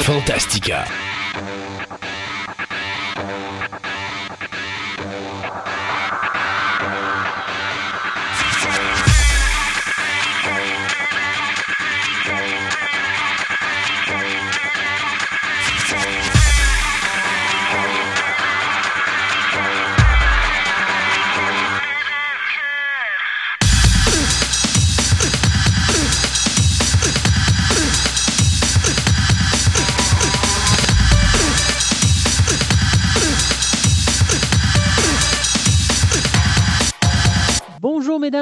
Fantastica.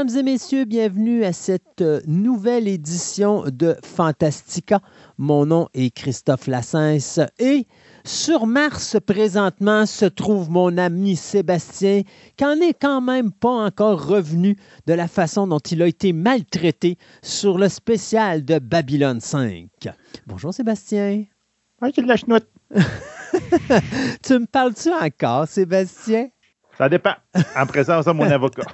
Mesdames et messieurs, bienvenue à cette euh, nouvelle édition de Fantastica. Mon nom est Christophe Lassens et sur Mars présentement se trouve mon ami Sébastien, qui n'en est quand même pas encore revenu de la façon dont il a été maltraité sur le spécial de Babylone 5. Bonjour Sébastien. Ah, j'ai de la chenoute. tu me parles-tu encore, Sébastien? Ça dépend. En présence de mon avocat.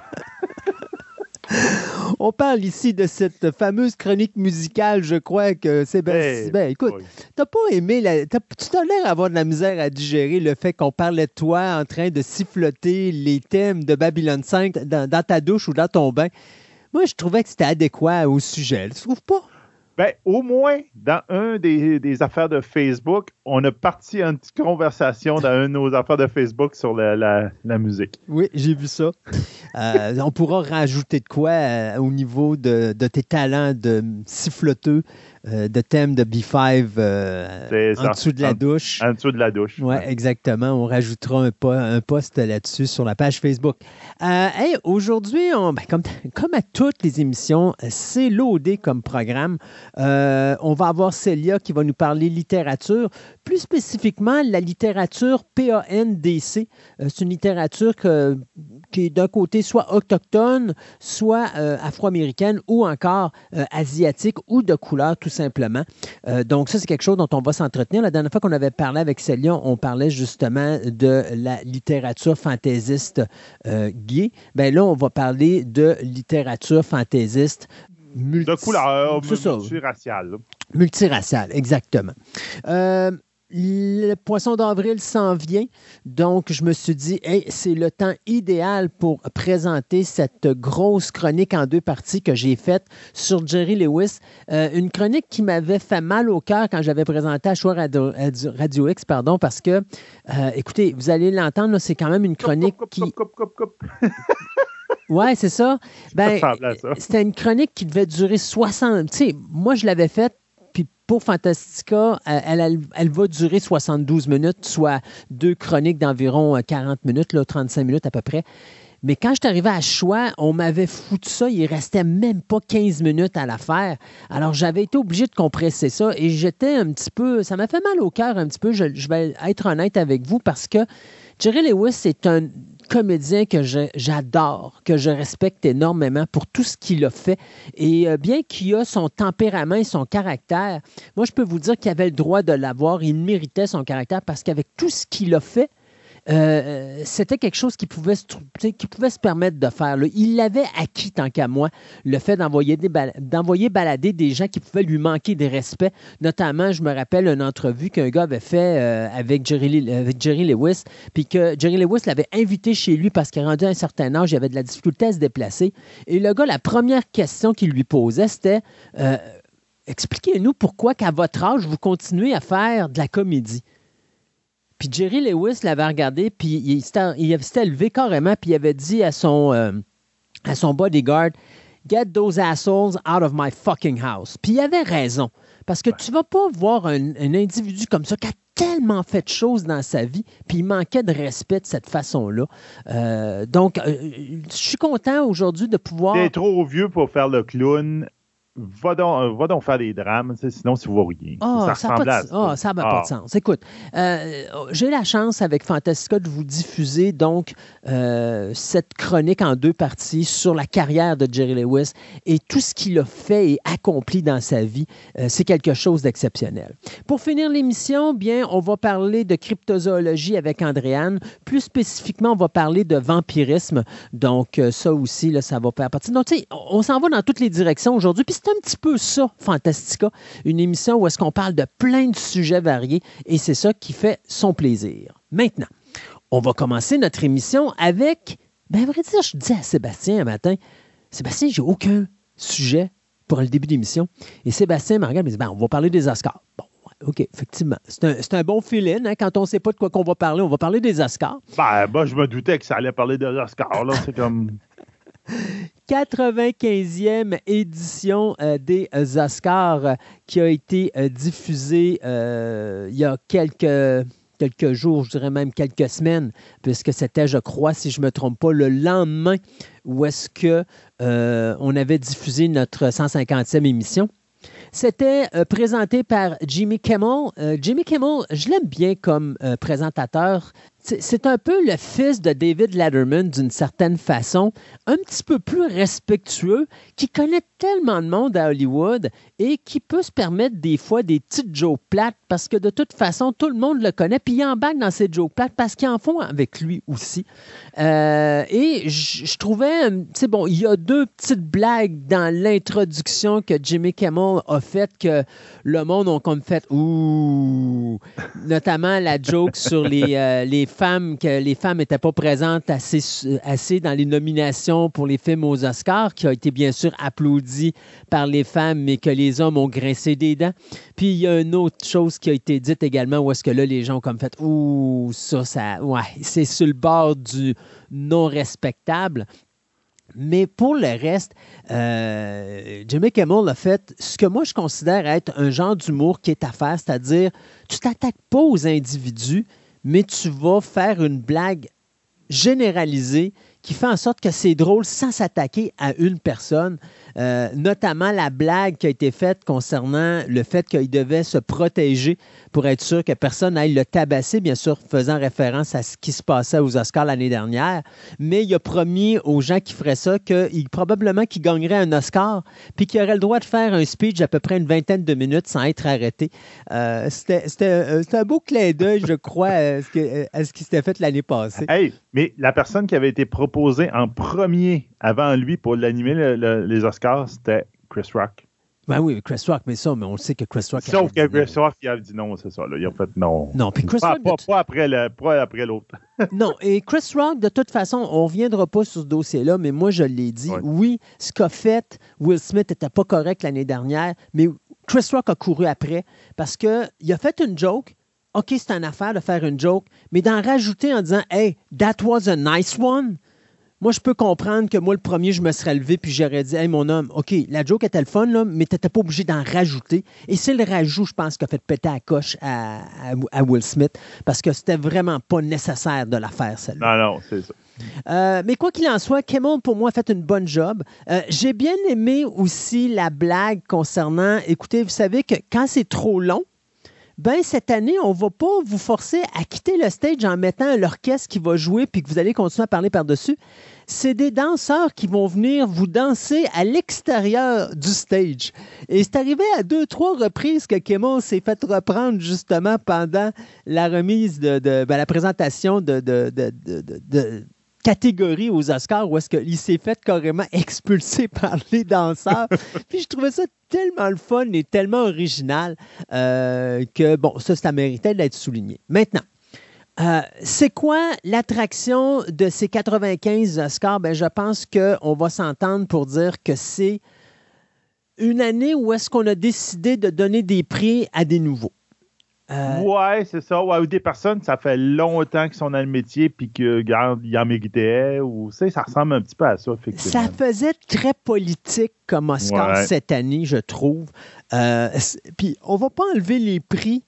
On parle ici de cette fameuse chronique musicale, je crois que Sébastien. ben, écoute, t'as pas aimé la. tu t'as l'air d'avoir de la misère à digérer le fait qu'on parlait de toi en train de siffloter les thèmes de Babylone 5 dans, dans ta douche ou dans ton bain. Moi, je trouvais que c'était adéquat au sujet. Tu trouves pas? Ben, au moins, dans un des, affaires de Facebook, on a parti une petite conversation dans une de nos affaires de Facebook sur la, musique. Oui, j'ai vu ça. Euh, on pourra rajouter de quoi euh, au niveau de, de, tes talents de siffloteux euh, de thème de B5 euh, en dessous de la douche. En dessous de la douche. Oui, exactement. On rajoutera un, un post là-dessus sur la page Facebook. Euh, Aujourd'hui, ben, comme, comme à toutes les émissions, c'est loadé comme programme. On va avoir Célia qui va nous parler littérature, plus spécifiquement la littérature PANDC. c'est une littérature qui est d'un côté soit autochtone, soit afro-américaine ou encore asiatique ou de couleur tout simplement. Euh, donc, ça, c'est quelque chose dont on va s'entretenir. La dernière fois qu'on avait parlé avec Célia, on parlait justement de la littérature fantaisiste euh, gay. Bien là, on va parler de littérature fantaisiste multi... De couleur, multiraciale. Multiraciale, exactement. Euh, le poisson d'avril s'en vient. Donc, je me suis dit, hey, c'est le temps idéal pour présenter cette grosse chronique en deux parties que j'ai faite sur Jerry Lewis. Euh, une chronique qui m'avait fait mal au cœur quand j'avais présenté à Choix Radio, Radio, X, pardon, parce que, euh, écoutez, vous allez l'entendre, c'est quand même une chronique qui... Ouais, c'est ça. Ben, c'était une chronique qui devait durer 60. Tu sais, moi, je l'avais faite pour Fantastica, euh, elle, va durer 72 minutes, soit deux chroniques d'environ 40 euh, minutes, là, 35 minutes à peu près. Mais quand je suis arrivé à Choix, on m'avait foutu ça. Il restait même pas 15 minutes à la faire. Alors, j'avais été obligé de compresser ça et j'étais un petit peu. Ça m'a fait mal au cœur un petit peu. Je, je, vais être honnête avec vous parce que Jerry Lewis, c'est un comédien que j'adore, que je respecte énormément pour tout ce qu'il a fait. Et euh, bien qu'il a son tempérament et son caractère, moi, je peux vous dire qu'il avait le droit de l'avoir. Il méritait son caractère parce qu'avec tout ce qu'il a fait, euh, c'était quelque chose qui pouvait, se, se permettre de faire. Il l'avait acquis tant qu'à moi, le fait d'envoyer, balader des gens qui pouvaient lui manquer de respect. Notamment, je me rappelle une entrevue qu'un gars avait fait euh, avec, Jerry, avec Jerry Lewis, puis que Jerry Lewis l'avait invité chez lui parce qu'il rendu un certain âge, il avait de la difficulté à se déplacer. Et le gars, la première question qu'il lui posait, c'était euh, Expliquez-nous pourquoi qu'à votre âge, vous continuez à faire de la comédie. Puis Jerry Lewis l'avait regardé, puis il s'était levé carrément, puis il avait dit à son, euh, à son bodyguard Get those assholes out of my fucking house. Puis il avait raison. Parce que tu vas pas voir un, individu comme ça qui a tellement fait de choses dans sa vie, puis il manquait de respect de cette façon-là. Euh, donc, euh, je suis content aujourd'hui de pouvoir. Tu es trop vieux pour faire le clown va donc, va donc faire des drames, sinon tu vois rien. Ah, ça n'a pas, oh, pas, de sens. Écoute, euh, j'ai la chance avec Fantastica de vous diffuser donc euh, cette chronique en deux parties sur la carrière de Jerry Lewis et tout ce qu'il a fait et accompli dans sa vie. Euh, c'est quelque chose d'exceptionnel. Pour finir l'émission, bien, on va parler de cryptozoologie avec Andréane. Plus spécifiquement, on va parler de vampirisme. Donc, ça aussi, là, ça va faire partie. Donc, tu sais, on s'en va dans toutes les directions aujourd'hui. Puis c'est un petit peu ça, Fantastica, une émission où est-ce qu'on parle de plein de sujets variés et c'est ça qui fait son plaisir. Maintenant, on va commencer notre émission avec, ben à vrai dire, je dis à Sébastien un matin, Sébastien, j'ai aucun sujet pour le début d'émission. Et Sébastien me regarde me dit, ben, on va parler des Oscars. Bon, OK, effectivement. C'est un, bon feeling. Hein, quand on ne sait pas de quoi qu'on va parler, on va parler des Oscars. Ben, moi, je me doutais que ça allait parler des Oscars. Là, c'est comme... 95e édition euh, des Oscars euh, qui a été euh, diffusée il y a quelques jours, je dirais même quelques semaines, puisque c'était, je crois, si je ne me trompe pas, le lendemain où est-ce que on avait diffusé notre 150e émission. C'était présenté par Jimmy Kimmel. Jimmy Kimmel, je l'aime bien comme présentateur c'est un peu le fils de David Letterman d'une certaine façon, un petit peu plus respectueux, qui connaît tellement de monde à Hollywood et qui peut se permettre des fois des petites jokes plates parce que de toute façon, tout le monde le connaît, puis il embarque dans ces jokes plates parce qu'ils en font avec lui aussi. Euh, et je trouvais, c'est bon, il y a deux petites blagues dans l'introduction que Jimmy Kimmel a fait que le monde ont comme fait ouh, notamment la joke sur les, euh, les femmes, que les femmes n'étaient pas présentes assez, assez dans les nominations pour les films aux Oscars, qui a été bien sûr applaudi par les femmes, mais que les hommes ont grincé des dents. Puis il y a une autre chose qui a été dite également, où est-ce que là, les gens ont comme fait, ouh, ça, ça, ouais, c'est sur le bord du non respectable. Mais pour le reste, euh, Jimmy Kimmel a fait ce que moi je considère être un genre d'humour qui est à faire, c'est-à-dire tu t'attaques pas aux individus, mais tu vas faire une blague généralisée qui fait en sorte que c'est drôle sans s'attaquer à une personne. Euh, notamment la blague qui a été faite concernant le fait qu'il devait se protéger pour être sûr que personne n'aille le tabasser, bien sûr, faisant référence à ce qui se passait aux Oscars l'année dernière. Mais il a promis aux gens qui feraient ça qu'il probablement qu'il gagnerait un Oscar, puis qu'il aurait le droit de faire un speech d'à peu près une vingtaine de minutes sans être arrêté. Euh, C'était euh, un beau clin d'œil, je crois, à ce, à ce qui s'était fait l'année passée. Mais la personne qui avait été proposée en premier avant lui pour l'animer les Oscars, c'était Chris Rock. Ben oui, Chris Rock, mais ça, mais on sait que Chris Rock. Sauf que Chris Rock, il a dit non, c'est ça. Là. Il a fait non. Non, puis Chris pas, Rock. Pas, après l'autre. non, et Chris Rock, de toute façon, on ne reviendra pas sur ce dossier-là, mais moi, je l'ai dit. Oui, ce qu'a fait Will Smith n'était pas correct l'année dernière, mais Chris Rock a couru après parce qu'il a fait une joke. OK, c'est une affaire de faire une joke, mais d'en rajouter en disant Hey, that was a nice one. Moi, je peux comprendre que moi, le premier, je me serais levé puis j'aurais dit Hey, mon homme, OK, la joke était le fun, là, mais tu n'étais pas obligé d'en rajouter. Et c'est le rajout, je pense, qui a fait péter la coche à, Will Smith parce que c'était vraiment pas nécessaire de la faire, celle-là. Non, non, c'est ça. Euh, mais quoi qu'il en soit, Kimmel, pour moi, a fait une bonne job. Euh, j'ai bien aimé aussi la blague concernant, écoutez, vous savez que quand c'est trop long, ben cette année, on va pas vous forcer à quitter le stage en mettant l'orchestre qui va jouer puis que vous allez continuer à parler par-dessus. C'est des danseurs qui vont venir vous danser à l'extérieur du stage. Et c'est arrivé à deux, trois reprises que Kémon s'est fait reprendre justement pendant la remise de, ben, la présentation de catégorie aux Oscars où est-ce qu'il s'est fait carrément expulser par les danseurs. Puis je trouvais ça tellement le fun et tellement original euh, que, bon, ça, ça méritait d'être souligné. Maintenant, euh, c'est quoi l'attraction de ces 95 Oscars? Ben, je pense qu'on va s'entendre pour dire que c'est une année où est-ce qu'on a décidé de donner des prix à des nouveaux. Euh, ouais, c'est ça. Ouais, ou des personnes, ça fait longtemps qu'ils sont dans le métier puis qu'ils en méritaient. Ou, ça ressemble un petit peu à ça, effectivement. Ça faisait très politique comme Oscar cette année, je trouve. Euh, puis on va pas enlever les prix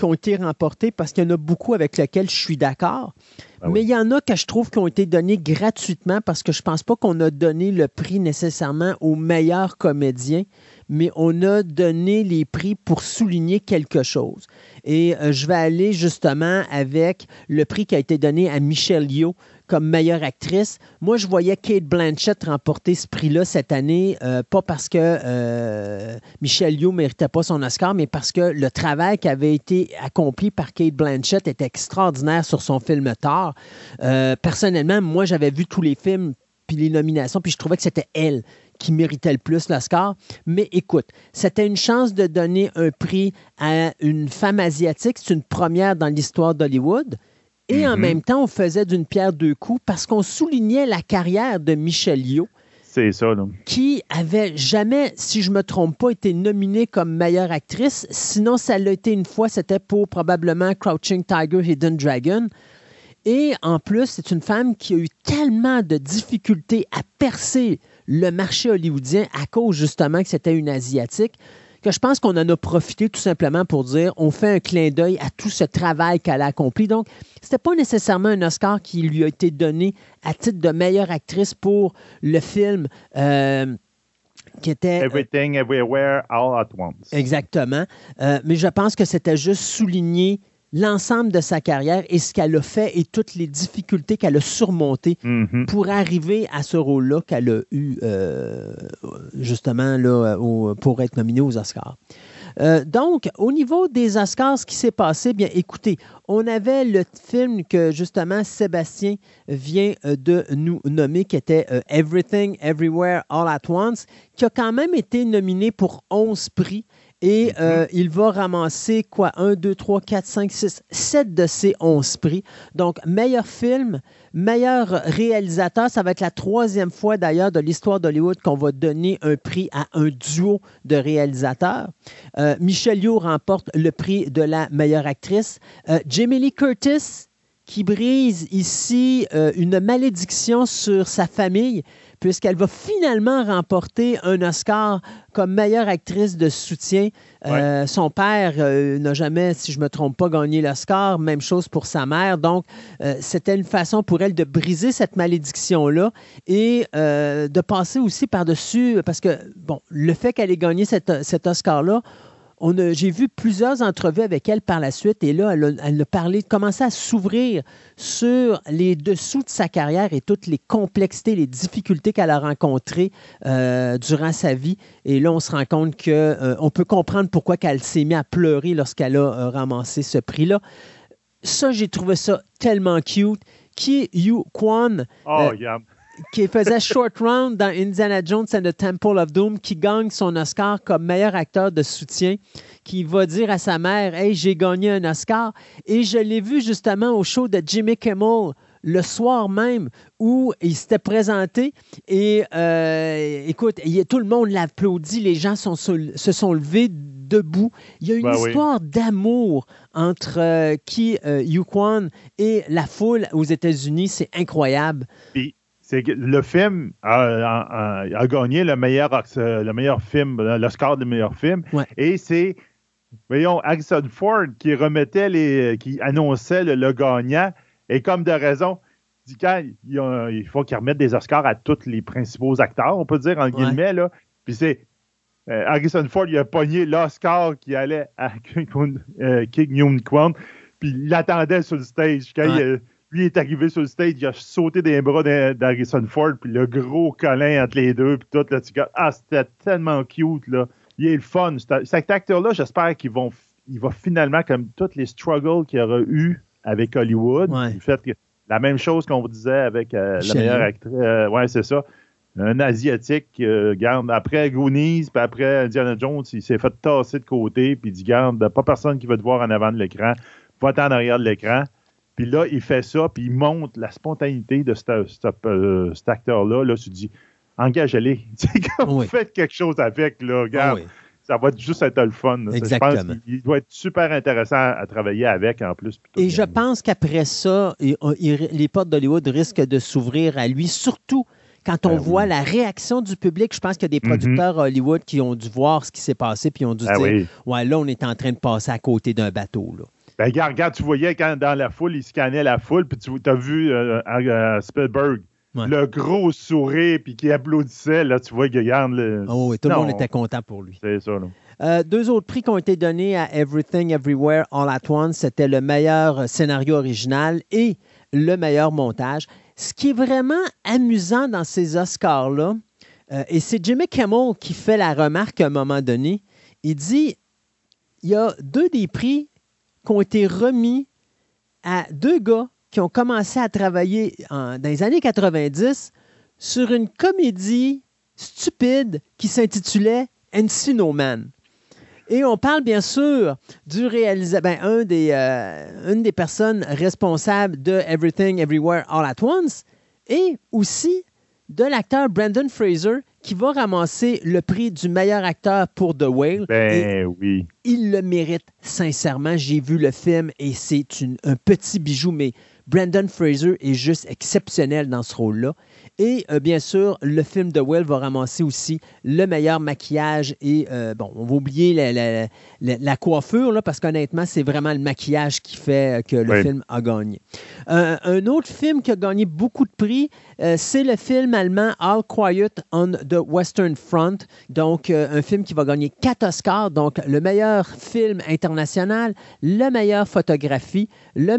qui ont été remportés parce qu'il y en a beaucoup avec lesquels je suis d'accord. Ben mais il y en a que je trouve qui ont été donnés gratuitement parce que je pense pas qu'on a donné le prix nécessairement aux meilleurs comédiens mais on a donné les prix pour souligner quelque chose. Et euh, je vais aller justement avec le prix qui a été donné à Michelle Yeoh comme meilleure actrice. Moi, je voyais Kate Blanchett remporter ce prix-là cette année, euh, pas parce que euh, Michelle Yeoh méritait pas son Oscar, mais parce que le travail qui avait été accompli par Kate Blanchett était extraordinaire sur son film Thor. personnellement, moi, j'avais vu tous les films puis les nominations, puis je trouvais que c'était elle qui méritait le plus l'Oscar. Mais écoute, c'était une chance de donner un prix à une femme asiatique. C'est une première dans l'histoire d'Hollywood. Et en mm-hmm. même temps, on faisait d'une pierre deux coups parce qu'on soulignait la carrière de Michelle Yeoh. C'est ça, Qui avait jamais, si je me trompe pas, été nominée comme meilleure actrice. Sinon, ça l'a été une fois, c'était pour probablement Crouching Tiger, Hidden Dragon. Et en plus, c'est une femme qui a eu tellement de difficultés à percer le marché hollywoodien à cause justement que c'était une Asiatique que je pense qu'on en a profité tout simplement pour dire on fait un clin d'œil à tout ce travail qu'elle a accompli. Donc, ce n'était pas nécessairement un Oscar qui lui a été donné à titre de meilleure actrice pour le film. Euh, qui était... Everything, Everywhere, All at Once. Exactement. Euh, mais je pense que c'était juste souligner l'ensemble de sa carrière et ce qu'elle a fait et toutes les difficultés qu'elle a surmontées mm-hmm. pour arriver à ce rôle-là qu'elle a eu euh, justement là, pour être nominée aux Oscars. Euh, donc, au niveau des Oscars, ce qui s'est passé, bien écoutez, on avait le film que justement Sébastien vient euh, de nous nommer, qui était Everything, Everywhere, All at Once, qui a quand même été nominé pour 11 prix. Et euh, il va ramasser quoi? 1, 2, 3, 4, 5, 6, 7 de ces 11 prix. Donc, meilleur film, meilleur réalisateur. Ça va être la troisième fois d'ailleurs de l'histoire d'Hollywood qu'on va donner un prix à un duo de réalisateurs. Euh, Michelle Yeoh remporte le prix de la meilleure actrice. Euh, Jamie Lee Curtis qui brise ici euh, une malédiction sur sa famille puisqu'elle va finalement remporter un Oscar comme meilleure actrice de soutien. Euh, son père euh, n'a jamais, si je ne me trompe pas, gagné l'Oscar. Même chose pour sa mère. Donc, euh, c'était une façon pour elle de briser cette malédiction-là et de passer aussi par-dessus, parce que, bon, le fait qu'elle ait gagné cet Oscar-là, j'ai vu plusieurs entrevues avec elle par la suite et là, elle a, parlé, commencé à s'ouvrir sur les dessous de sa carrière et toutes les complexités, les difficultés qu'elle a rencontrées euh, durant sa vie. Et là, on se rend compte qu'on euh, peut comprendre pourquoi elle s'est mise à pleurer lorsqu'elle a euh, ramassé ce prix-là. Ça, j'ai trouvé ça tellement cute. Ki Yu Kwan. Oh, yeah qui faisait Short Round dans Indiana Jones and the Temple of Doom, qui gagne son Oscar comme meilleur acteur de soutien, qui va dire à sa mère Hey, j'ai gagné un Oscar. Et je l'ai vu justement au show de Jimmy Kimmel le soir même où il s'était présenté. Et euh, écoute, tout le monde l'applaudit, les gens sont, se sont levés debout. Il y a une ben histoire d'amour entre euh, Ki euh, et la foule aux États-Unis. C'est incroyable c'est que le film a, gagné le meilleur, le meilleur film, le score du meilleur film. Et c'est, voyons, Harrison Ford qui remettait les, qui annonçait le, gagnant. Et comme de raison, dit quand il, faut qu'il remette des Oscars à tous les principaux acteurs, on peut dire, en guillemets, là. Puis c'est, euh, Harrison Ford, il a pogné l'Oscar qui allait à King euh, Kwan. Puis il l'attendait sur le stage. Quand il, lui est arrivé sur le stage, il a sauté des bras d'Harrison Ford, puis le gros câlin entre les deux, puis tout, là, tu ah, c'était tellement cute, là. Il est le fun. Cet acteur-là, j'espère qu'il va finalement, comme tous les struggles qu'il aura eu avec Hollywood, fait que la même chose qu'on vous disait avec euh, la meilleure actrice, euh, ouais, c'est ça. Un Asiatique, euh, garde, après Goonies, puis après Indiana Jones, il s'est fait tasser de côté, puis il dit, garde, pas personne qui va te voir en avant de l'écran, va en arrière de l'écran. Puis là, il fait ça, puis il montre la spontanéité de euh, cet, acteur-là. Là, tu dis, engagez-les. Faites quelque chose avec, là, regarde. Ça va juste être le fun. Exactement. Je pense il doit être super intéressant à travailler avec en plus. Et je pense qu'après ça, les portes d'Hollywood risquent de s'ouvrir à lui, surtout quand on ben voit la réaction du public, je pense qu'il y a des mm-hmm. producteurs à Hollywood qui ont dû voir ce qui s'est passé puis ont dû ben dire Ouais, là, on est en train de passer à côté d'un bateau. Là. Ben, regarde, tu voyais quand dans la foule, il scannait la foule, puis tu as vu euh, euh, Spielberg. Le gros sourire, puis qui applaudissait, là, tu vois, regarde. Le... Oh, oui, tout le monde était content pour lui. C'est ça, là. Euh, deux autres prix qui ont été donnés à Everything Everywhere All at Once, c'était le meilleur scénario original et le meilleur montage. Ce qui est vraiment amusant dans ces Oscars-là, et c'est Jimmy Kimmel qui fait la remarque à un moment donné, il dit, il y a deux des prix qui ont été remis à deux gars qui ont commencé à travailler dans les années 90 sur une comédie stupide qui s'intitulait Encino Man. Et on parle bien sûr du réalisateur, ben, un euh, des personnes responsables de Everything Everywhere All at Once et aussi de l'acteur Brandon Fraser qui va ramasser le prix du meilleur acteur pour The Whale. Ben oui. Il le mérite sincèrement. J'ai vu le film et c'est un petit bijou, mais Brandon Fraser est juste exceptionnel dans ce rôle-là. Et euh, bien sûr, le film de Will va ramasser aussi le meilleur maquillage. Et euh, bon, on va oublier la, coiffure, là, parce qu'honnêtement, c'est vraiment le maquillage qui fait que le film a gagné. Euh, un autre film qui a gagné beaucoup de prix, c'est le film allemand All Quiet on the Western Front. Donc, un film qui va gagner quatre Oscars. Donc, le meilleur film international, le meilleur photographie, le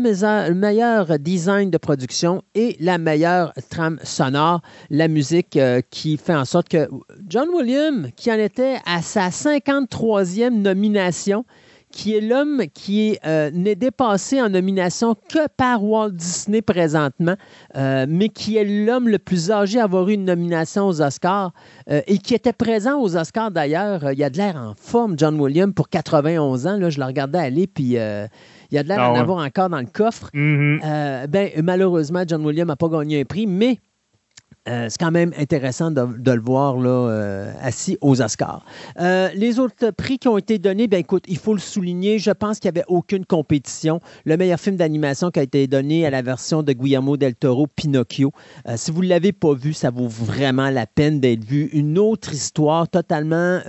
meilleur design de production et la meilleure trame sonore la musique euh, qui fait en sorte que John Williams, qui en était à sa 53e nomination, qui est l'homme qui euh, n'est dépassé en nomination que par Walt Disney présentement, euh, mais qui est l'homme le plus âgé à avoir eu une nomination aux Oscars et qui était présent aux Oscars d'ailleurs. il y a de l'air en forme, John Williams, pour 91 ans. Là, je le regardais aller, puis il y a de l'air d'en ah avoir encore dans le coffre. Mm-hmm. ben, malheureusement, John Williams n'a pas gagné un prix, mais euh, c'est quand même intéressant de, le voir là, euh, assis aux Oscars. Euh, les autres prix qui ont été donnés, ben écoute, il faut le souligner, je pense qu'il n'y avait aucune compétition. Le meilleur film d'animation qui a été donné à la version de Guillermo del Toro, Pinocchio. si vous ne l'avez pas vu, ça vaut vraiment la peine d'être vu. Une autre histoire totalement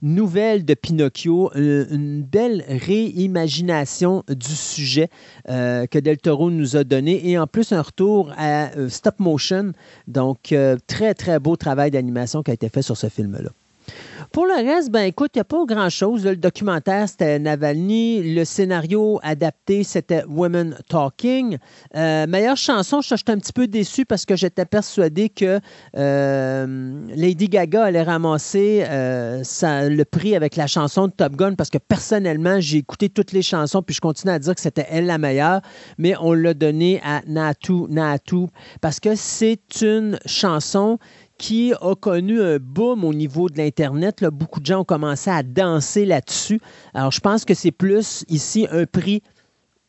nouvelle de Pinocchio, une belle réimagination du sujet que del Toro nous a donné et en plus un retour à stop motion. Donc, euh, très, très beau travail d'animation qui a été fait sur ce film-là. Pour le reste, ben écoute, il n'y a pas grand-chose. Le documentaire, c'était Navalny. Le scénario adapté, c'était Women Talking. Euh, meilleure chanson, je suis un petit peu déçu parce que j'étais persuadé que euh, Lady Gaga allait ramasser le prix avec la chanson de Top Gun parce que personnellement, j'ai écouté toutes les chansons puis je continue à dire que c'était elle la meilleure, mais on l'a donné à Natu Natu parce que c'est une chanson qui a connu un boom au niveau de l'Internet. Beaucoup de gens ont commencé à danser là-dessus. Alors, je pense que c'est plus ici un prix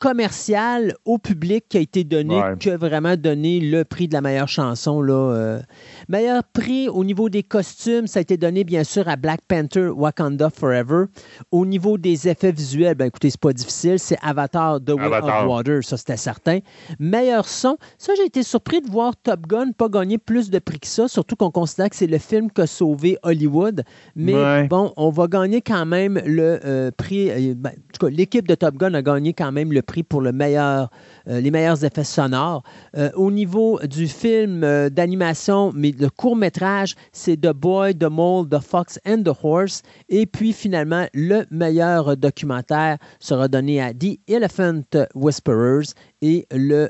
commercial au public qui a été donné que vraiment donné le prix de la meilleure chanson. Là, euh. Meilleur prix au niveau des costumes, ça a été donné bien sûr à Black Panther Wakanda Forever. Au niveau des effets visuels, ben écoutez, c'est pas difficile, c'est Avatar The Way of Water, ça c'était certain. Meilleur son, ça j'ai été surpris de voir Top Gun pas gagner plus de prix que ça, surtout qu'on considère que c'est le film qui a sauvé Hollywood. Mais bon, on va gagner quand même le euh, prix. Euh, ben, en tout cas, l'équipe de Top Gun a gagné quand même le prix pour euh, les meilleurs effets sonores. Euh, au niveau du film euh, d'animation, mais le court métrage, c'est The Boy, The Mole, The Fox and the Horse. Et puis finalement, le meilleur documentaire sera donné à The Elephant Whisperers et le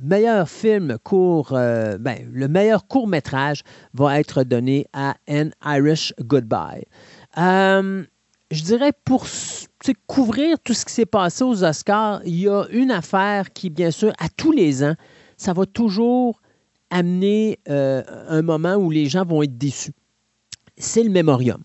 meilleur film court, ben, le meilleur court métrage va être donné à An Irish Goodbye je dirais pour couvrir tout ce qui s'est passé aux Oscars, il y a une affaire qui, bien sûr, à tous les ans, ça va toujours amener euh, un moment où les gens vont être déçus. C'est le mémorium.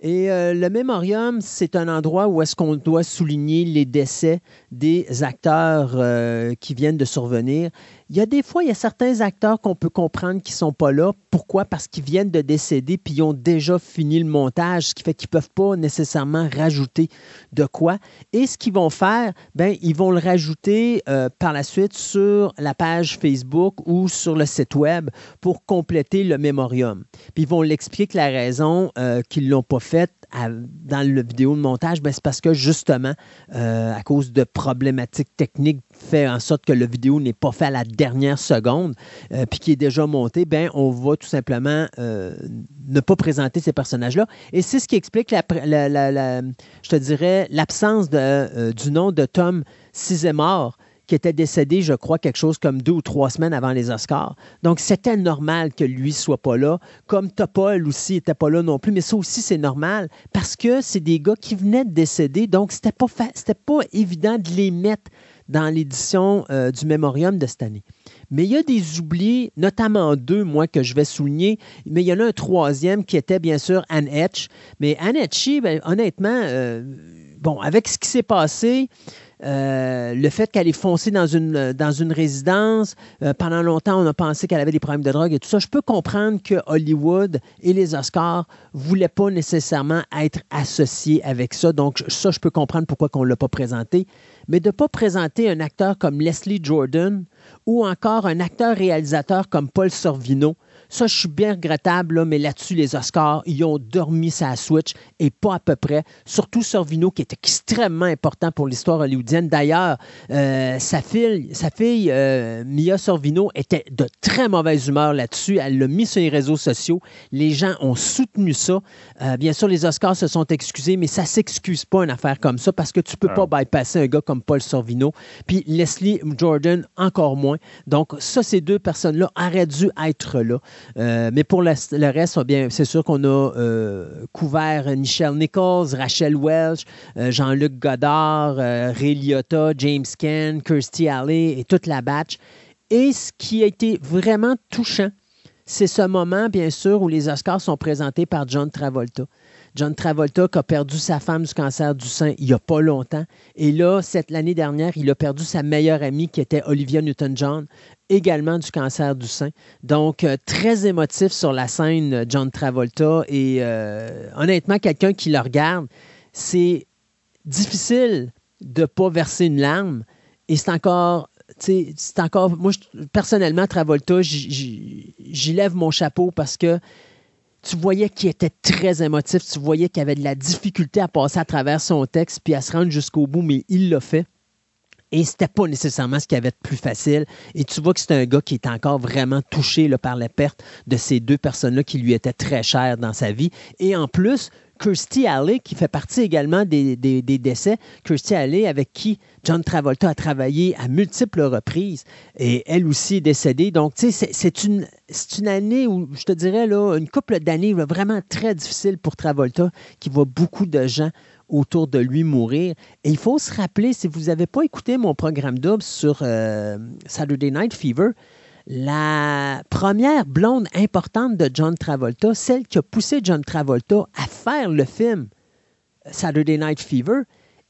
Et euh, le mémorium, c'est un endroit où est-ce qu'on doit souligner les décès des acteurs euh, qui viennent de survenir. Il y a des fois, il y a certains acteurs qu'on peut comprendre qui ne sont pas là. Pourquoi? Parce qu'ils viennent de décéder puis ils ont déjà fini le montage, ce qui fait qu'ils ne peuvent pas nécessairement rajouter de quoi. Et ce qu'ils vont faire, ben, ils vont le rajouter euh, par la suite sur la page Facebook ou sur le site web pour compléter le mémorium. Puis ils vont l'expliquer que la raison euh, qu'ils ne l'ont pas fait dans le vidéo de montage, ben, c'est parce que justement, euh, à cause de problématiques techniques, fait en sorte que le vidéo n'est pas fait à la dernière seconde, euh, puis qui est déjà monté, ben, on va tout simplement euh, ne pas présenter ces personnages-là. Et c'est ce qui explique, la, je te dirais, l'absence du nom de Tom Sizemore qui était décédé, je crois, quelque chose comme deux ou trois semaines avant les Oscars. Donc, c'était normal que lui soit pas là. Comme Topol aussi n'était pas là non plus. Mais ça aussi, c'est normal parce que c'est des gars qui venaient de décéder. Donc, c'était pas, c'était pas évident de les mettre dans l'édition euh, du Mémorium de cette année. Mais il y a des oubliés, notamment deux, moi, que je vais souligner. Mais il y en a un troisième qui était bien sûr Anne Etch. Mais Anne ben, honnêtement, euh, bon, avec ce qui s'est passé, euh, le fait qu'elle est foncée dans une, dans une résidence, euh, pendant longtemps, on a pensé qu'elle avait des problèmes de drogue et tout ça. Je peux comprendre que Hollywood et les Oscars ne voulaient pas nécessairement être associés avec ça. Donc, ça, je peux comprendre pourquoi on ne l'a pas présenté. Mais de ne pas présenter un acteur comme Leslie Jordan ou encore un acteur-réalisateur comme Paul Sorvino, ça, je suis bien regrettable, mais là-dessus, les Oscars, ils ont dormi sa Switch et pas à peu près. Surtout Sorvino, qui est extrêmement important pour l'histoire hollywoodienne. D'ailleurs, euh, sa fille, sa fille euh, Mia Sorvino, était de très mauvaise humeur là-dessus. Elle l'a mis sur les réseaux sociaux. Les gens ont soutenu ça. Euh, bien sûr, les Oscars se sont excusés, mais ça s'excuse pas une affaire comme ça parce que tu peux pas ah. bypasser un gars comme Paul Sorvino. Puis Leslie Jordan, encore moins. Donc, ça, ces deux personnes-là auraient dû être là. Euh, mais pour le, reste, bien, c'est sûr qu'on a euh, couvert Michelle Nichols, Rachel Welch, euh, Jean-Luc Godard, Ray Liotta, James Ken, Kirstie Alley et toute la batch. Et ce qui a été vraiment touchant, c'est ce moment, bien sûr, où les Oscars sont présentés par John Travolta. John Travolta qui a perdu sa femme du cancer du sein il n'y a pas longtemps. Et là, cette l'année dernière, il a perdu sa meilleure amie qui était Olivia Newton-John, également du cancer du sein. Donc, euh, très émotif sur la scène, John Travolta. Et euh, honnêtement, quelqu'un qui le regarde, c'est difficile de ne pas verser une larme. Et c'est encore c'est encore. Moi, personnellement, Travolta, j'y lève mon chapeau parce que tu voyais qu'il était très émotif, tu voyais qu'il avait de la difficulté à passer à travers son texte puis à se rendre jusqu'au bout, mais il l'a fait. Et c'était pas nécessairement ce qui avait de plus facile. Et tu vois que c'est un gars qui est encore vraiment touché par la perte de ces deux personnes-là qui lui étaient très chères dans sa vie. Et en plus, Kirstie Alley, qui fait partie également des, décès. Kirstie Alley, avec qui John Travolta a travaillé à multiples reprises, et elle aussi est décédée. Donc, tu sais, c'est une, année où, je te dirais, là, une couple d'années vraiment très difficile pour Travolta, qui voit beaucoup de gens autour de lui mourir. Et il faut se rappeler, si vous n'avez pas écouté mon programme double sur euh, Saturday Night Fever, la première blonde importante de John Travolta, celle qui a poussé John Travolta à faire le film Saturday Night Fever,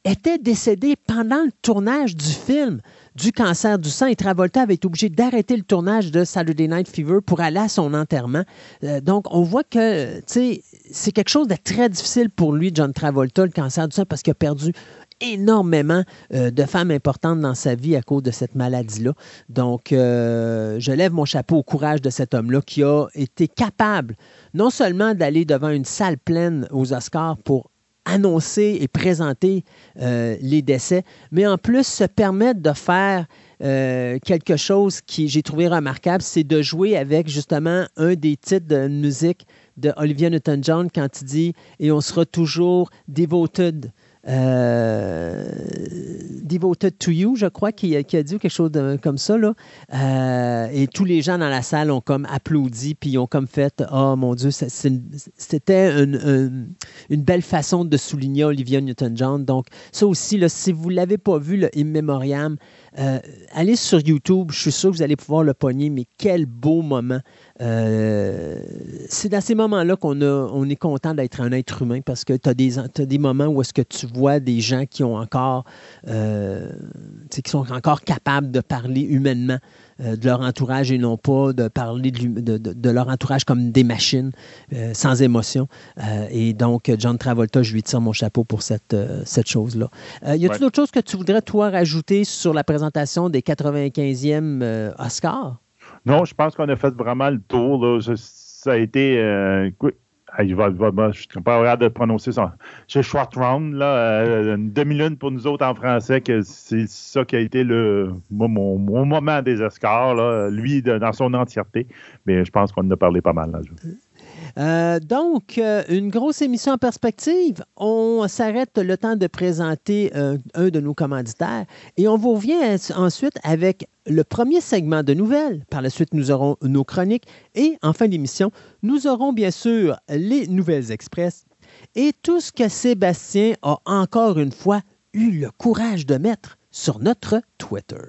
était décédée pendant le tournage du film du cancer du sein et Travolta avait été obligé d'arrêter le tournage de Saturday Night Fever pour aller à son enterrement. Euh, donc, on voit que c'est quelque chose de très difficile pour lui, John Travolta, le cancer du sein, parce qu'il a perdu énormément euh, de femmes importantes dans sa vie à cause de cette maladie-là. Donc, euh, je lève mon chapeau au courage de cet homme-là qui a été capable non seulement d'aller devant une salle pleine aux Oscars pour annoncer et présenter euh, les décès, mais en plus se permettre de faire quelque chose qui j'ai trouvé remarquable, c'est de jouer avec justement un des titres de musique de Olivia Newton-John quand il dit Et on sera toujours devoted euh, Devoted to You, je crois, qui, a dit quelque chose comme ça. Euh, et tous les gens dans la salle ont comme applaudi, puis ont comme fait Oh mon Dieu, c'était une, belle façon de souligner Olivia Newton-John. Donc, ça aussi, si vous ne l'avez pas vu, le euh, allez sur YouTube, je suis sûr que vous allez pouvoir le pogner, mais quel beau moment. Euh, c'est dans ces moments-là qu'on on est content d'être un être humain parce que tu as des, des moments où est-ce que tu vois des gens qui ont encore euh, qui sont encore capables de parler humainement de leur entourage et non pas de parler de, leur entourage comme des machines sans émotion. et donc, John Travolta, je lui tire mon chapeau pour cette, cette chose-là. y a-t-il autre chose que tu voudrais, toi, rajouter sur la présentation des 95e euh, Oscars? Non, je pense qu'on a fait vraiment le tour. ça a été. Euh, je ne suis pas de prononcer ça. C'est short round, là, euh, une demi-lune pour nous autres en français, que c'est ça qui a été le, mon, moment des Oscars, lui, dans son entièreté. Mais je pense qu'on en a parlé pas mal. Là, euh, donc, euh, une grosse émission en perspective. On s'arrête le temps de présenter euh, un de nos commanditaires et on vous revient ensuite avec le premier segment de nouvelles. Par la suite, nous aurons nos chroniques et en fin d'émission, nous aurons bien sûr les nouvelles express et tout ce que Sébastien a encore une fois eu le courage de mettre sur notre Twitter.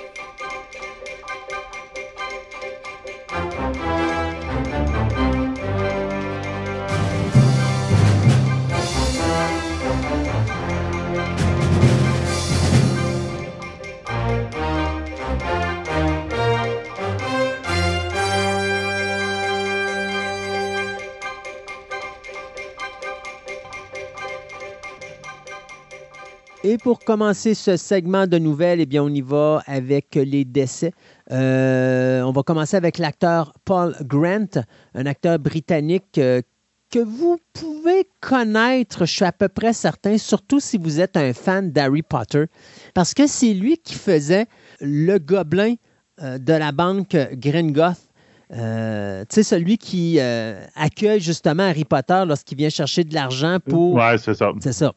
Et pour commencer ce segment de nouvelles, eh bien, on y va avec les décès. Euh, on va commencer avec l'acteur Paul Grant, un acteur britannique euh, que vous pouvez connaître, je suis à peu près certain, surtout si vous êtes un fan d'Harry Potter, parce que c'est lui qui faisait le gobelin euh, de la banque Gringotts. tu sais, celui qui accueille justement Harry Potter lorsqu'il vient chercher de l'argent pour. Ouais, c'est ça. C'est ça.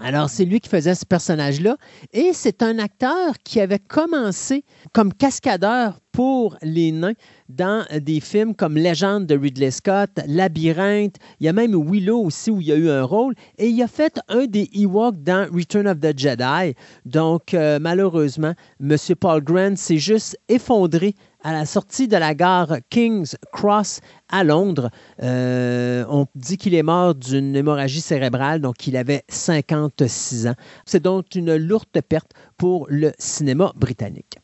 Alors, c'est lui qui faisait ce personnage-là. Et c'est un acteur qui avait commencé comme cascadeur pour les nains dans des films comme Légende de Ridley Scott, Labyrinthe, il y a même Willow aussi où il y a eu un rôle, et il a fait un des Ewoks dans Return of the Jedi. Donc, euh, malheureusement, M. Paul Grant s'est juste effondré à la sortie de la gare King's Cross à Londres. Euh, on dit qu'il est mort d'une hémorragie cérébrale, donc il avait 56 ans. C'est donc une lourde perte pour le cinéma britannique.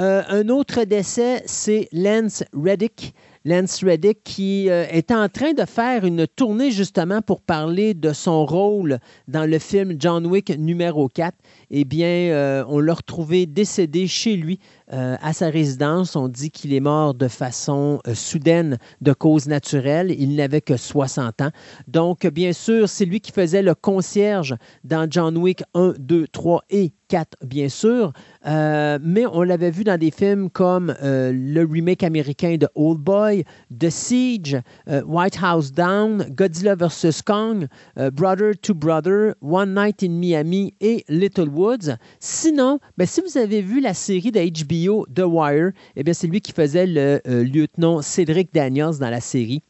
Euh, un autre décès, c'est Lance Reddick. Lance Reddick qui euh, est en train de faire une tournée justement pour parler de son rôle dans le film John Wick numéro 4. Eh bien, on l'a retrouvé décédé chez lui euh, à sa résidence. On dit qu'il est mort de façon euh, soudaine de cause naturelle. Il n'avait que 60 ans. Donc, bien sûr, c'est lui qui faisait le concierge dans John Wick 1, 2, 3 et 4, bien sûr. Euh, mais on l'avait vu dans des films comme le remake américain de Old Boy, The Siege, White House Down, Godzilla vs. Kong, Brother to Brother, One Night in Miami et Little Woods. Sinon, ben, si vous avez vu la série de HBO, The Wire, eh bien, c'est lui qui faisait le euh, lieutenant Cédric Daniels dans la série.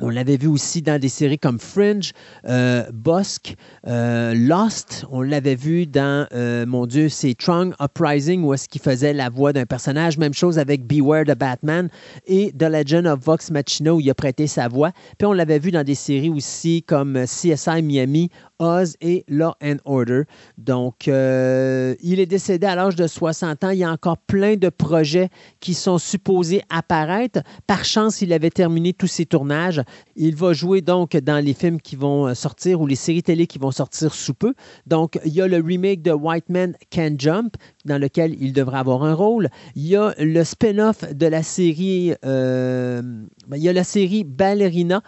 On l'avait vu aussi dans des séries comme Fringe, euh, Bosque, euh, Lost. On l'avait vu dans, mon Dieu, c'est Trung Uprising, où est-ce qu'il faisait la voix d'un personnage. Même chose avec Beware the Batman et The Legend of Vox Machina, où il a prêté sa voix. Puis on l'avait vu dans des séries aussi comme CSI Miami, Oz et Law and Order. Donc, euh, il est décédé à l'âge de 60 ans. Il y a encore plein de projets qui sont supposés apparaître. Par chance, il avait terminé tous ses tournages. Il va jouer donc dans les films qui vont euh, sortir ou les séries télé qui vont sortir sous peu. Donc, il y a le remake de White Man Can Jump, dans lequel il devrait avoir un rôle. Il y a le spin-off de la série, euh, ben, il y a la série Ballerina,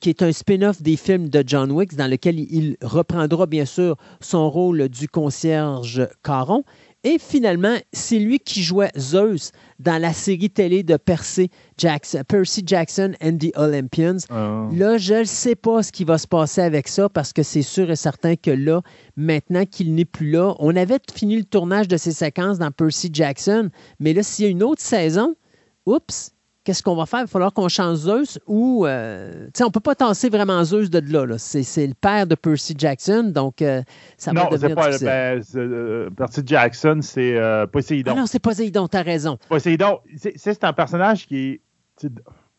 qui est un spin-off des films de John Wick, dans lequel il reprendra bien sûr son rôle du concierge Caron. Et finalement, c'est lui qui jouait Zeus dans la série télé de Percy Jackson, Percy Jackson and the Olympians. Ah. Là, je ne sais pas ce qui va se passer avec ça parce que c'est sûr et certain que là, maintenant qu'il n'est plus là, on avait fini le tournage de ces séquences dans Percy Jackson, mais là, s'il y a une autre saison, oups, qu'est-ce qu'on va faire? Il va falloir qu'on change Zeus ou. Euh, sais, on ne peut pas tasser vraiment Zeus de là. C'est, le père de Percy Jackson, donc euh, ça va devenir pas, ben, euh, Percy Jackson, c'est Poséidon. Ah non, c'est Poséidon, as raison. Poséidon, c'est, un personnage qui est.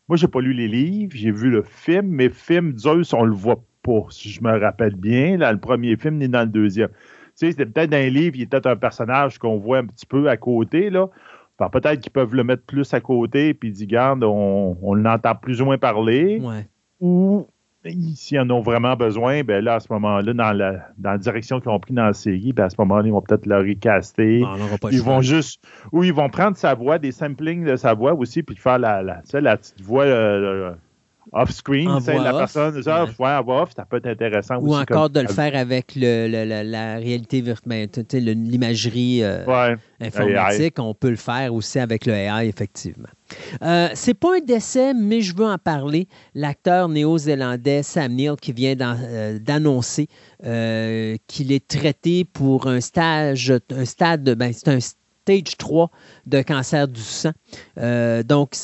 Moi, j'ai pas lu les livres, j'ai vu le film, mais film Zeus, on le voit pas, si je me rappelle bien. Là, le premier film ni dans le deuxième. Tu sais, c'était peut-être dans les livres, il était un personnage qu'on voit un petit peu à côté, là. Peut-être qu'ils peuvent le mettre plus à côté, puis dire, garde, on, on l'entend plus ou moins parler. Ou s'ils en ont vraiment besoin, ben là, à ce moment-là, dans la, dans la direction qu'ils ont pris dans la série, ben à ce moment-là, ils vont peut-être le recaster. ils vont juste. Ou ils vont prendre sa voix, des samplings de sa voix aussi, puis faire la, la, la petite voix. Euh, off-screen, la personne, ça, ouais. off, ça peut être intéressant Ou encore de le faire avec le, la réalité virtuelle, ben, l'imagerie euh, informatique, on peut le faire aussi avec le AI, effectivement. Euh, c'est pas un décès, mais je veux en parler. L'acteur néo-zélandais Sam Neill qui vient euh, d'annoncer euh, qu'il est traité pour un stage, un stade, ben, c'est un stage 3 de cancer du sang. donc,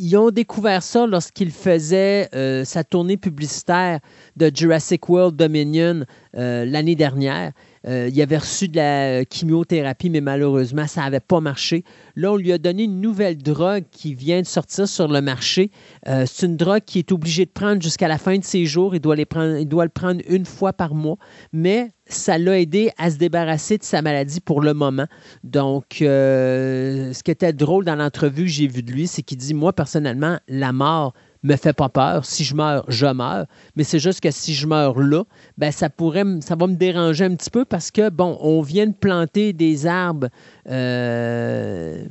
ils ont découvert ça lorsqu'il faisait euh, sa tournée publicitaire de Jurassic World Dominion euh, l'année dernière. Euh, il avait reçu de la chimiothérapie, mais malheureusement, ça n'avait pas marché. Là, on lui a donné une nouvelle drogue qui vient de sortir sur le marché. Euh, c'est une drogue qui est obligé de prendre jusqu'à la fin de ses jours. Il doit, le prendre une fois par mois. Mais ça l'a aidé à se débarrasser de sa maladie pour le moment. Donc, euh, ce qui était drôle dans l'entrevue que j'ai vue de lui, c'est qu'il dit, moi, personnellement, la mort, me fait pas peur. Si je meurs, je meurs. Mais c'est juste que si je meurs là, ben ça pourrait, ça va me déranger un petit peu parce que bon, on vient de planter des arbres. Euh,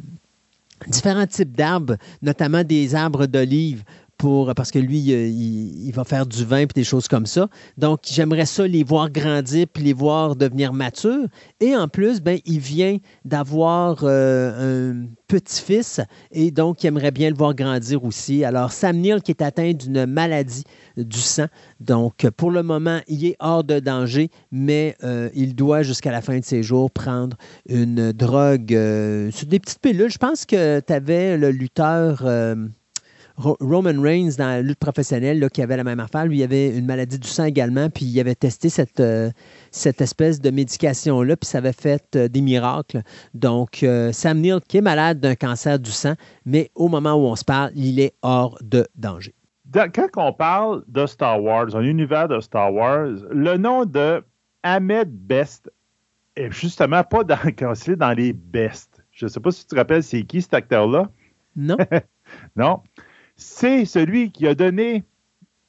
différents types d'arbres, notamment des arbres d'olive parce que lui, il, va faire du vin et des choses comme ça. Donc, j'aimerais ça les voir grandir puis les voir devenir matures. Et en plus, ben, il vient d'avoir euh, un petit-fils et donc il aimerait bien le voir grandir aussi. Alors, Sam qui est atteint d'une maladie du sang. Donc, pour le moment, il est hors de danger, mais euh, il doit jusqu'à la fin de ses jours prendre une drogue euh, des petites pilules. Je pense que tu avais le lutteur. Roman Reigns dans la lutte professionnelle là, qui avait la même affaire. Lui, il avait une maladie du sang également, puis il avait testé cette, euh, cette espèce de médication-là, puis ça avait fait euh, des miracles. Donc, euh, Sam Neill, qui est malade d'un cancer du sang, mais au moment où on se parle, il est hors de danger. Quand on parle de Star Wars, un univers de Star Wars, le nom de Ahmed Best est justement pas dans, dans les best. Je ne sais pas si tu te rappelles, c'est qui cet acteur-là? Non. non c'est celui qui a donné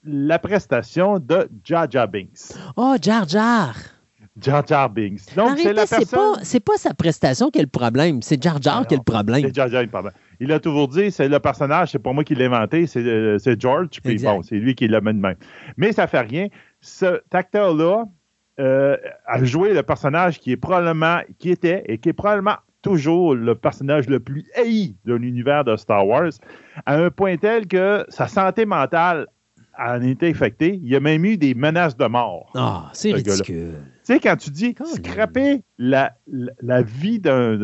la prestation de Jar Jar Binks. Oh, Jar Jar! Jar Jar Binks. Donc, c'est la personne... C'est pas, sa prestation qui est le problème, c'est Jar Jar qui est le problème. C'est Jar Jar qui est le problème. Il a toujours dit, c'est le personnage, c'est pas moi qui l'ai inventé, c'est euh, George, puis bon, c'est lui qui l'a mis de même. Mais ça fait rien. Cet acteur-là euh, a joué le personnage qui est probablement, qui était et qui est probablement toujours le personnage le plus haï de l'univers de Star Wars, à un point tel que sa santé mentale en été affectée. Il y a même eu des menaces de mort. Ah, c'est ridicule. Tu sais, quand tu dis scraper la, la, vie d'un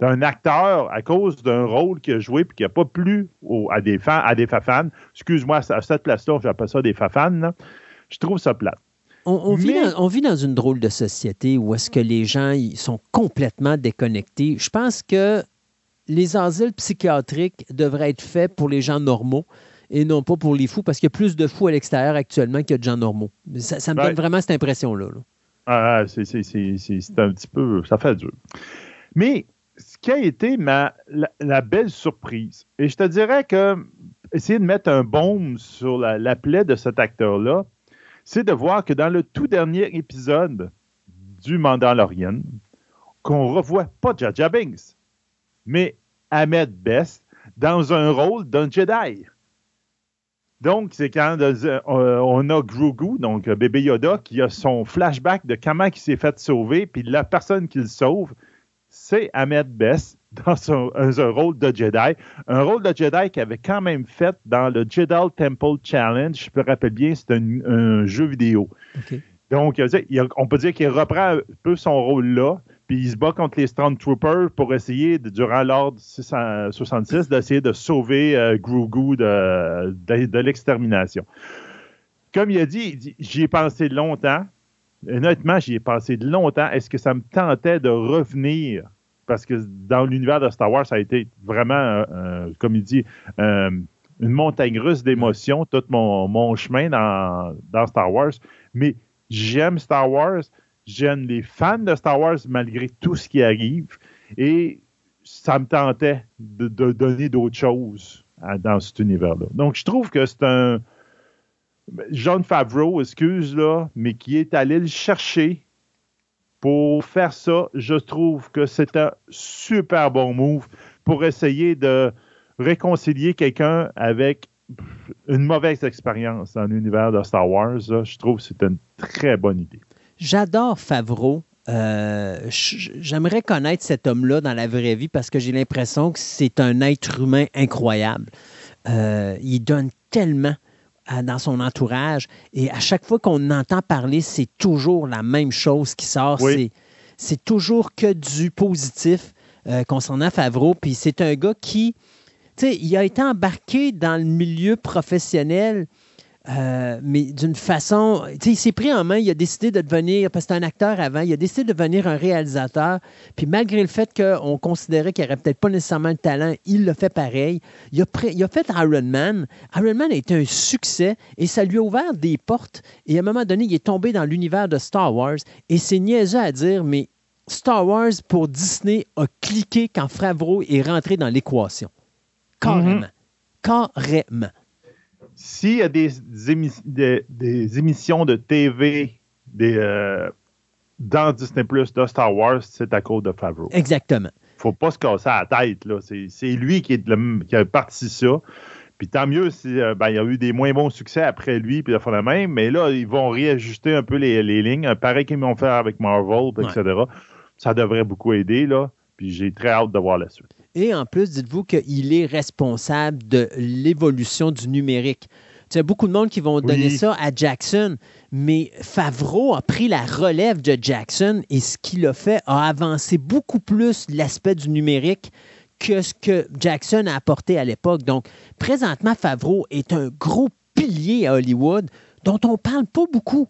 d'un acteur à cause d'un rôle qu'il a joué et qui n'a pas plu à des fans, à des fafans. Excuse-moi, à cette place-là, j'appelle ça des fafans. Je trouve ça plate. On, vit dans, une drôle de société où est-ce que les gens ils sont complètement déconnectés. Je pense que les asiles psychiatriques devraient être faits pour les gens normaux et non pas pour les fous, parce qu'il y a plus de fous à l'extérieur actuellement qu'il y a de gens normaux. Ça, me donne vraiment cette impression-là. Ah, ah c'est un petit peu... Ça fait dur. Mais ce qui a été ma, la, belle surprise, et je te dirais que essayer de mettre un baume sur la, la plaie de cet acteur-là, c'est de voir que dans le tout dernier épisode du Mandalorian, qu'on revoit pas Jar Binks, mais Ahmed Best dans un rôle d'un Jedi. Donc, c'est quand euh, on a Grogu, donc bébé Yoda, qui a son flashback de comment il s'est fait sauver, puis la personne qui le sauve, c'est Ahmed Best dans un, rôle de Jedi. Un rôle de Jedi qu'il avait quand même fait dans le Jedi Temple Challenge. Je me rappelle bien, c'est un, jeu vidéo. Donc, on peut dire qu'il reprend un peu son rôle là, puis il se bat contre les Stormtroopers pour essayer, durant l'ordre 66, d'essayer de sauver euh, Grogu de, de, l'extermination. Comme il a dit, j'y ai pensé longtemps. Honnêtement, j'y ai pensé longtemps. Est-ce que ça me tentait de revenir? Parce que dans l'univers de Star Wars, ça a été vraiment, euh, euh, comme il dit, euh, une montagne russe d'émotions, tout mon, chemin dans, Star Wars. Mais j'aime Star Wars, j'aime les fans de Star Wars malgré tout ce qui arrive. Et ça me tentait de, donner d'autres choses dans cet univers-là. Donc, je trouve que c'est un. John Favreau, excuse là, mais qui est allé le chercher pour faire ça. Je trouve que c'est un super bon move pour essayer de réconcilier quelqu'un avec une mauvaise expérience dans l'univers de Star Wars. je trouve que c'est une très bonne idée. J'adore Favreau. Euh, j'aimerais connaître cet homme-là dans la vraie vie parce que j'ai l'impression que c'est un être humain incroyable. Euh, il donne tellement dans son entourage et à chaque fois qu'on entend parler, c'est toujours la même chose qui sort. C'est toujours que du positif euh, concernant Favreau. Puis c'est un gars qui, tu sais, il a été embarqué dans le milieu professionnel euh, mais d'une façon, tu sais, il s'est pris en main, il a décidé de devenir, parce que c'était un acteur avant, il a décidé de devenir un réalisateur. Puis malgré le fait qu'on considérait qu'il n'aurait peut-être pas nécessairement le talent, il l'a fait pareil. Il a, il a fait Iron Man. Iron Man a été un succès et ça lui a ouvert des portes. Et à un moment donné, il est tombé dans l'univers de Star Wars. Et c'est niaiseux à dire, mais Star Wars pour Disney a cliqué quand Favreau est rentré dans l'équation. Carrément. Mm-hmm. Carrément s'il y a des, émissions de TV euh, dans Disney Plus de Star Wars, c'est à cause de Favreau. Exactement. faut pas se casser la tête. C'est lui qui, est qui a parti ça. Puis tant mieux si euh, ben, il y a eu des moins bons succès après lui, puis la même. Mais là, ils vont réajuster un peu les, lignes, pareil qu'ils m'ont fait avec Marvel, etc. Ça devrait beaucoup aider. Là. Puis j'ai très hâte de voir la suite. Et en plus, dites-vous qu'il est responsable de l'évolution du numérique. Il y a beaucoup de monde qui vont donner ça à Jackson, mais Favreau a pris la relève de Jackson et ce qu'il a fait a avancé beaucoup plus l'aspect du numérique que ce que Jackson a apporté à l'époque. Donc, présentement, Favreau est un gros pilier à Hollywood dont on ne parle pas beaucoup.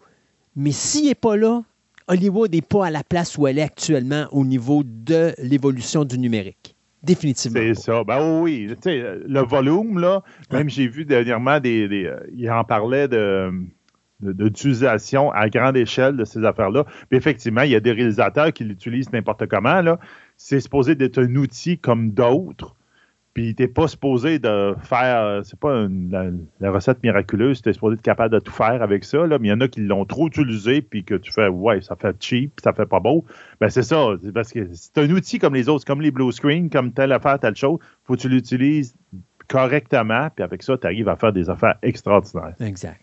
Mais s'il n'est pas là, Hollywood n'est pas à la place où elle est actuellement au niveau de l'évolution du numérique. Définitivement. C'est ça. Ben oui, tu sais, le volume, là, même j'ai vu dernièrement des. Euh, il en parlait de d'utilisation à grande échelle de ces affaires-là. Effectivement, il y a des réalisateurs qui l'utilisent n'importe comment. Là. C'est supposé d'être un outil comme d'autres puis t'es pas supposé de faire, c'est pas la, recette miraculeuse, t'es supposé être capable de tout faire avec ça, là, mais il y en a qui l'ont trop utilisé, puis que tu fais, ouais, ça fait cheap, ça fait pas beau. Ben c'est ça, parce que c'est un outil comme les autres, comme les blue screen, comme telle affaire, telle chose, faut que tu l'utilises correctement, puis avec ça, tu arrives à faire des affaires extraordinaires. Exact.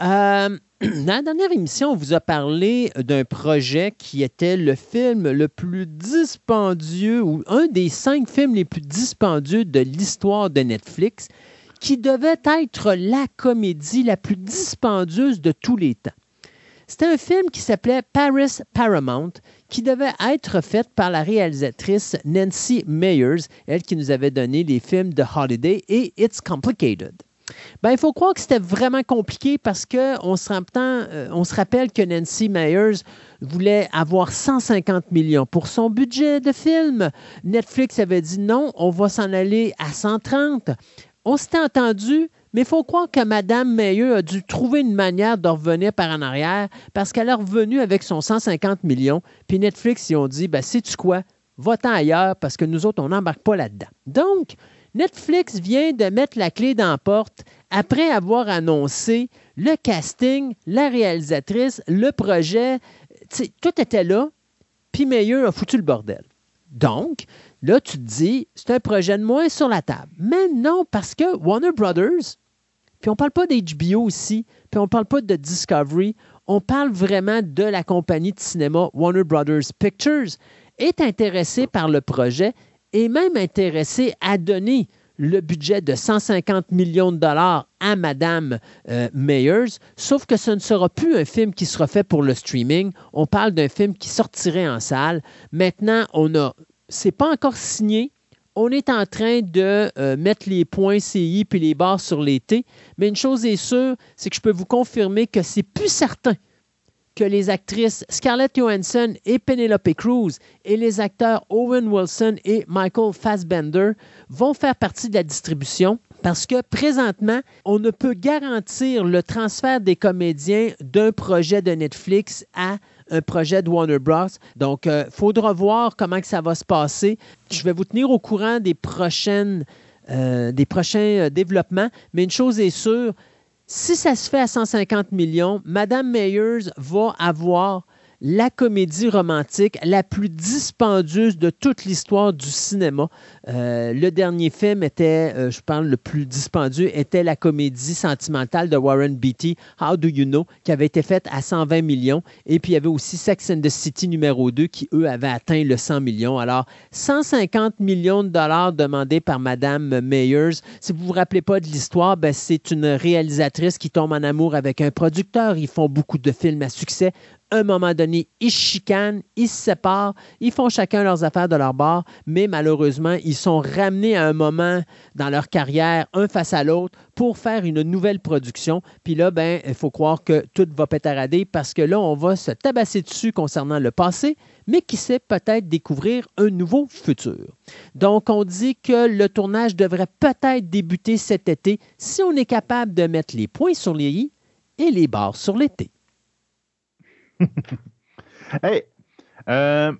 Euh, dans la dernière émission, on vous a parlé d'un projet qui était le film le plus dispendieux ou un des cinq films les plus dispendieux de l'histoire de Netflix, qui devait être la comédie la plus dispendieuse de tous les temps. C'était un film qui s'appelait Paris Paramount, qui devait être fait par la réalisatrice Nancy Meyers, elle qui nous avait donné les films de Holiday et It's Complicated. Ben, il faut croire que c'était vraiment compliqué parce qu'on se, euh, se rappelle que Nancy Meyers voulait avoir 150 millions pour son budget de film. Netflix avait dit non, on va s'en aller à 130. On s'était entendu, mais il faut croire que Mme Meyers a dû trouver une manière de revenir par en arrière parce qu'elle est revenue avec son 150 millions. Puis Netflix, ils ont dit, ben, sais-tu quoi? Va-t'en ailleurs parce que nous autres, on n'embarque pas là-dedans. Donc, Netflix vient de mettre la clé dans la porte après avoir annoncé le casting, la réalisatrice, le projet. Tout était là, puis Meilleur a foutu le bordel. Donc, là, tu te dis, c'est un projet de moins sur la table. Mais non, parce que Warner Brothers, puis on ne parle pas d'HBO ici, puis on ne parle pas de Discovery, on parle vraiment de la compagnie de cinéma Warner Brothers Pictures, est intéressé par le projet est même intéressé à donner le budget de 150 millions de dollars à Madame euh, Meyers, sauf que ce ne sera plus un film qui sera fait pour le streaming. On parle d'un film qui sortirait en salle. Maintenant, on a, c'est pas encore signé. On est en train de euh, mettre les points CI puis les barres sur les. Mais une chose est sûre, c'est que je peux vous confirmer que c'est plus certain que les actrices Scarlett Johansson et Penelope Cruz et les acteurs Owen Wilson et Michael Fassbender vont faire partie de la distribution parce que présentement, on ne peut garantir le transfert des comédiens d'un projet de Netflix à un projet de Warner Bros. Donc, il faudra voir comment que ça va se passer. Je vais vous tenir au courant des prochaines des prochains développements, mais une chose est sûre, si ça se fait à 150 millions, Madame Mayers va avoir la comédie romantique la plus dispendieuse de toute l'histoire du cinéma. Euh, le dernier film était, euh, je parle le plus dispendieux, était la comédie sentimentale de Warren Beatty, How Do You Know, qui avait été faite à 120 millions. Et puis il y avait aussi Sex and the City numéro 2 qui, eux, avaient atteint le 100 millions. Alors, 150 millions de dollars demandés par Madame Mayers. Si vous vous rappelez pas de l'histoire, ben, c'est une réalisatrice qui tombe en amour avec un producteur. Ils font beaucoup de films à succès un moment donné, ils chicanent, ils se séparent, ils font chacun leurs affaires de leur bord, mais malheureusement, ils sont ramenés à un moment dans leur carrière, un face à l'autre, pour faire une nouvelle production. Puis là, ben, il faut croire que tout va pétarader parce que là, on va se tabasser dessus concernant le passé, mais qui sait peut-être découvrir un nouveau futur. Donc, on dit que le tournage devrait peut-être débuter cet été si on est capable de mettre les points sur les i et les barres sur l'été. hey, euh,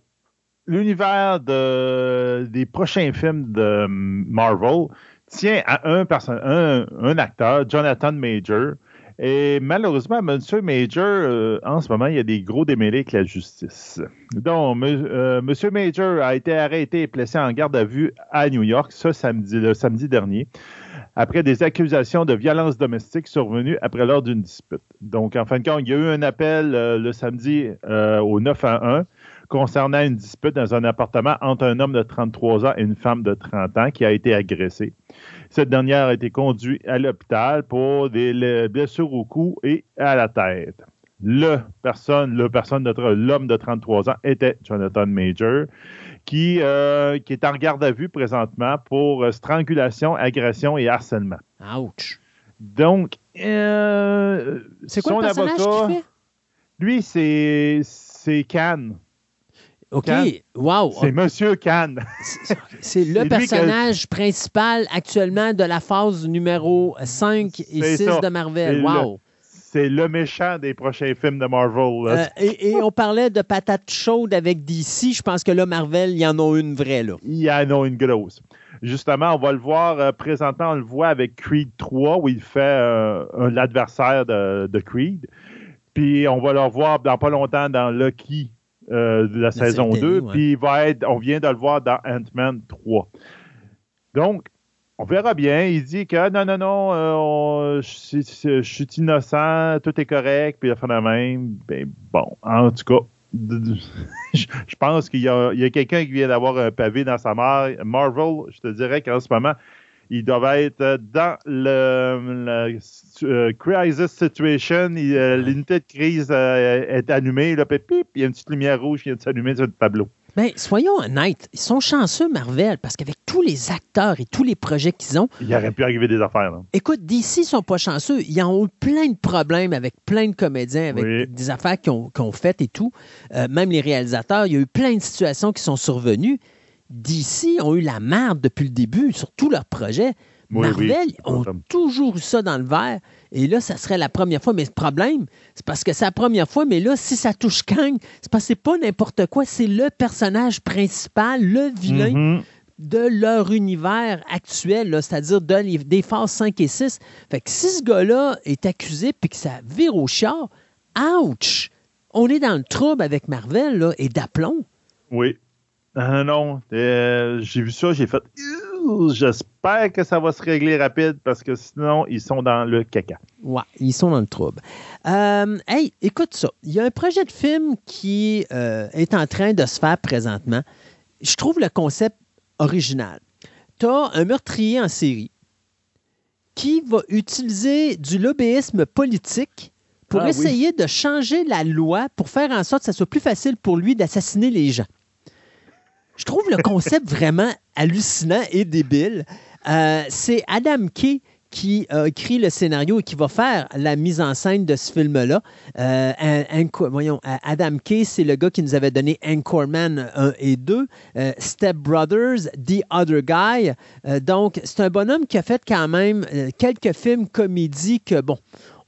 l'univers de, des prochains films de Marvel tient à un, un, un acteur, Jonathan Major. Et malheureusement, M. Major, euh, en ce moment, il y a des gros démêlés avec la justice. Donc, euh, M. Major a été arrêté et placé en garde à vue à New York ce samedi, le samedi dernier après des accusations de violence domestique survenues après lors d'une dispute. Donc, en fin de compte, il y a eu un appel euh, le samedi euh, au 9 à 1 concernant une dispute dans un appartement entre un homme de 33 ans et une femme de 30 ans qui a été agressée. Cette dernière a été conduite à l'hôpital pour des blessures au cou et à la tête. Le personne, le personne de l'homme de 33 ans était Jonathan Major qui, euh, qui est en garde à vue présentement pour euh, strangulation, agression et harcèlement. Ouch. Donc, euh, c'est quoi le personnage qu'il fait? Lui, c'est c'est OK, wow. C'est Monsieur Khan. C'est le personnage principal actuellement de la phase numéro 5 et 6 de Marvel. Wow c'est le méchant des prochains films de Marvel. Euh, et, on parlait de patates chaudes avec DC. Je pense que là, Marvel, il y en a une vraie. Là. Il y en a une grosse. Justement, on va le voir euh, présentement, on le voit avec Creed 3, où il fait euh, l'adversaire de, Creed. Puis on va le voir dans pas longtemps dans Lucky de la, saison 2. Puis il va être, on vient de le voir dans Ant-Man 3. Donc, on verra bien. Il dit que non, non, non, euh, je, suis innocent, tout est correct, puis il a fait la même. Ben, bon, en tout cas, je pense qu'il y a, quelqu'un qui vient d'avoir un pavé dans sa mort. Marvel, je te dirais qu'en ce moment, il doit être dans le, euh, crisis situation. Euh, l'unité de crise est allumée. Là, puis, il y a une petite lumière rouge qui vient de s'allumer sur le tableau. Bien, soyons honnêtes, ils sont chanceux, Marvel, parce qu'avec tous les acteurs et tous les projets qu'ils ont. Il aurait pu arriver des affaires. Là. Écoute, d'ici, ils sont pas chanceux. Ils ont eu plein de problèmes avec plein de comédiens, avec des affaires qu'ils ont, faites et tout. Euh, même les réalisateurs, il y a eu plein de situations qui sont survenues. D'ici ont eu la merde depuis le début sur tous leurs projets. Marvel ont toujours eu ça dans le verre. Et là, ça serait la première fois. Mais le problème, c'est parce que c'est la première fois. Mais là, si ça touche Kang, c'est parce que c'est pas n'importe quoi. C'est le personnage principal, le vilain. Mm-hmm. de leur univers actuel, c'est-à-dire de des phases 5 et 6. Fait que si ce gars-là est accusé puis que ça vire au char, ouch! On est dans le trouble avec Marvel là, et d'aplomb. Oui. Non, non. Euh, j'ai vu ça, j'ai fait J'espère que ça va se régler rapide parce que sinon, ils sont dans le caca. Ouais, ils sont dans le trouble. Euh, hey, écoute ça. Il y a un projet de film qui euh, est en train de se faire présentement. Je trouve le concept original. Tu as un meurtrier en série qui va utiliser du lobbyisme politique pour ah essayer de changer la loi pour faire en sorte que ça soit plus facile pour lui d'assassiner les gens. Je trouve le concept vraiment hallucinant et débile. Euh, c'est Adam Kay qui a écrit le scénario et qui va faire la mise en scène de ce film-là. Euh, voyons, Adam Kay, c'est le gars qui nous avait donné Anchorman 1 et 2, euh, Step Brothers, The Other Guy. donc, c'est un bonhomme qui a fait quand même quelques films comédies que, bon,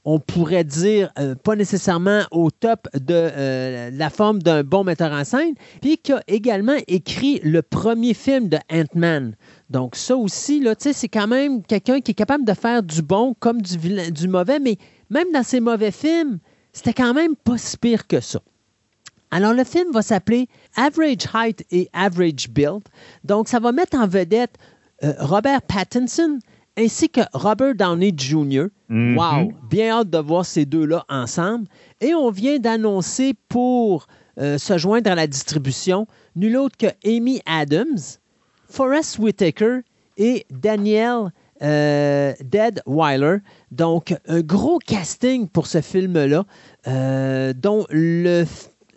on pourrait dire, euh, pas nécessairement au top de euh, la forme d'un bon metteur en scène, puis qui a également écrit le premier film de Ant-Man. Donc ça aussi, c'est quand même quelqu'un qui est capable de faire du bon comme du, du mauvais, mais même dans ses mauvais films, c'était quand même pas si pire que ça. Alors, le film va s'appeler Average Height et Average Build. Donc, ça va mettre en vedette euh, Robert Pattinson ainsi que Robert Downey Jr. Mhm. Wow! Bien hâte de voir ces deux-là ensemble. Et on vient d'annoncer pour euh, se joindre à la distribution nul autre que Amy Adams, Forrest Whitaker et Daniel euh, Dead Weiler. Donc, un gros casting pour ce film-là, dont le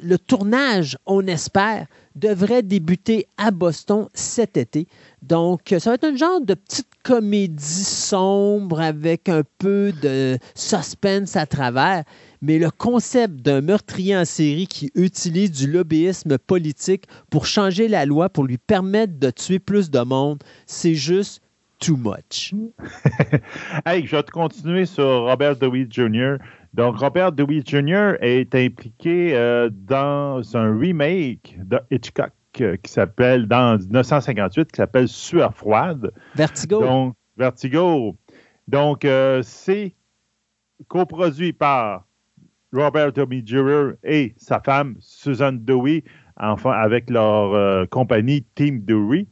le tournage, on espère, devrait débuter à Boston cet été. Donc, ça va être un genre de petite comédie sombre avec un peu de suspense à travers. Mais le concept d'un meurtrier en série qui utilise du lobbyisme politique pour changer la loi, pour lui permettre de tuer plus de monde, c'est juste too much. hey, je vais te continuer sur Robert DeWitt Jr. Donc, Robert Dewey Jr. est impliqué euh, dans un remake de Hitchcock euh, qui s'appelle, dans 1958, qui s'appelle Sueur froide. Vertigo. Donc, Vertigo. Donc, euh, c'est coproduit par Robert Dewey Jr. et sa femme, Susan Dewey, enfin, avec leur compagnie Team Dewey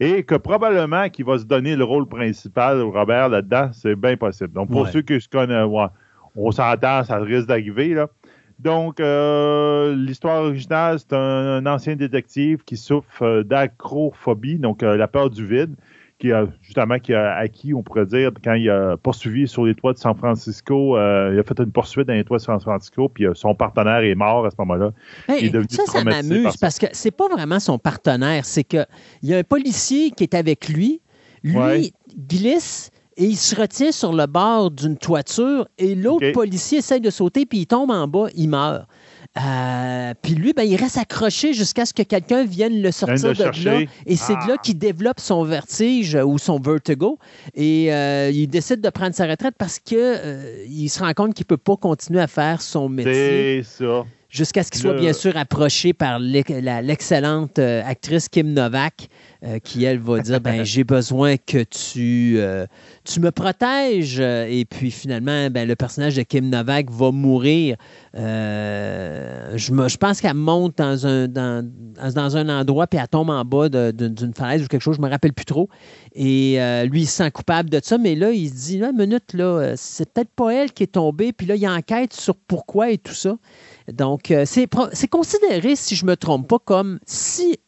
et que probablement qu'il va se donner le rôle principal, Robert, là-dedans, c'est bien possible. Donc, pour ceux qui se connaissent, on s'entend, ça risque d'arriver. Là. Donc, euh, l'histoire originale, c'est un, ancien détective qui souffre euh, d'acrophobie, donc euh, la peur du vide, qui a justement qui a acquis, on pourrait dire, quand il a poursuivi sur les toits de San Francisco, il a fait une poursuite dans les toits de San Francisco, puis son partenaire est mort à ce moment-là. ça, ça m'amuse parce que c'est pas vraiment son partenaire, c'est qu'il y a un policier qui est avec lui, lui glisse et il se retient sur le bord d'une toiture et l'autre policier essaye de sauter puis il tombe en bas, il meurt. Euh, puis lui, ben, il reste accroché jusqu'à ce que quelqu'un vienne le sortir de là. Et c'est de là ah. qu'il développe son vertige euh, ou son vertigo. Et euh, il décide de prendre sa retraite parce qu'il il se rend compte qu'il ne peut pas continuer à faire son métier. C'est ça jusqu'à ce qu'il soit bien sûr approché par l'excellente euh, actrice Kim Novak, euh, qui, elle, va dire, ben, j'ai besoin que tu, euh, tu me protèges. Et puis, finalement, ben, le personnage de Kim Novak va mourir. je, je pense qu'elle monte dans un, dans, dans, un endroit, puis elle tombe en bas d'une falaise ou quelque chose, je ne me rappelle plus trop. Et lui, il se sent coupable de ça, mais là, il se dit, une minute, là, c'est peut-être pas elle qui est tombée, puis là, il enquête sur pourquoi et tout ça. Donc, euh, c'est considéré, si je ne me trompe pas, comme si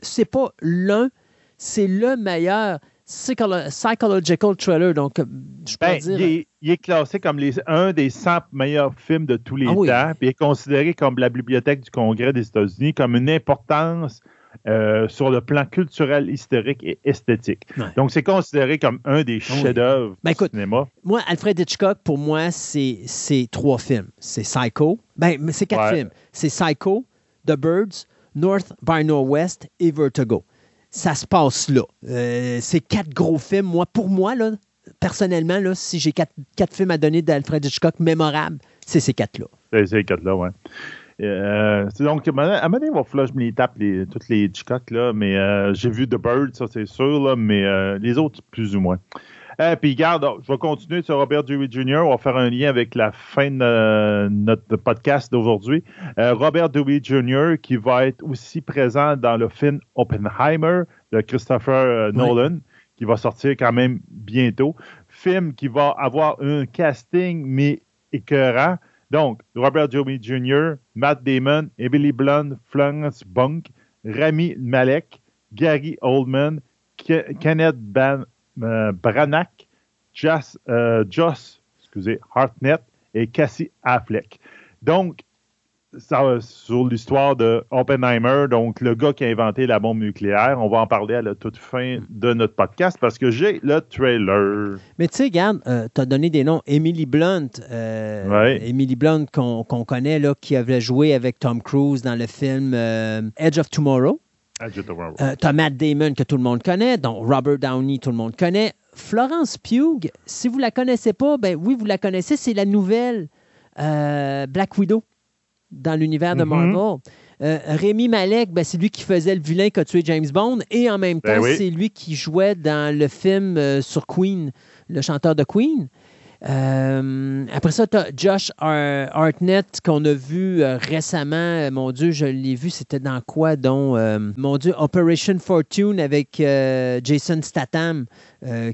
c'est pas l'un, c'est le meilleur psychological trailer. Donc, euh, je peux ben, dire. Il est, classé comme les, un des 100 meilleurs films de tous les ah temps. Puis il est considéré comme la Bibliothèque du Congrès des États-Unis, comme une importance euh, sur le plan culturel, historique et esthétique. Donc, c'est considéré comme un des chefs-d'œuvre ben, du cinéma. Moi, Alfred Hitchcock, pour moi, c'est trois films. C'est Psycho. Ben, c'est quatre films. C'est Psycho, The Birds, North by Northwest et Vertigo. Ça se passe là. Euh, c'est quatre gros films. Moi, pour moi, là, personnellement, là, si j'ai quatre, quatre films à donner d'Alfred Hitchcock mémorables, c'est ces quatre-là. C'est ces quatre-là, oui. Euh, donc, à un moment donné, il va falloir que je me les tape, les, toutes les Hitchcock, là, mais euh, j'ai vu The Bird, ça c'est sûr, là, mais euh, les autres, plus ou moins. puis, garde, oh, je vais continuer sur Robert Dewey Jr. On va faire un lien avec la fin de notre podcast d'aujourd'hui. Robert Dewey Jr. qui va être aussi présent dans le film Oppenheimer de Christopher Nolan, qui va sortir quand même bientôt. Film qui va avoir un casting, mais écœurant. Donc, Robert Downey Jr., Matt Damon, Emily Blunt, Florence Bunk, Rami Malek, Gary Oldman, Kenneth Ban euh, Branagh, Joss, euh, Joss excusez, Hartnett et Cassie Affleck. Donc, ça, sur l'histoire de Oppenheimer, donc le gars qui a inventé la bombe nucléaire. On va en parler à la toute fin de notre podcast parce que j'ai le trailer. Mais tu sais, regarde, euh, tu as donné des noms. Emily Blunt, euh, Emily Blunt qu'on connaît, là, qui avait joué avec Tom Cruise dans le film euh, Edge of Tomorrow. Edge of Tomorrow. tu as Matt Damon que tout le monde connaît, donc Robert Downey, tout le monde connaît. Florence Pugh, si vous la connaissez pas, ben oui, vous la connaissez, c'est la nouvelle euh, Black Widow dans l'univers de mm-hmm. Marvel. Euh, Rémi Malek, ben, c'est lui qui faisait le vilain qui a tué James Bond et en même ben temps, c'est lui qui jouait dans le film euh, sur Queen, le chanteur de Queen. Euh, après ça, tu as Josh Hartnett qu'on a vu récemment. Mon Dieu, je l'ai vu, c'était dans quoi donc? mon Dieu, Operation Fortune avec Jason Statham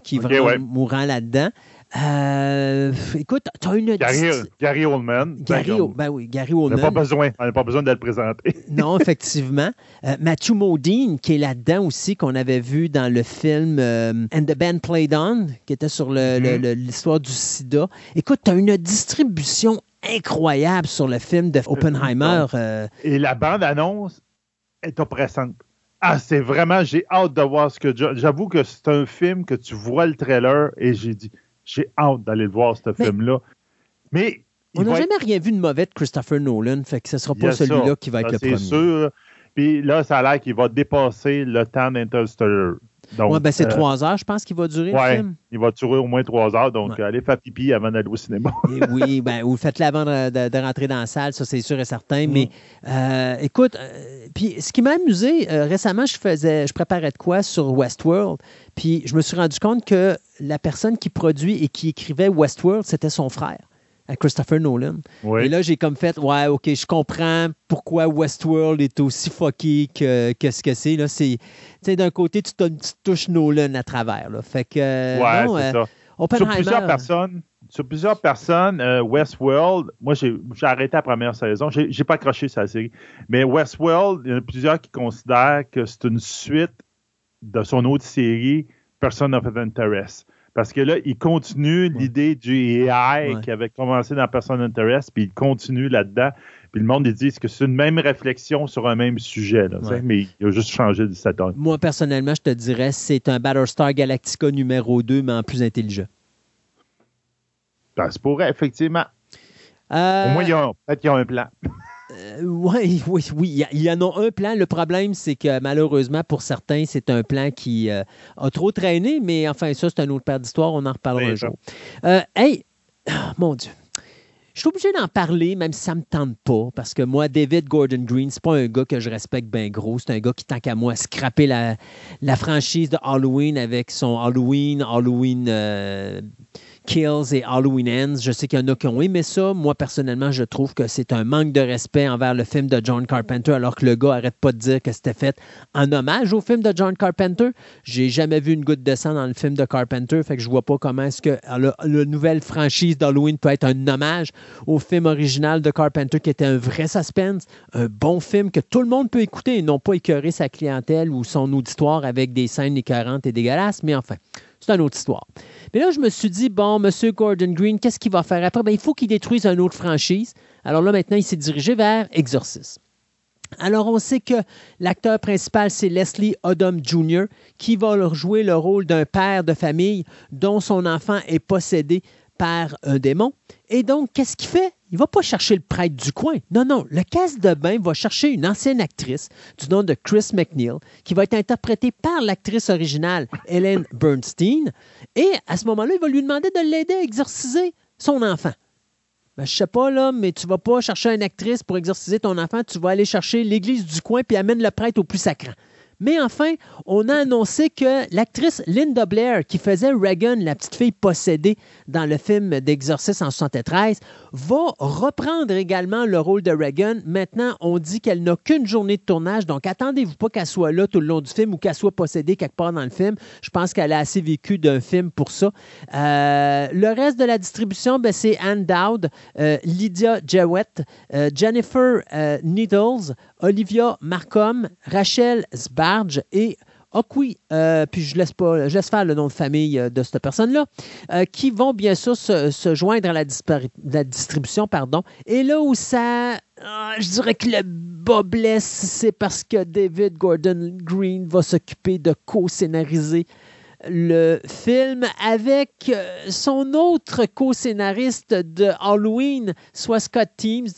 qui est vraiment mourant là-dedans. Euh, écoute, tu as une. Gary, Gary Oldman. Gary, ben oui, Gary Oldman. On n'a pas besoin, on pas besoin de le présenter. non, effectivement. Euh, Matthew Modine, qui est là-dedans aussi, qu'on avait vu dans le film euh, And the Band Played On, qui était sur mm-hmm. l'histoire du sida. Écoute, tu as une distribution incroyable sur le film de Oppenheimer. Et la bande-annonce est oppressante. Ah, c'est vraiment, j'ai hâte de voir ce que. J'avoue que c'est un film que tu vois le trailer et j'ai dit j'ai hâte d'aller le voir, ce film-là. Mais. On n'a jamais rien vu de mauvais de Christopher Nolan, fait que ce ne sera pas celui-là qui va être le premier. C'est sûr. Puis là, ça a l'air qu'il va dépasser le temps d'Interstellar. Oui, ben c'est euh, trois heures, je pense qu'il va durer le film. Il va durer au moins trois heures, donc allez faire pipi avant d'aller au cinéma. oui, ben, ou faites-le avant de, rentrer dans la salle, ça c'est sûr et certain. Mais mm. euh, écoute, euh, puis ce qui m'a amusé, récemment, je faisais, je préparais de quoi sur Westworld, puis je me suis rendu compte que la personne qui produit et qui écrivait Westworld, c'était son frère à Christopher Nolan. Et là, j'ai comme fait, ouais, OK, je comprends pourquoi Westworld est aussi fucky que, ce que c'est. Là, c'est, d'un côté, tu, touches Nolan à travers. Là. Fait que, ouais, c'est euh, ça. Sur plusieurs personnes, sur plusieurs personnes, euh, Westworld, moi, j'ai, arrêté la première saison. J'ai, j'ai pas accroché sa série. Mais Westworld, il y en a plusieurs qui considèrent que c'est une suite de son autre série, Person of Interest. Parce que là, il continue l'idée du AI qui avait commencé dans Person Interest, puis il continue là-dedans. Puis le monde, ils disent que c'est une même réflexion sur un même sujet, mais il a juste changé de cette Moi, personnellement, je te dirais, c'est un Battlestar Galactica numéro 2, mais en plus intelligent. Ça se pourrait, effectivement. Euh, Au moins, peut-être qu'ils ont un plan. Euh, oui, oui, oui. Il y, en a un plan. Le problème, c'est que malheureusement, pour certains, c'est un plan qui euh, a trop traîné, mais enfin, ça, c'est un autre paire d'histoire. On en reparlera un jour. Euh, hey, mon Dieu. Je suis obligé d'en parler, même si ça ne me tente pas, parce que moi, David Gordon Green, c'est pas un gars que je respecte bien gros. C'est un gars qui, tant qu'à moi, a scrappé la, la, franchise de Halloween avec son Halloween, Halloween Kills et Halloween Ends. Je sais qu'il y en a qui ont aimé ça. Moi, personnellement, je trouve que c'est un manque de respect envers le film de John Carpenter, alors que le gars arrête pas de dire que c'était fait en hommage au film de John Carpenter. J'ai jamais vu une goutte de sang dans le film de Carpenter, fait que je vois pas comment est-ce que la nouvelle franchise d'Halloween peut être un hommage au film original de Carpenter qui était un vrai suspense, un bon film que tout le monde peut écouter et non pas écœurer sa clientèle ou son auditoire avec des scènes écœurantes et dégueulasses, mais enfin, c'est une autre histoire. Mais là, je me suis dit, bon, M. Gordon Green, qu'est-ce qu'il va faire après? Ben, il faut qu'il détruise une autre franchise. Alors là, maintenant, il s'est dirigé vers Exorcist. Alors, on sait que l'acteur principal, c'est Leslie Odom Jr., qui va jouer le rôle d'un père de famille dont son enfant est possédé par un démon. Et donc, qu'est-ce qu'il fait? Il ne va pas chercher le prêtre du coin. Non, non. Le casse de bain va chercher une ancienne actrice du nom de Chris McNeil, qui va être interprétée par l'actrice originale Helen Bernstein. Et à ce moment-là, il va lui demander de l'aider à exorciser son enfant. Ben, je sais pas, là, mais tu vas pas chercher une actrice pour exorciser ton enfant, tu vas aller chercher l'église du coin puis amène le prêtre au plus sacrant. Mais enfin, on a annoncé que l'actrice Linda Blair, qui faisait Reagan, la petite fille possédée dans le film d'Exorcist en 73, va reprendre également le rôle de Reagan. Maintenant, on dit qu'elle n'a qu'une journée de tournage, donc attendez-vous pas qu'elle soit là tout le long du film ou qu'elle soit possédée quelque part dans le film. Je pense qu'elle a assez vécu d'un film pour ça. Euh, le reste de la distribution, ben, c'est Anne Dowd, euh, Lydia Jewett, euh, Jennifer Needles, Olivia Markham, Rachel Sbarge et Okui, euh, puis je laisse pas, je faire le nom de famille euh, de cette personne-là, euh, qui vont bien sûr se, joindre à la, la, distribution, pardon. Et là où ça, ah, je dirais que le bas blesse, c'est parce que David Gordon Green va s'occuper de co-scénariser le film avec son autre co-scénariste de Halloween, soit Scott Teams.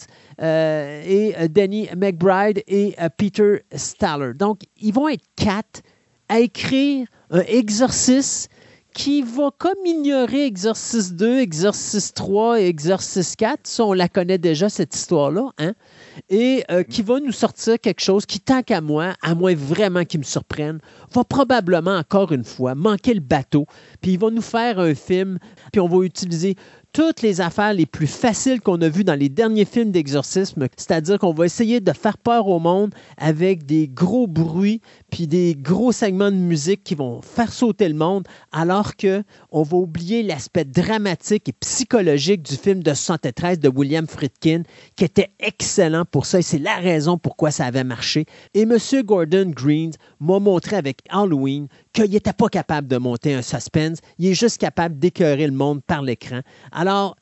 Euh, et euh, Danny McBride et euh, Peter Staller. Donc, ils vont être quatre à écrire un exorcisme qui va comme ignorer Exorcist 2, Exorcist 3 et Exorcist 4. Ça, on la connaît déjà, cette histoire-là. Hein? Et qui va nous sortir quelque chose qui, tant qu'à moi, à moins vraiment qu'il me surprenne, va probablement, encore une fois, manquer le bateau. Puis il va nous faire un film, puis on va utiliser toutes les affaires les plus faciles qu'on a vues dans les derniers films d'exorcisme, c'est-à-dire qu'on va essayer de faire peur au monde avec des gros bruits puis des gros segments de musique qui vont faire sauter le monde, alors que on va oublier l'aspect dramatique et psychologique du film de 73 de William Friedkin, qui était excellent pour ça et c'est la raison pourquoi ça avait marché. Et M. Gordon Green m'a montré avec Halloween qu'il n'était pas capable de monter un suspense, il est juste capable d'écœurer le monde par l'écran. Alors,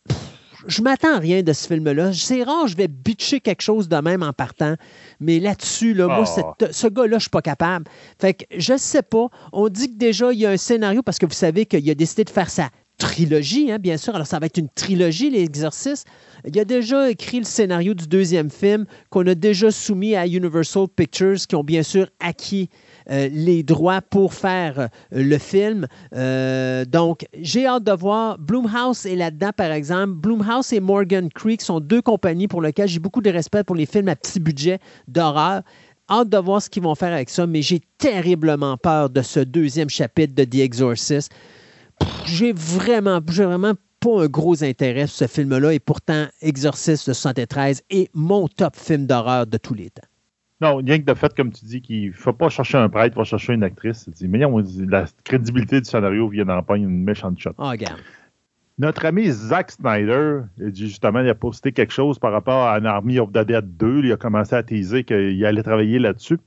je m'attends à rien de ce film-là. C'est rare, je vais bitcher quelque chose de même en partant. Mais là-dessus, là, moi, ah. ce gars-là, je ne suis pas capable. Fait que je sais pas. On dit que déjà, il y a un scénario parce que vous savez qu'il a décidé de faire sa trilogie, hein, bien sûr. Alors, ça va être une trilogie, l'exercice. Il a déjà écrit le scénario du deuxième film qu'on a déjà soumis à Universal Pictures, qui ont bien sûr acquis euh, les droits pour faire euh, le film. Euh, donc, j'ai hâte de voir. Bloomhouse est là-dedans, par exemple. Bloomhouse et Morgan Creek sont deux compagnies pour lesquelles j'ai beaucoup de respect pour les films à petit budget d'horreur. Hâte de voir ce qu'ils vont faire avec ça, mais j'ai terriblement peur de ce deuxième chapitre de The Exorcist. J'ai vraiment, vraiment pas un gros intérêt sur ce film-là, et pourtant, Exorcist de 73 est mon top film d'horreur de tous les temps. Non, rien que de fait, comme tu dis, qu'il ne faut pas chercher un prêtre, il faut chercher une actrice. Mais la crédibilité du scénario vient d'en prendre une méchante shot. Oh, regarde. Notre ami Zack Snyder, justement, il a posté quelque chose par rapport à An Army of the Dead 2. Il a commencé à teaser qu'il allait travailler là-dessus.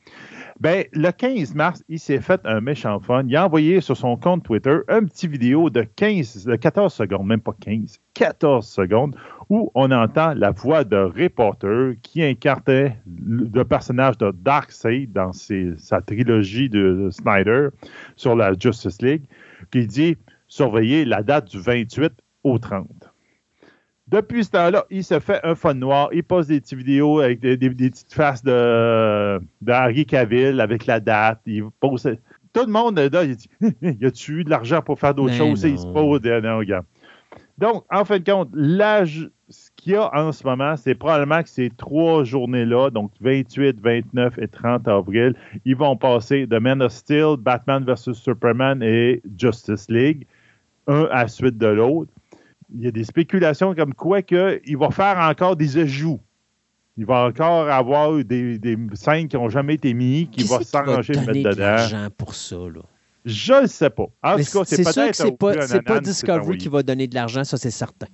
Ben, le 15 mars, il s'est fait un méchant fun. Il a envoyé sur son compte Twitter un petit vidéo de 15, de 14 secondes, même pas 15, 14 secondes, où on entend la voix de Reporter qui incarnait le personnage de Darkseid dans sa trilogie de Snyder sur la Justice League, qui dit surveiller la date du 28 au 30. Depuis ce temps-là, il se fait un fun noir. Il poste des petites vidéos avec des, petites faces de, Harry Cavill avec la date. Il pose, tout le monde là, il dit Y a-tu eu de l'argent pour faire d'autres choses Il se pose non, gars. Donc, en fin de compte, l'âge, ce qu'il y a en ce moment, c'est probablement que ces trois journées-là, donc 28, 29 et 30 avril, ils vont passer The Man of Steel, Batman vs. Superman et Justice League, un à la suite de l'autre il y a des spéculations comme quoi qu'il va faire encore des ajouts. Il va encore avoir des, des scènes qui n'ont jamais été mises, qui, va s'arranger de mettre dedans. pour ça, là? Je ne sais pas. En tout cas, c'est peut-être. C'est pas, pas Discovery qui va donner de l'argent, ça, c'est certain.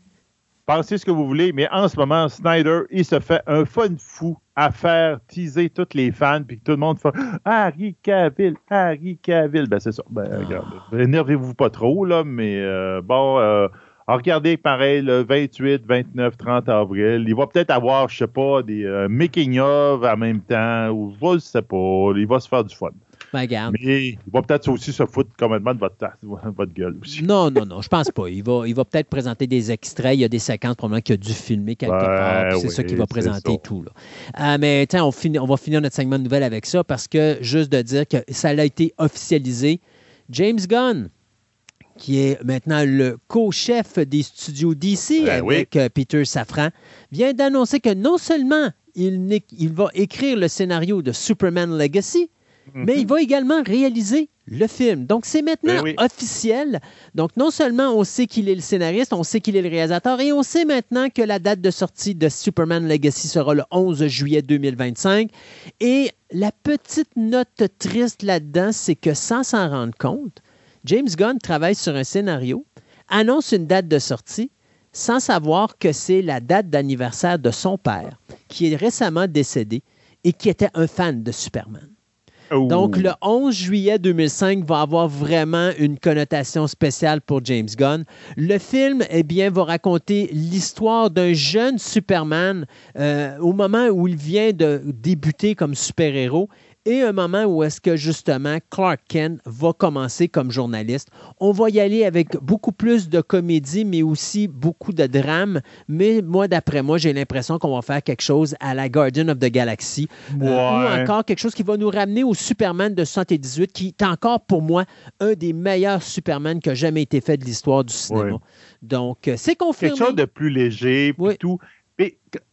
Pensez ce que vous voulez, mais en ce moment, Snyder, il se fait un fun fou à faire teaser tous les fans, puis que tout le monde fait Harry Cavill, Harry Cavill. Ben, c'est ça. Ben, ah. énervez-vous pas trop, là, mais euh, bon. Euh, regardez, pareil, le 28, 29, 30 avril, il va peut-être avoir, je sais pas, des euh, making-of en même temps, ou je sais pas, il va se faire du fun. Ben, Mais il va peut-être aussi se foutre complètement de votre, votre gueule aussi. Non, non, non, je pense pas. Il va, il va peut-être présenter des extraits. Il y a des séquences probablement qu'il a dû filmer quelque part. C'est ça qu'il va présenter tout. Là. Euh, mais on, on va finir notre segment de nouvelles avec ça parce que juste de dire que ça a été officialisé. James Gunn, qui est maintenant le co-chef des studios DC ben avec euh, Peter Safran, vient d'annoncer que non seulement il, il, va écrire le scénario de Superman Legacy, mhm. mais il va également réaliser le film. Donc, c'est maintenant ben officiel. Donc, non seulement on sait qu'il est le scénariste, on sait qu'il est le réalisateur, et on sait maintenant que la date de sortie de Superman Legacy sera le 11 juillet 2025. Et la petite note triste là-dedans, c'est que sans s'en rendre compte, James Gunn travaille sur un scénario, annonce une date de sortie, sans savoir que c'est la date d'anniversaire de son père, qui est récemment décédé et qui était un fan de Superman. Oh. Donc, le 11 juillet 2005 va avoir vraiment une connotation spéciale pour James Gunn. Le film, eh bien, va raconter l'histoire d'un jeune Superman euh, au moment où il vient de débuter comme super-héros et un moment où est-ce que justement Clark Kent va commencer comme journaliste. On va y aller avec beaucoup plus de comédie, mais aussi beaucoup de drame. Mais moi, d'après moi, j'ai l'impression qu'on va faire quelque chose à la Guardian of the Galaxy. Euh, ou encore quelque chose qui va nous ramener au Superman de 78, qui est encore pour moi un des meilleurs Superman qui a jamais été fait de l'histoire du cinéma. Donc, euh, c'est confirmé. Quelque chose de plus léger, tout.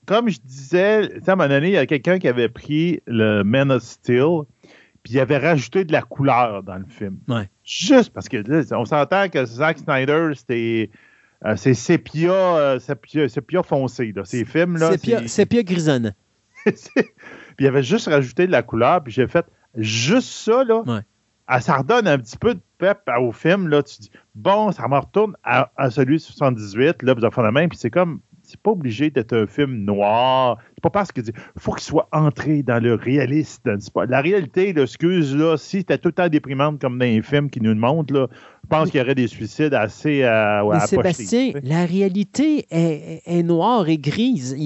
Comme je disais, à un moment donné, il y a quelqu'un qui avait pris le Man of Steel, puis il avait rajouté de la couleur dans le film. Juste parce que on s'entend que Zack Snyder, c'était. Euh, c'est sépia, euh, sépia, foncé, là. Ces films-là. Sépia, sépia grisonnant. puis il avait juste rajouté de la couleur, puis j'ai fait juste ça, là. Ah, ça redonne un petit peu de pep au film, là. Tu dis, bon, ça me retourne à, celui de 78, là, main, puis c'est comme c'est pas obligé d'être un film noir. C'est pas parce que faut qu'il soit entré dans le réaliste. La réalité, excuse, là, si c'était tout le temps déprimante comme dans les films qui nous le montrent, là, je pense qu'il y aurait des suicides assez à, à Sébastien, la réalité est, noire et grise.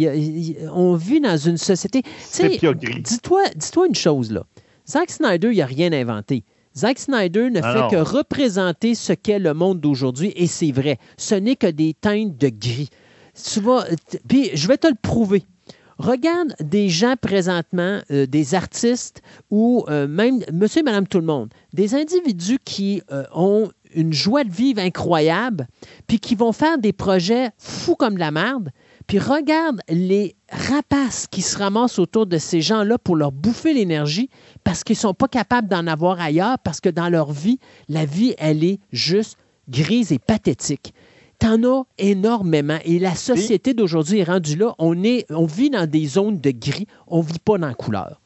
on vit dans une société. Dis-toi dis une chose, là. Zack Snyder, il n'a rien inventé. Zack Snyder ne ah fait que représenter ce qu'est le monde d'aujourd'hui, et c'est vrai. Ce n'est que des teintes de gris tu vas. Puis je vais te le prouver. Regarde des gens présentement, euh, des artistes ou euh, même monsieur et madame tout le monde, des individus qui euh, ont une joie de vivre incroyable, puis qui vont faire des projets fous comme la merde, puis regarde les rapaces qui se ramassent autour de ces gens-là pour leur bouffer l'énergie parce qu'ils ne sont pas capables d'en avoir ailleurs, parce que dans leur vie, la vie, elle est juste grise et pathétique. T'en as énormément. Et la société d'aujourd'hui est rendue là. On, est, on vit dans des zones de gris. On ne vit pas dans la couleur.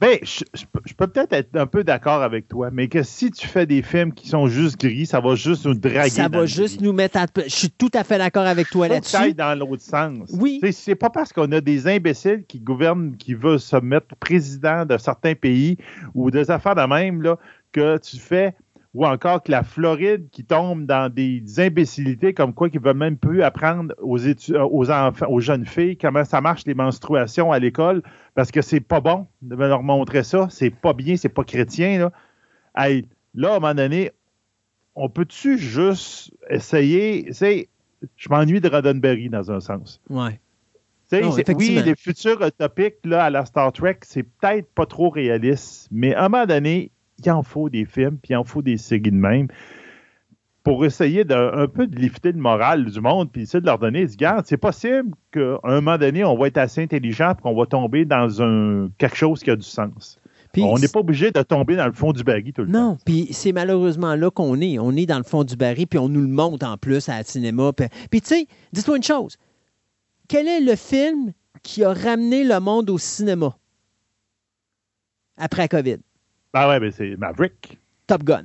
Ben, je, peux peut-être être un peu d'accord avec toi, mais que si tu fais des films qui sont juste gris, ça va juste nous draguer. Ça va juste nous mettre à. Je suis tout à fait d'accord avec toi là-dessus. dans l'autre sens. Oui. C'est pas parce qu'on a des imbéciles qui gouvernent, qui veulent se mettre président de certains pays ou des affaires de même, là, que tu fais ou encore que la Floride qui tombe dans des imbécilités comme quoi qu'ils ne veulent même plus apprendre aux, euh, aux, enfants, aux jeunes filles comment ça marche les menstruations à l'école parce que c'est pas bon de leur montrer ça, c'est pas bien, c'est pas chrétien. Là. Hey, là, à un moment donné, on peut-tu juste essayer, c'est, je m'ennuie de Roddenberry dans un sens. Ouais. oui, les futurs topics là, à la Star Trek, c'est peut-être pas trop réaliste, mais à un moment donné, il en faut des films, puis il en faut des séries de même pour essayer de, un peu de lifter le moral du monde, puis essayer de leur donner, garde, c'est possible qu'à un moment donné, on va être assez intelligent pour qu'on va tomber dans un, quelque chose qui a du sens. on n'est pas obligé de tomber dans le fond du baril tout le temps. Non, puis c'est malheureusement là qu'on est. On est dans le fond du baril, puis on nous le montre en plus à la cinéma. Puis, tu sais, dis-toi une chose. Quel est le film qui a ramené le monde au cinéma après la COVID? Ben ouais, mais c'est Maverick. Top Gun.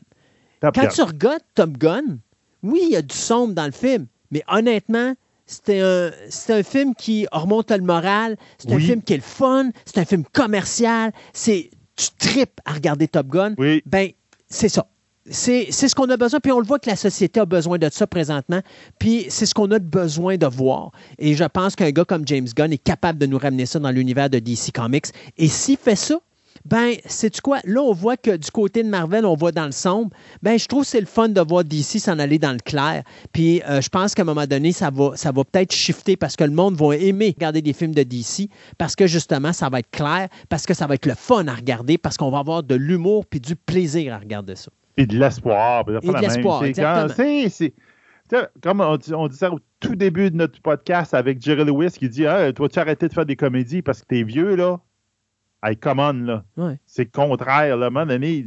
Quand tu regardes Top Gun, oui, il y a du sombre dans le film, mais honnêtement, c'est un, un, film qui remonte le moral, c'est un film qui est le fun, c'est un film commercial, c'est tu tripes à regarder Top Gun. Oui. Ben, c'est ça. C'est ce qu'on a besoin, puis on le voit que la société a besoin de ça présentement, puis c'est ce qu'on a besoin de voir. Et je pense qu'un gars comme James Gunn est capable de nous ramener ça dans l'univers de DC Comics. Et s'il fait ça, ben, c'est quoi? Là, on voit que du côté de Marvel, on va dans le sombre. Ben, je trouve que c'est le fun de voir DC s'en aller dans le clair. Puis, euh, je pense qu'à un moment donné, ça va, ça va peut-être shifter parce que le monde va aimer regarder des films de DC parce que justement, ça va être clair, parce que ça va être le fun à regarder, parce qu'on va avoir de l'humour puis du plaisir à regarder ça. Et de l'espoir. Et de l'espoir, C'est comme on, dit, on disait au tout début de notre podcast avec Jerry Lewis qui dit ah, Toi, tu as arrêté de faire des comédies parce que t'es vieux, là. Hey, come on, là. C'est contraire. Là. À un moment donné,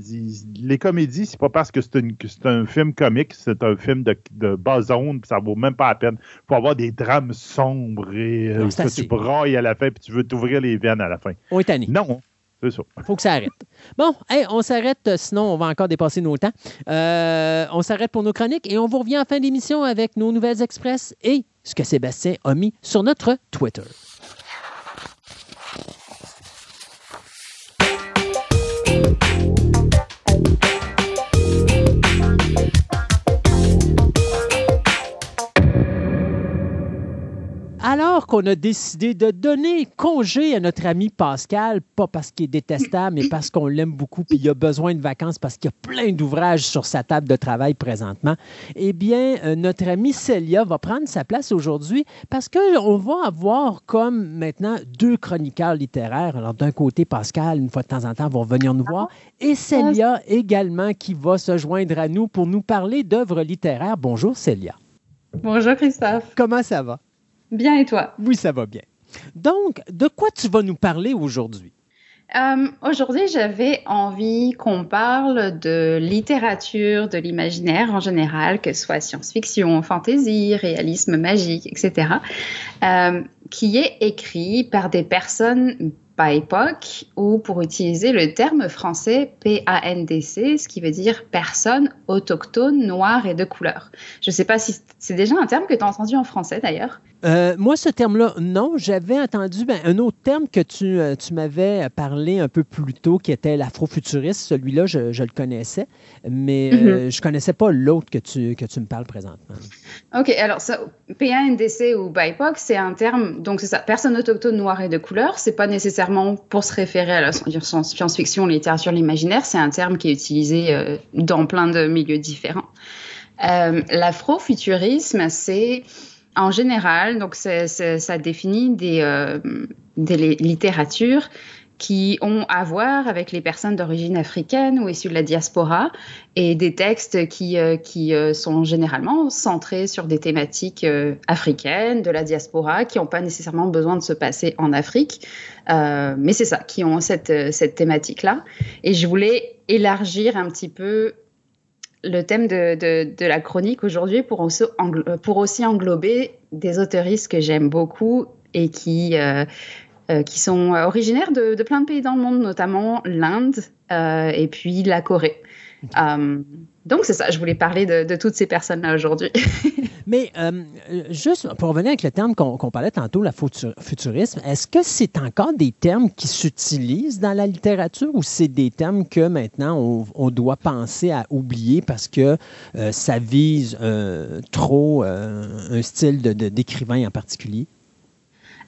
les comédies, c'est pas parce que c'est, un film comique, c'est un film de, de bas zone, puis ça vaut même pas la peine. Il faut avoir des drames sombres et euh, que tu brailles à la fin, puis tu veux t'ouvrir les veines à la fin. On est tanné. Non. C'est ça. faut que ça arrête. Bon, on s'arrête, euh, sinon on va encore dépasser nos temps. Euh, on s'arrête pour nos chroniques et on vous revient en fin d'émission avec nos nouvelles express et ce que Sébastien a mis sur notre Twitter. you alors qu'on a décidé de donner congé à notre ami Pascal, pas parce qu'il est détestable, mais parce qu'on l'aime beaucoup, puis il a besoin de vacances parce qu'il y a plein d'ouvrages sur sa table de travail présentement, eh bien, euh, notre amie Célia va prendre sa place aujourd'hui parce qu'on va avoir comme maintenant deux chroniqueurs littéraires. Alors, d'un côté, Pascal, une fois de temps en temps, va venir nous voir, et Célia également qui va se joindre à nous pour nous parler d'œuvres littéraires. Bonjour Célia. Bonjour Christophe. Comment ça va? Bien et toi? Oui, ça va bien. Donc, de quoi tu vas nous parler aujourd'hui? Euh, aujourd'hui, j'avais envie qu'on parle de littérature, de l'imaginaire en général, que ce soit science-fiction, fantasy, réalisme magique, etc., euh, qui est écrit par des personnes by époque ou pour utiliser le terme français PANDC, ce qui veut dire personne autochtone, noire et de couleur. Je ne sais pas si c'est déjà un terme que tu as entendu en français d'ailleurs. Euh, moi, ce terme-là, non. J'avais entendu ben, un autre terme que tu, euh, tu m'avais parlé un peu plus tôt, qui était l'afrofuturiste. Celui-là, je, je, le connaissais, mais euh, mhm. je ne connaissais pas l'autre que tu, que tu me parles présentement. OK. Alors, ça, PANDC ou BIPOC, c'est un terme, donc c'est ça, personne autochtone noire et de couleur. C'est pas nécessairement pour se référer à la science-fiction, littérature, l'imaginaire. C'est un terme qui est utilisé dans plein de milieux différents. L'afrofuturisme, c'est en général, donc ça définit des, euh, littératures qui ont à voir avec les personnes d'origine africaine ou issues de la diaspora et des textes qui, euh, qui euh, sont généralement centrés sur des thématiques africaines, de la diaspora, qui n'ont pas nécessairement besoin de se passer en Afrique, mais c'est ça, qui ont cette, cette thématique-là. Et je voulais élargir un petit peu le thème de, de, la chronique aujourd'hui pour aussi, pour aussi englober des autoristes que j'aime beaucoup et qui, euh, euh, qui sont originaires de, de, plein de pays dans le monde, notamment l'Inde euh, et puis la Corée. donc c'est ça, je voulais parler de, toutes ces personnes-là aujourd'hui. Mais euh, juste pour revenir avec le terme qu'on parlait tantôt, la futurisme, est-ce que c'est encore des termes qui s'utilisent dans la littérature ou c'est des termes que maintenant on, doit penser à oublier parce que euh, ça vise euh, trop un style d'écrivain en particulier?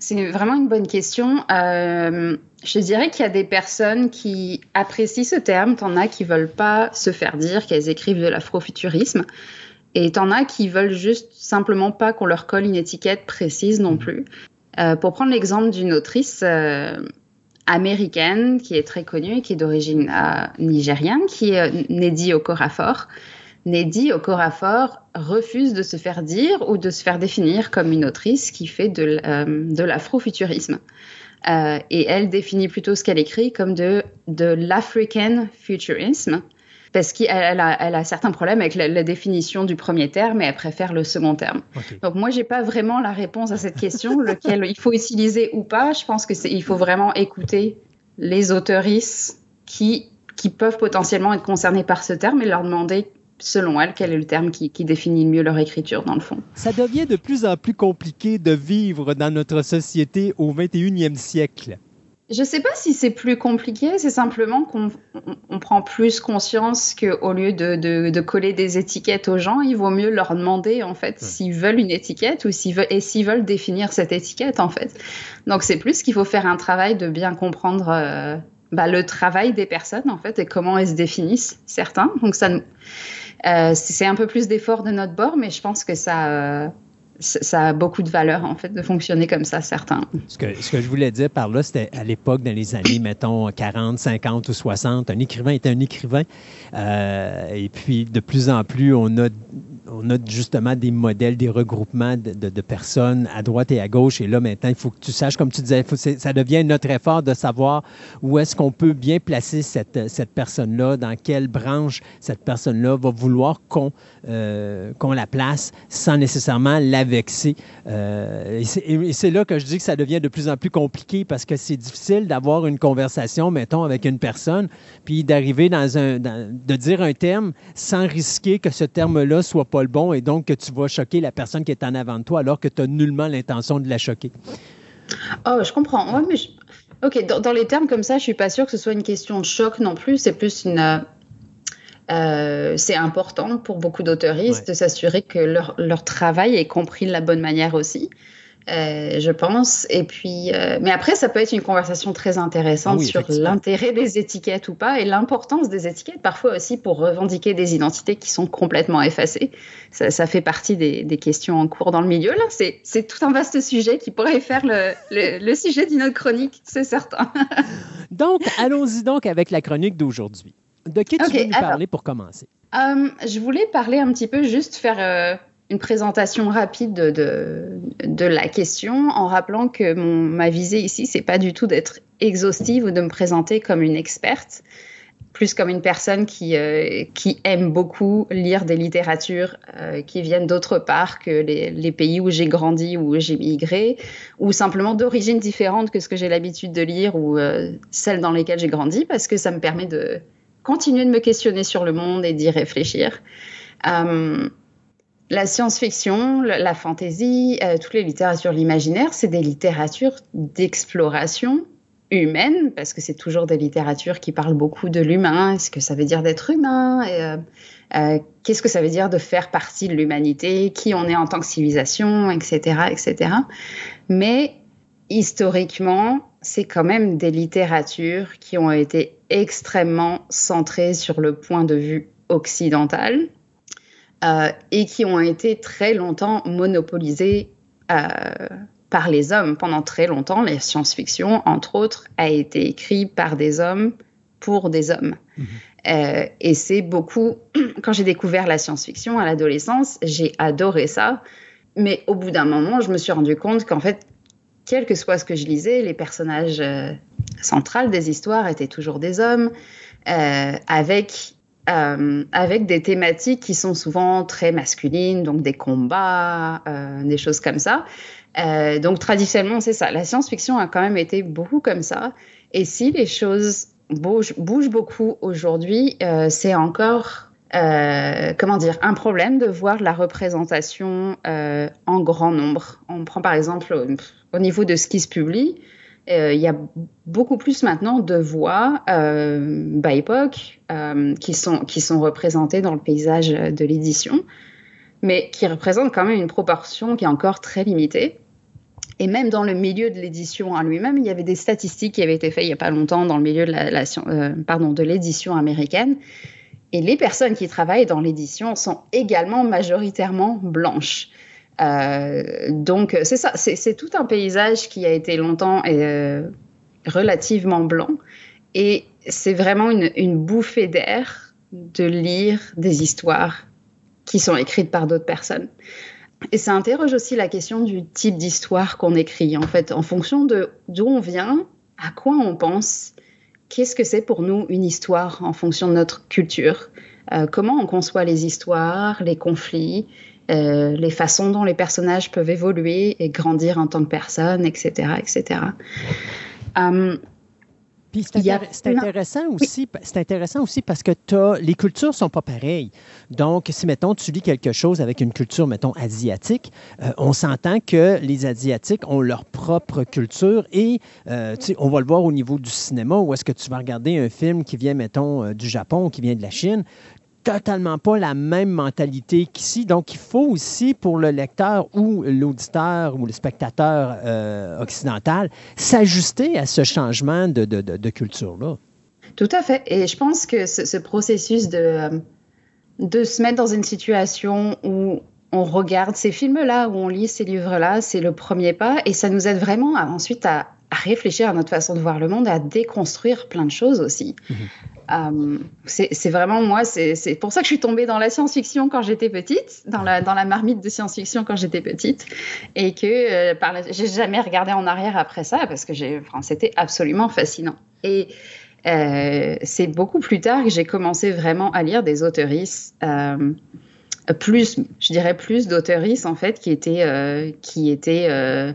C'est vraiment une bonne question. je dirais qu'il y a des personnes qui apprécient ce terme, t'en as qui veulent pas se faire dire qu'elles écrivent de l'afrofuturisme. Et t'en as qui veulent juste simplement pas qu'on leur colle une étiquette précise non mhm. plus. Euh, pour prendre l'exemple d'une autrice euh, américaine qui est très connue et qui est d'origine euh, nigériane, qui est euh, Neddy Okorafor. Neddy Okorafor refuse de se faire dire ou de se faire définir comme une autrice qui fait de, de l'afrofuturisme. et elle définit plutôt ce qu'elle écrit comme de, de l'African futurisme, parce qu'elle a, elle a certains problèmes avec la, définition du premier terme et elle préfère le second terme. Donc moi, j'ai pas vraiment la réponse à cette question, lequel il faut utiliser ou pas. Je pense que c'est, il faut vraiment écouter les autoristes qui, qui peuvent potentiellement être concernés par ce terme et leur demander selon elles, quel est le terme qui, qui, définit mieux leur écriture, dans le fond. Ça devient de plus en plus compliqué de vivre dans notre société au 21e siècle. Je ne sais pas si c'est plus compliqué, c'est simplement qu'on on, prend plus conscience qu'au lieu de, de, de, coller des étiquettes aux gens, il vaut mieux leur demander en fait s'ils veulent une étiquette ou s'ils veulent, et s'ils veulent définir cette étiquette en fait. Donc c'est plus qu'il faut faire un travail de bien comprendre euh, bah, le travail des personnes en fait et comment elles se définissent certains. Donc ça, c'est un peu plus d'effort de notre bord, mais je pense que ça, euh, ça a beaucoup de valeur, en fait, de fonctionner comme ça, certains. Ce que, ce que je voulais dire par là, c'était à l'époque, dans les années, mettons, 40, 50 ou 60, un écrivain était un écrivain. Euh, et puis, de plus en plus, on a on a justement des modèles, des regroupements de, personnes à droite et à gauche. Et là, maintenant, il faut que tu saches, comme tu disais, ça devient notre effort de savoir où est-ce qu'on peut bien placer cette, cette personne-là, dans quelle branche cette personne-là va vouloir qu'on euh, qu'on la place sans nécessairement la vexer. Euh, et c'est là que je dis que ça devient de plus en plus compliqué parce que c'est difficile d'avoir une conversation, mettons, avec une personne, puis d'arriver dans un, de dire un terme sans risquer que ce terme-là soit pas le bon et donc que tu vas choquer la personne qui est en avant de toi alors que tu as nullement l'intention de la choquer. Oh, je comprends. mais Ok, dans, les termes comme ça, je suis pas sûre que ce soit une question de choc non plus. C'est plus une. Euh, euh, c'est important pour beaucoup d'auteuristes de s'assurer que leur, leur, travail est compris de la bonne manière aussi. Euh, je pense. Et puis, euh, mais après, ça peut être une conversation très intéressante ah sur l'intérêt des étiquettes ou pas et l'importance des étiquettes, parfois aussi pour revendiquer des identités qui sont complètement effacées. Ça, fait partie des, questions en cours dans le milieu. Là, c'est tout un vaste sujet qui pourrait faire le, sujet d'une autre chronique, c'est certain. donc, allons-y donc avec la chronique d'aujourd'hui. De qui tu veux nous parler pour commencer? Euh, je voulais parler un petit peu, juste faire une présentation rapide de, la question en rappelant que mon, ma visée ici, c'est pas du tout d'être exhaustive ou de me présenter comme une experte, plus comme une personne qui, euh, qui aime beaucoup lire des littératures euh, qui viennent d'autre part que les, les pays où j'ai grandi ou où j'ai migré, ou simplement d'origines différentes que ce que j'ai l'habitude de lire ou euh, celles dans lesquelles j'ai grandi, parce que ça me permet de continuer de me questionner sur le monde et d'y réfléchir la science-fiction, la fantasy, euh, toutes les littératures, l'imaginaire, c'est des littératures d'exploration humaine, parce que c'est toujours des littératures qui parlent beaucoup de l'humain, ce que ça veut dire d'être humain, euh, euh, qu'est-ce que ça veut dire de faire partie de l'humanité, qui on est en tant que civilisation, etc., etc. Mais historiquement, c'est quand même des littératures qui ont été extrêmement centrées sur le point de vue occidental, euh, et qui ont été très longtemps monopolisés euh, par les hommes. Pendant très longtemps, la science-fiction, entre autres, a été écrite par des hommes pour des hommes. Mhm. Euh, et c'est beaucoup, quand j'ai découvert la science-fiction à l'adolescence, j'ai adoré ça. Mais au bout d'un moment, je me suis rendu compte qu'en fait, quel que soit ce que je lisais, les personnages centrales des histoires étaient toujours des hommes, avec euh, avec des thématiques qui sont souvent très masculines, donc des combats, euh, des choses comme ça. Euh, donc traditionnellement, c'est ça. La science-fiction a quand même été beaucoup comme ça. Et si les choses bougent, beaucoup aujourd'hui, c'est encore, comment dire, un problème de voir la représentation en grand nombre. On prend par exemple au niveau de ce qui se publie. Euh, il y a beaucoup plus maintenant de voix euh, BIPOC euh, qui, sont, qui sont représentées dans le paysage de l'édition, mais qui représentent quand même une proportion qui est encore très limitée. Et même dans le milieu de l'édition en lui-même, il y avait des statistiques qui avaient été faites il n'y a pas longtemps dans le milieu de l'édition américaine. Et les personnes qui travaillent dans l'édition sont également majoritairement blanches. Euh, donc, c'est ça, c'est tout un paysage qui a été longtemps euh, relativement blanc. Et c'est vraiment une, bouffée d'air de lire des histoires qui sont écrites par d'autres personnes. Et ça interroge aussi la question du type d'histoire qu'on écrit, en fait, en fonction de d'où on vient, à quoi on pense, qu'est-ce que c'est pour nous une histoire en fonction de notre culture, euh, comment on conçoit les histoires, les conflits, euh, les façons dont les personnages peuvent évoluer et grandir en tant que personnes, etc., etc. Um, Puis c'est intéressant aussi, c'est intéressant aussi parce que as, les cultures sont pas pareilles. Donc, si mettons tu lis quelque chose avec une culture mettons asiatique, euh, on s'entend que les asiatiques ont leur propre culture et euh, on va le voir au niveau du cinéma où est-ce que tu vas regarder un film qui vient mettons du Japon ou qui vient de la Chine, totalement pas la même mentalité qu'ici. Donc, il faut aussi pour le lecteur ou l'auditeur ou le spectateur euh, occidental s'ajuster à ce changement de, de, de, culture-là. Tout à fait. Et je pense que ce, ce processus de, euh, de se mettre dans une situation où on regarde ces films-là, où on lit ces livres-là, c'est le premier pas. Et ça nous aide vraiment à, ensuite à, à, réfléchir à notre façon de voir le monde à déconstruire plein de choses aussi. Mm-hmm. Euh, c'est vraiment moi, c'est pour ça que je suis tombée dans la science-fiction quand j'étais petite, dans la, dans la marmite de science-fiction quand j'étais petite, et que euh, j'ai jamais regardé en arrière après ça parce que c'était absolument fascinant. Et euh, c'est beaucoup plus tard que j'ai commencé vraiment à lire des autoristes, euh, plus, je dirais plus d'auteuristes en fait, qui étaient, qui étaient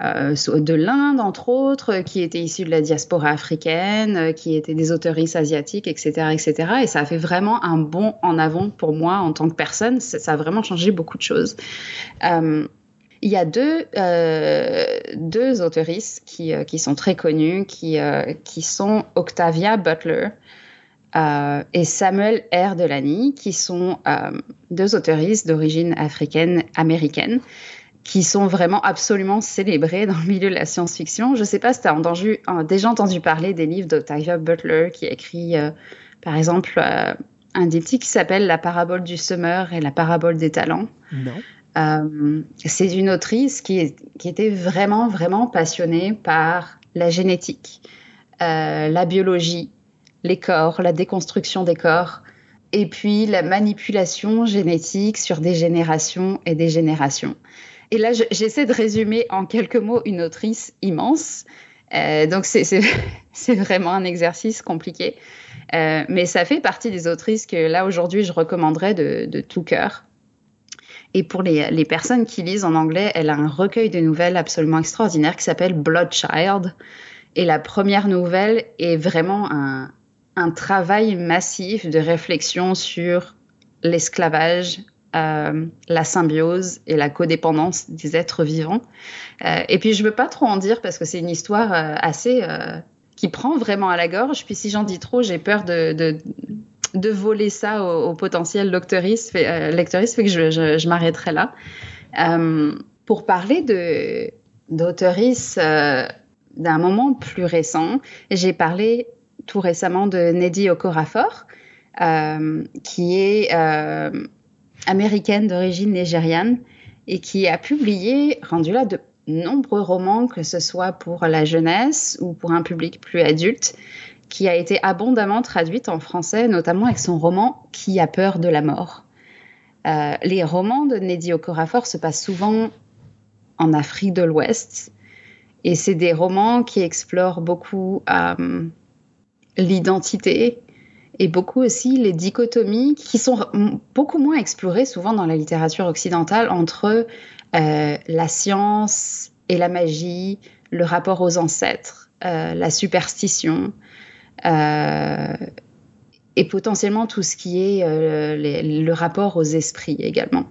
de l'Inde, entre autres, qui étaient issus de la diaspora africaine, euh, qui étaient des autoristes asiatiques, etc., etc. Et ça a fait vraiment un bond en avant pour moi en tant que personne. Ça a vraiment changé beaucoup de choses. Euh, il y a deux, euh, deux autoristes qui, euh, qui sont très connus, qui, qui sont Octavia Butler et Samuel R. Delany, qui sont deux autoristes d'origine africaine-américaine qui sont vraiment absolument célébrés dans le milieu de la science-fiction. Je ne sais pas si tu as entendu, déjà entendu parler des livres d'Octavia Butler qui a écrit, par exemple, un diptyque qui s'appelle La parabole du semeur et la parabole des talents. Non. Euh, c'est une autrice qui, qui, était vraiment, vraiment passionnée par la génétique, euh, la biologie, les corps, la déconstruction des corps, et puis la manipulation génétique sur des générations et des générations. Et là, j'essaie de résumer en quelques mots une autrice immense. Euh, donc, c'est vraiment un exercice compliqué. Euh, mais ça fait partie des autrices que là, aujourd'hui, je recommanderais de, tout cœur. Et pour les, personnes qui lisent en anglais, elle a un recueil de nouvelles absolument extraordinaire qui s'appelle Bloodchild. Et la première nouvelle est vraiment un travail massif de réflexion sur l'esclavage, euh, la symbiose et la codépendance des êtres vivants. Euh, et puis je ne veux pas trop en dire parce que c'est une histoire euh, assez qui prend vraiment à la gorge. Puis si j'en dis trop, j'ai peur de, de, voler ça au, potentiel euh, lecteuriste, fait que je, je, m'arrêterai là. Pour parler de d'un moment plus récent, j'ai parlé tout récemment de Neddy Okorafor, qui est américaine d'origine nigériane et qui a publié, rendu là, de nombreux romans, que ce soit pour la jeunesse ou pour un public plus adulte, qui a été abondamment traduite en français, notamment avec son roman Qui a peur de la mort. Euh, les romans de Neddy Okorafor se passent souvent en Afrique de l'Ouest, et c'est des romans qui explorent beaucoup euh, l'identité et beaucoup aussi les dichotomies qui sont beaucoup moins explorées souvent dans la littérature occidentale entre euh, la science et la magie, le rapport aux ancêtres, euh, la superstition, euh, et potentiellement tout ce qui est le rapport aux esprits également.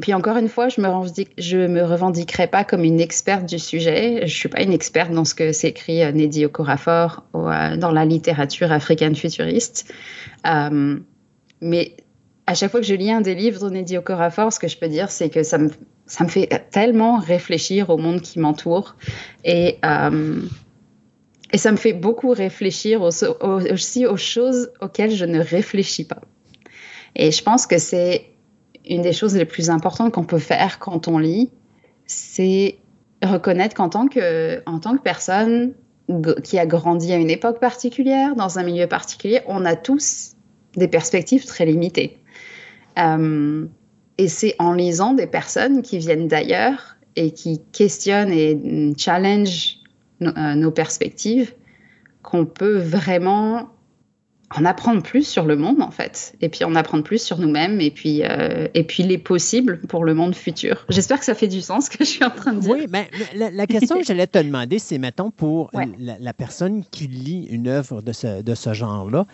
Puis encore une fois, je me, me revendiquerai pas comme une experte du sujet. Je suis pas une experte dans ce que s'écrit euh, Okorafor euh, dans la littérature africaine futuriste. Euh, mais à chaque fois que je lis un des livres de Neddy Okorafor, ce que je peux dire, c'est que ça me, fait tellement réfléchir au monde qui m'entoure. Et, euh, ça me fait beaucoup réfléchir aussi aux choses auxquelles je ne réfléchis pas. Et je pense que c'est une des choses les plus importantes qu'on peut faire quand on lit, c'est reconnaître qu'en tant que, tant que personne qui a grandi à une époque particulière, dans un milieu particulier, on a tous des perspectives très limitées. Euh, et c'est en lisant des personnes qui viennent d'ailleurs et qui questionnent et challenge euh, nos perspectives qu'on peut vraiment en apprendre plus sur le monde en fait, et puis en apprendre plus sur nous-mêmes, et puis euh, et puis les possibles pour le monde futur. J'espère que ça fait du sens ce que je suis en train de dire. Oui, mais la, la question que j'allais te demander, c'est mettons pour ouais. la, la, personne qui lit une œuvre de ce, de ce genre-là,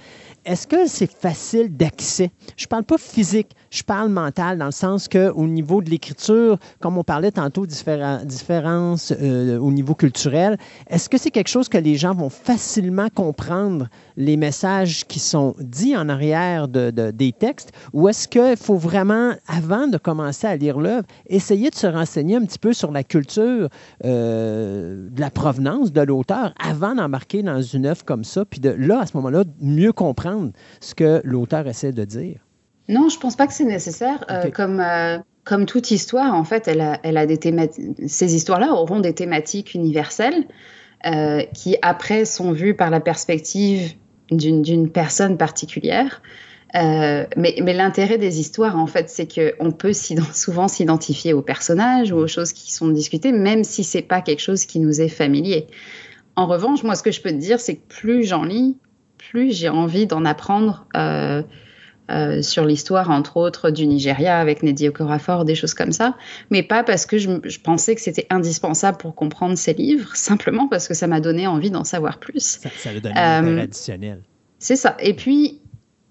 est-ce que c'est facile d'accès? Je parle pas physique, je parle mental dans le sens que au niveau de l'écriture, comme on parlait tantôt, différen, différences euh, au niveau culturel, est-ce que c'est quelque chose que les gens vont facilement comprendre les messages qui sont dits en arrière de, des textes? Ou est-ce qu'il faut vraiment, avant de commencer à lire l'œuvre, essayer de se renseigner un petit peu sur la culture, euh, de la provenance de l'auteur avant d'embarquer dans une œuvre comme ça, puis de là, à ce moment-là, mieux comprendre ce que l'auteur essaie de dire? Non, je pense pas que c'est nécessaire. Euh, okay. Euh, comme, euh, comme toute histoire, en fait, elle a, elle a des ces histoires-là auront des thématiques universelles euh, qui, après, sont vues par la perspective d'une personne particulière. Mais, mais l'intérêt des histoires, en fait, c'est qu'on peut souvent s'identifier aux personnages ou aux choses qui sont discutées, même si c'est pas quelque chose qui nous est familier. En revanche, moi, ce que je peux te dire, c'est que plus j'en lis, plus j'ai envie d'en apprendre euh, euh, sur l'histoire, entre autres, du Nigeria avec Neddy Okorafor, des choses comme ça, mais pas parce que je, je pensais que c'était indispensable pour comprendre ces livres, simplement parce que ça m'a donné envie d'en savoir plus. Ça, ça donné un euh, additionnel. C'est ça. Et puis,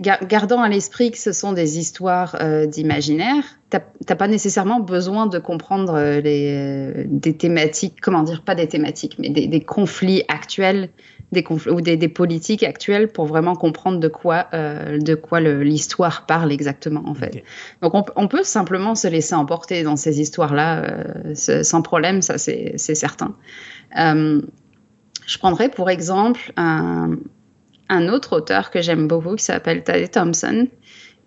gardant à l'esprit que ce sont des histoires euh, d'imaginaire, t'as pas nécessairement besoin de comprendre euh, les, des thématiques, comment dire, pas des thématiques, mais des, conflits actuels des conflits, ou des, politiques actuelles pour vraiment comprendre de quoi, de quoi l'histoire parle exactement, en fait. Donc, on, peut simplement se laisser emporter dans ces histoires-là sans problème, ça c'est certain. je prendrais pour exemple un, un autre auteur que j'aime beaucoup qui s'appelle Tade Thompson,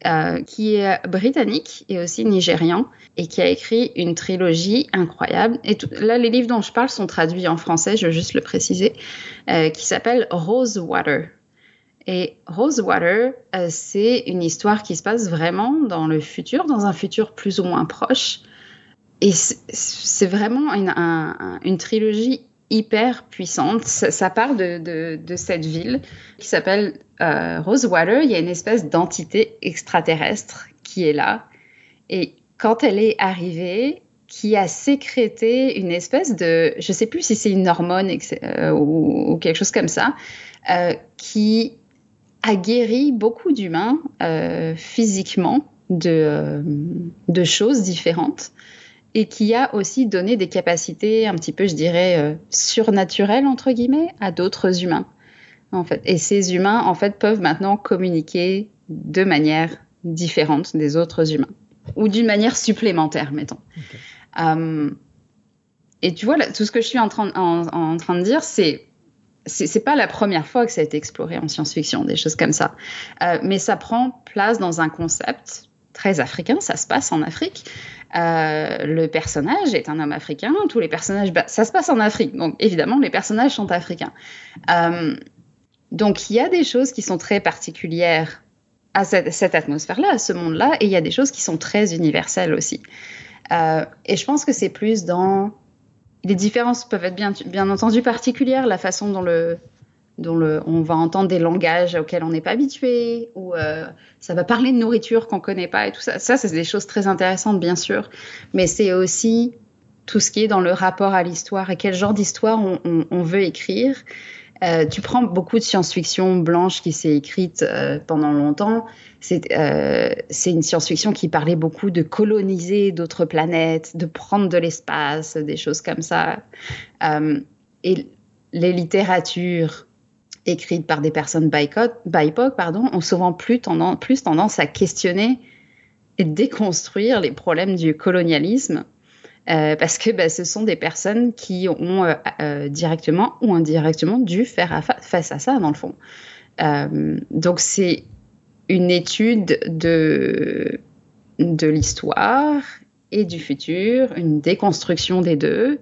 euh, qui est britannique et aussi nigérian et qui a écrit une trilogie incroyable. Et là, les livres dont je parle sont traduits en français, je veux juste le préciser, euh, qui s'appelle Rosewater. Et Rosewater, euh, c'est une histoire qui se passe vraiment dans le futur, dans un futur plus ou moins proche. Et c'est vraiment une, une trilogie hyper puissante. Ça, part de, cette ville qui s'appelle euh, Rosewater. Il y a une espèce d'entité extraterrestre qui est là. Et quand elle est arrivée, qui a sécrété une espèce de, je ne sais plus si c'est une hormone euh, ou, quelque chose comme ça, euh, qui a guéri beaucoup d'humains physiquement de, de, choses différentes et qui a aussi donné des capacités un petit peu, je dirais, euh, surnaturelles, entre guillemets, à d'autres humains. En fait. Et ces humains, en fait, peuvent maintenant communiquer de manière différente des autres humains, ou d'une manière supplémentaire, mettons. Euh, et tu vois, tout ce que je suis en train, en, train de dire, c'est c'est pas la première fois que ça a été exploré en science-fiction, des choses comme ça. Euh, mais ça prend place dans un concept très africain, ça se passe en Afrique. Euh, le personnage est un homme africain, tous les personnages, bah, ça se passe en Afrique, donc évidemment les personnages sont africains. Euh, donc il y a des choses qui sont très particulières à cette, atmosphère-là, à ce monde-là, et il y a des choses qui sont très universelles aussi. Euh, et je pense que c'est plus dans... Les différences peuvent être bien, bien entendu particulières, la façon dont le, dont on va entendre des langages auxquels on n'est pas habitué, ou euh, ça va parler de nourriture qu'on ne connaît pas et tout ça. Ça, c'est des choses très intéressantes, bien sûr, mais c'est aussi tout ce qui est dans le rapport à l'histoire et quel genre d'histoire on, veut écrire. Euh, tu prends beaucoup de science-fiction blanche qui s'est écrite euh, pendant longtemps. C'est une science-fiction qui parlait beaucoup de coloniser d'autres planètes, de prendre de l'espace, des choses comme ça. et les littératures écrites par des personnes BIPOC, pardon, ont souvent plus tendance, plus tendance à questionner et déconstruire les problèmes du colonialisme. Euh, parce que bah, ce sont des personnes qui ont euh, euh, directement ou indirectement dû faire face à ça, dans le fond. donc, c'est une étude de, de l'histoire et du futur, une déconstruction des deux,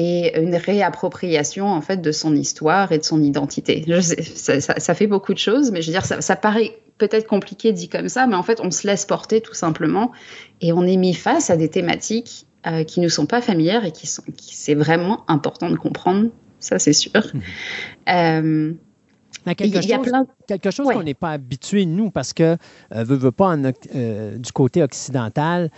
et une réappropriation en fait de son histoire et de son identité. Je sais, ça, fait beaucoup de choses, mais je veux dire, ça, paraît peut-être compliqué dit comme ça, mais en fait, on se laisse porter tout simplement et on est mis face à des thématiques euh, qui ne sont pas familières et qui sont, qui c'est vraiment important de comprendre. Ça, c'est sûr. Mmh. Euh, quelque, chose, plein... quelque chose qu'on n'est pas habitué, nous, parce que, euh, veut, pas, euh, du côté occidental,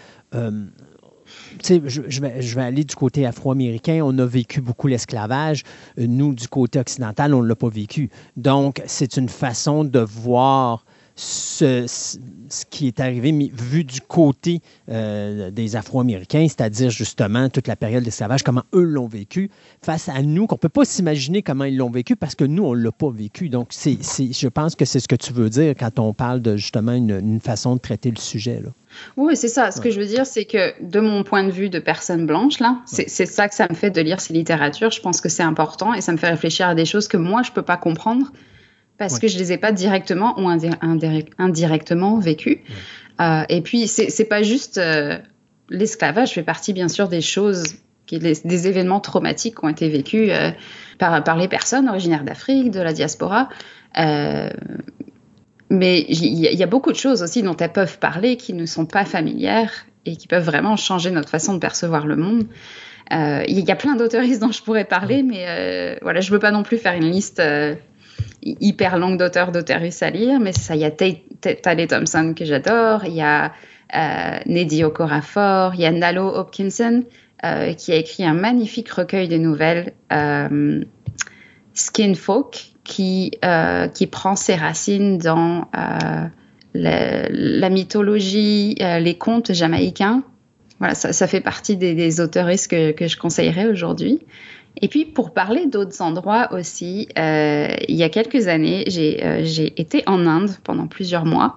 je, vais, aller du côté afro-américain. On a vécu beaucoup l'esclavage. Nous, du côté occidental, on ne l'a pas vécu. Donc, c'est une façon de voir ce, ce, qui est arrivé, mais vu du côté euh, des Afro-Américains, c'est-à-dire justement toute la période d'esclavage, comment eux l'ont vécu, face à nous, qu'on ne peut pas s'imaginer comment ils l'ont vécu parce que nous, on ne l'a pas vécu. Donc, c'est, je pense que c'est ce que tu veux dire quand on parle de justement une, une façon de traiter le sujet. Là. Oui, c'est ça. Ce que je veux dire, c'est que de mon point de vue de personne blanche, là, c'est ça que ça me fait de lire ces littératures. Je pense que c'est important et ça me fait réfléchir à des choses que moi, je ne peux pas comprendre parce que je les ai pas directement ou indirectement vécues. Euh, et puis, c'est pas juste euh, l'esclavage fait partie, bien sûr, des choses, qui, des événements traumatiques qui ont été vécus euh, par, par les personnes originaires d'Afrique, de la diaspora. Mais il y, a beaucoup de choses aussi dont elles peuvent parler qui ne sont pas familières et qui peuvent vraiment changer notre façon de percevoir le monde. Euh, il y a plein d'auteuristes dont je pourrais parler, mais euh, voilà, je veux pas non plus faire une liste euh, hyper longue d'auteurs d'auteuristes à lire. Mais ça, il y a Tale Thompson que j'adore, il y a euh, Neddy Okorafor, il y a Nalo Hopkinson qui a écrit un magnifique recueil de nouvelles, Skin Folk, qui, euh, qui prend ses racines dans, euh, la, mythologie, les contes jamaïcains. Voilà, ça, fait partie des, des autoristes que, que je conseillerais aujourd'hui. Et puis pour parler d'autres endroits aussi, il y a quelques années, j'ai été en Inde pendant plusieurs mois.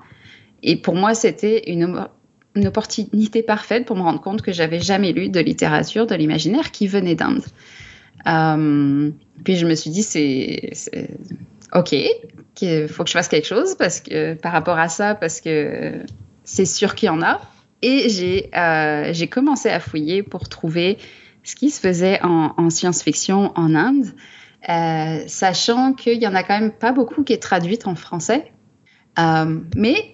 Et pour moi, c'était une, opportunité parfaite pour me rendre compte que j'avais jamais lu de littérature de l'imaginaire qui venait d'Inde. Euh, puis je me suis dit, c'est ok, qu'il faut que je fasse quelque chose parce que par rapport à ça, parce que c'est sûr qu'il y en a. Et euh, j'ai commencé à fouiller pour trouver ce qui se faisait en, science-fiction en Inde, euh, sachant qu'il y en a quand même pas beaucoup qui est traduite en français. mais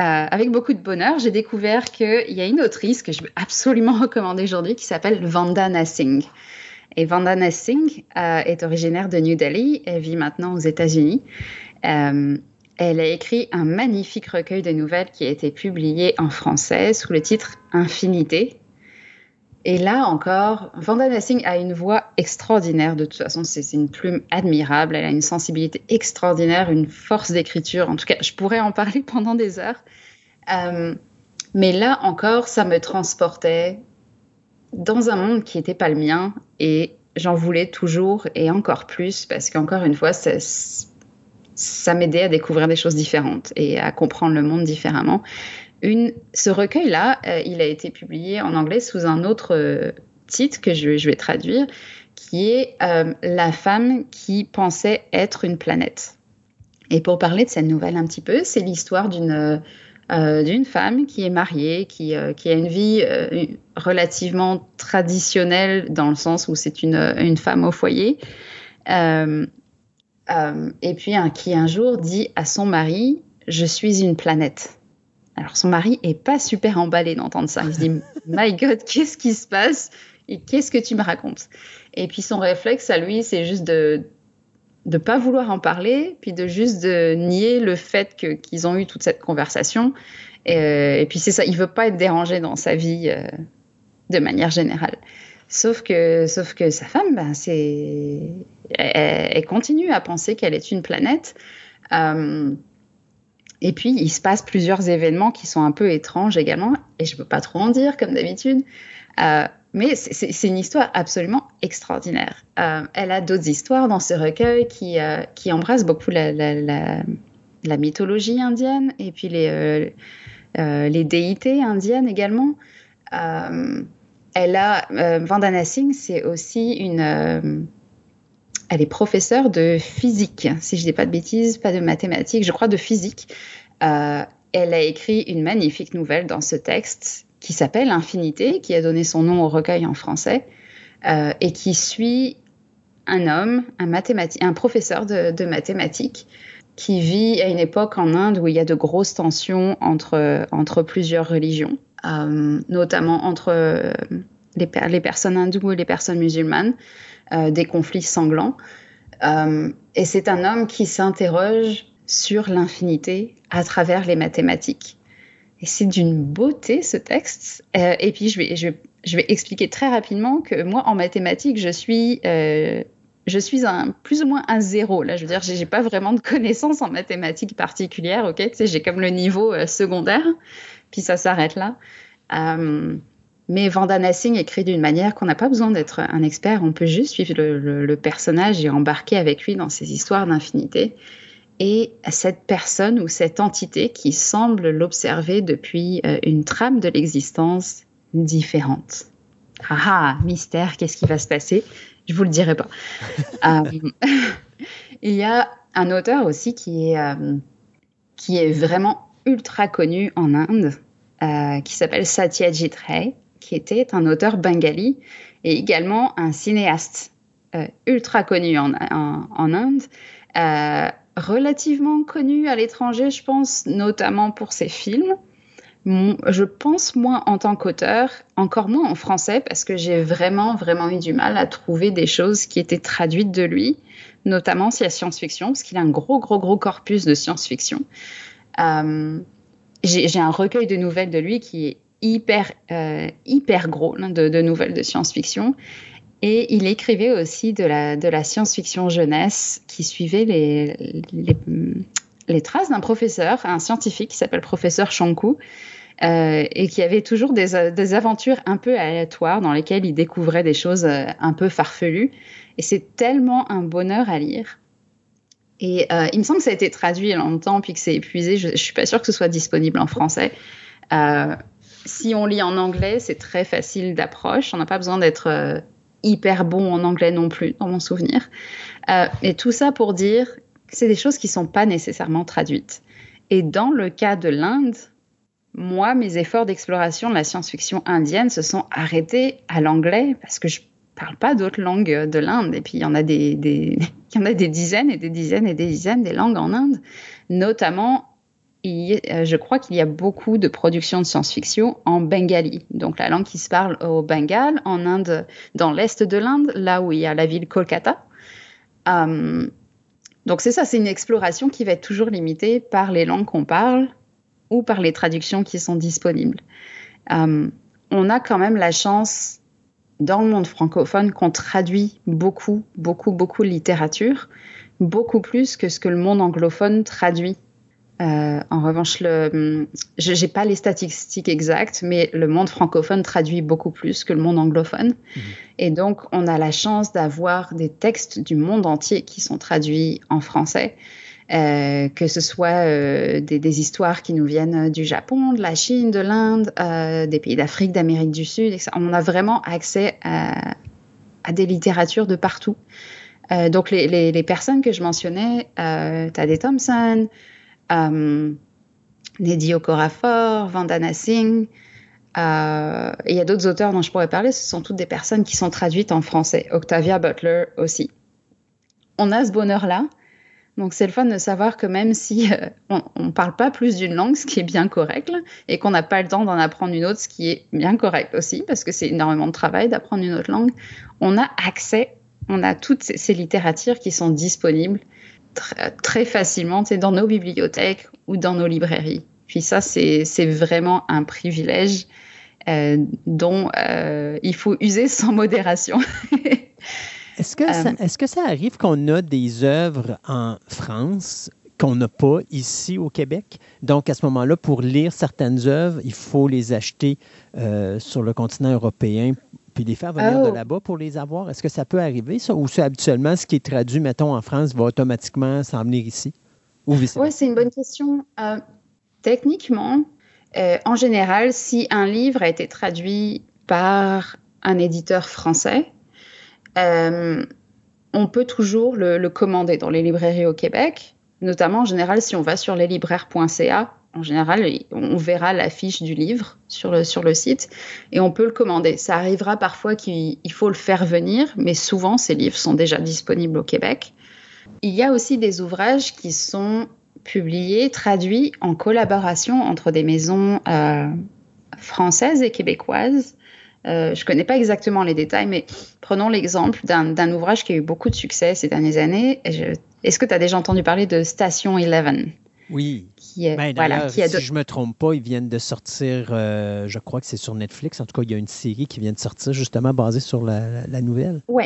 euh, avec beaucoup de bonheur, j'ai découvert qu'il y a une autrice que je veux absolument recommander aujourd'hui qui s'appelle Vandana Singh. Et Vandana Singh euh, est originaire de New Delhi. Elle vit maintenant aux États-Unis. Euh, elle a écrit un magnifique recueil de nouvelles qui a été publié en français sous le titre Infinité. Et là encore, Vandana Singh a une voix extraordinaire. De toute façon, c'est une plume admirable. Elle a une sensibilité extraordinaire, une force d'écriture. En tout cas, je pourrais en parler pendant des heures. Euh, mais là encore, ça me transportait dans un monde qui n'était pas le mien et j'en voulais toujours et encore plus parce qu'encore une fois, ça m'aidait à découvrir des choses différentes et à comprendre le monde différemment ce recueil-là, euh, il a été publié en anglais sous un autre euh, titre que je, vais traduire, qui est euh, La femme qui pensait être une planète. Et pour parler de cette nouvelle un petit peu, c'est l'histoire d'une d'une femme qui est mariée, qui, qui a une vie relativement traditionnelle dans le sens où c'est une, une, femme au foyer, et puis qui un jour dit à son mari, je suis une planète. Alors son mari est pas super emballé d'entendre ça. Il se dit My God, qu'est-ce qui se passe? Et qu'est-ce que tu me racontes? Et puis son réflexe à lui, c'est juste de ne pas vouloir en parler, puis de juste de nier le fait qu'ils ont eu toute cette conversation. Et, puis c'est ça, il veut pas être dérangé dans sa vie euh, de manière générale. Sauf que, sauf que sa femme, ben, c'est, elle, continue à penser qu'elle est une planète. Euh, et puis, il se passe plusieurs événements qui sont un peu étranges également, et je ne peux pas trop en dire comme d'habitude. Euh, mais c'est une histoire absolument extraordinaire. Euh, elle a d'autres histoires dans ce recueil qui, euh, qui embrassent beaucoup la, la, mythologie indienne et puis les, les déités indiennes également. elle a, Vandana Singh, c'est aussi une elle est professeure de physique, si je ne dis pas de bêtises, pas de mathématiques, je crois de physique. Euh, elle a écrit une magnifique nouvelle dans ce texte qui s'appelle Infinité, qui a donné son nom au recueil en français, euh, et qui suit un homme, un, un professeur de, mathématiques, qui vit à une époque en Inde où il y a de grosses tensions entre, entre plusieurs religions, euh, notamment entre les, les, personnes hindoues et les personnes musulmanes. Euh, des conflits sanglants. Euh, et c'est un homme qui s'interroge sur l'infinité à travers les mathématiques. Et c'est d'une beauté ce texte. Euh, et puis je vais, je, vais expliquer très rapidement que moi en mathématiques, je suis, je suis un, plus ou moins un zéro. Là, je veux dire, j'ai pas vraiment de connaissances en mathématiques particulières. Ok, tu j'ai comme le niveau secondaire, puis ça s'arrête là. Mais Vandana Singh écrit d'une manière qu'on n'a pas besoin d'être un expert, on peut juste suivre le, personnage et embarquer avec lui dans ses histoires d'infinité. Et cette personne ou cette entité qui semble l'observer depuis euh, une trame de l'existence différente. Ah ah, mystère, qu'est-ce qui va se passer? Je vous le dirai pas. Euh, il y a un auteur aussi qui est, euh, qui est vraiment ultra connu en Inde, qui s'appelle Satyajit Ray qui était un auteur bengali et également un cinéaste euh, ultra connu en, Inde, euh, relativement connu à l'étranger, je pense, notamment pour ses films. Je pense moins en tant qu'auteur, encore moins en français, parce que j'ai vraiment, vraiment eu du mal à trouver des choses qui étaient traduites de lui, notamment si la science-fiction, parce qu'il a un gros, gros, gros corpus de science-fiction. Euh, j'ai un recueil de nouvelles de lui qui est hyper, euh, hyper gros de, nouvelles de science-fiction. Et il écrivait aussi de la, de la science-fiction jeunesse qui suivait les, les traces d'un professeur, un scientifique qui s'appelle professeur Shanku, euh, et qui avait toujours des, aventures un peu aléatoires dans lesquelles il découvrait des choses euh, un peu farfelues. Et c'est tellement un bonheur à lire. Et euh, il me semble que ça a été traduit il y a longtemps, puis que c'est épuisé. Je ne suis pas sûre que ce soit disponible en français. Si on lit en anglais, c'est très facile d'approche. On n'a pas besoin d'être hyper bon en anglais non plus, dans mon souvenir. et tout ça pour dire que c'est des choses qui ne sont pas nécessairement traduites. Et dans le cas de l'Inde, moi, mes efforts d'exploration de la science-fiction indienne se sont arrêtés à l'anglais parce que je parle pas d'autres langues de l'Inde. Et puis, il y en a des, y en a des dizaines et des dizaines et des dizaines des langues en Inde. Notamment, euh, je crois qu'il y a beaucoup de productions de science-fiction en bengali, donc la langue qui se parle au Bengale, en Inde, dans l'est de l'Inde, là où il y a la ville Kolkata. Euh, donc c'est ça, c'est une exploration qui va être toujours limitée par les langues qu'on parle ou par les traductions qui sont disponibles. Euh, on a quand même la chance dans le monde francophone qu'on traduit beaucoup, beaucoup, beaucoup de littérature, beaucoup plus que ce que le monde anglophone traduit. Euh, en revanche, le, je n'ai pas les statistiques exactes, mais le monde francophone traduit beaucoup plus que le monde anglophone. Mmh. Et donc, on a la chance d'avoir des textes du monde entier qui sont traduits en français. Euh, que ce soit euh, des, histoires qui nous viennent du Japon, de la Chine, de l'Inde, euh, des pays d'Afrique, d'Amérique du Sud. On a vraiment accès à, des littératures de partout. donc les, personnes que je mentionnais, Tade Thompson, Neddy Okorafor, Vandana Singh, et il y a d'autres auteurs dont je pourrais parler, ce sont toutes des personnes qui sont traduites en français. Octavia Butler aussi. On a ce bonheur-là donc c'est le fun de savoir que même si euh, on ne parle pas plus d'une langue, ce qui est bien correct, et qu'on n'a pas le temps d'en apprendre une autre, ce qui est bien correct aussi, parce que c'est énormément de travail d'apprendre une autre langue, on a accès, on a toutes ces, littératures qui sont disponibles très facilement dans nos bibliothèques ou dans nos librairies. Puis ça, c'est vraiment un privilège euh, dont euh, il faut user sans modération. Est-ce que, ça, euh, que ça arrive qu'on a des œuvres en France qu'on n'a pas ici au Québec? Donc, à ce moment-là, pour lire certaines œuvres, il faut les acheter euh, sur le continent européen puis les faire venir de oh. là-bas pour les avoir. Est-ce que ça peut arriver, ça? Ou c'est habituellement ce qui est traduit, mettons, en France, va automatiquement s'en venir ici? Oui, c'est une bonne question. Euh, techniquement, en général, si un livre a été traduit par un éditeur français, euh, on peut toujours le, commander dans les librairies au Québec, notamment en général si on va sur leslibraires.ca. En général, on verra l'affiche du livre sur le, sur le site et on peut le commander. Ça arrivera parfois qu'il faut le faire venir, mais souvent ces livres sont déjà disponibles au Québec. Il y a aussi des ouvrages qui sont publiés, traduits en collaboration entre des maisons euh, françaises et québécoises euh, je ne connais pas exactement les détails, mais prenons l'exemple d'un ouvrage qui a eu beaucoup de succès ces dernières années. Est-ce que tu as déjà entendu parler de Station 11 oui. Qui est, ben, voilà, si je ne me trompe pas, ils viennent de sortir, euh, je crois que c'est sur Netflix. En tout cas, il y a une série qui vient de sortir justement basée sur la, nouvelle. Oui,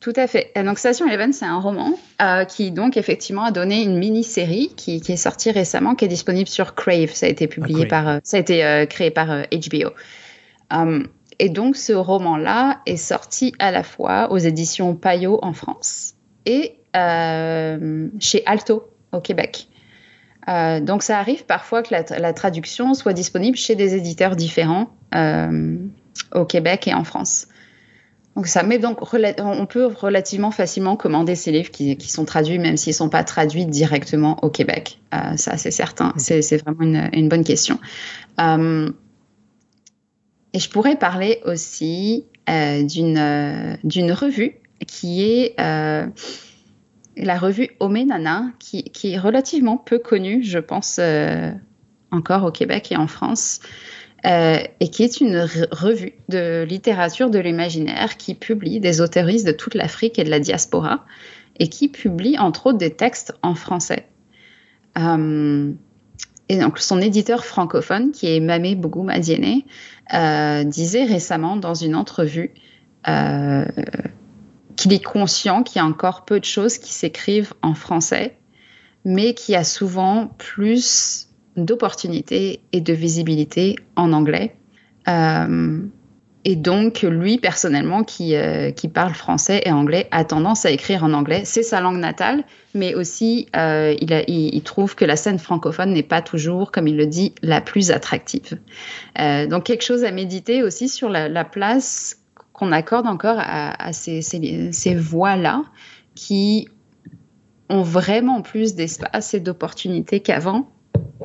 tout à fait. Donc Station 11, c'est un roman euh, qui donc effectivement a donné une mini-série qui, est sortie récemment, qui est disponible sur Crave. Ça a été publié ah, par, ça a été créé par HBO. Um, et donc ce roman-là est sorti à la fois aux éditions Payot en France et euh, chez Alto au Québec. Euh, donc ça arrive parfois que la, traduction soit disponible chez des éditeurs différents euh, au Québec et en France. Donc ça met donc on peut relativement facilement commander ces livres qui, sont traduits même s'ils ne sont pas traduits directement au Québec. ça c'est certain. C'est vraiment une, une, bonne question. Et je pourrais parler aussi euh, euh, d'une revue qui est euh, la revue Omenana, qui, qui, est relativement peu connue, je pense, encore au Québec et en France, et qui est une revue de littérature de l'imaginaire qui publie des autoristes de toute l'Afrique et de la diaspora, et qui publie entre autres des textes en français. Et donc, son éditeur francophone, qui est Mamé Bougou Madiene, euh, disait récemment dans une entrevue euh, qu'il est conscient qu'il y a encore peu de choses qui s'écrivent en français, mais qui a souvent plus d'opportunités et de visibilité en anglais. Euh, et donc, lui, personnellement, qui, euh, qui, parle français et anglais, a tendance à écrire en anglais. C'est sa langue natale, mais aussi, euh, il, trouve que la scène francophone n'est pas toujours, comme il le dit, la plus attractive. Donc, quelque chose à méditer aussi sur la place qu'on accorde encore à, à ces, ces, ces voix-là, qui ont vraiment plus d'espace et d'opportunités qu'avant,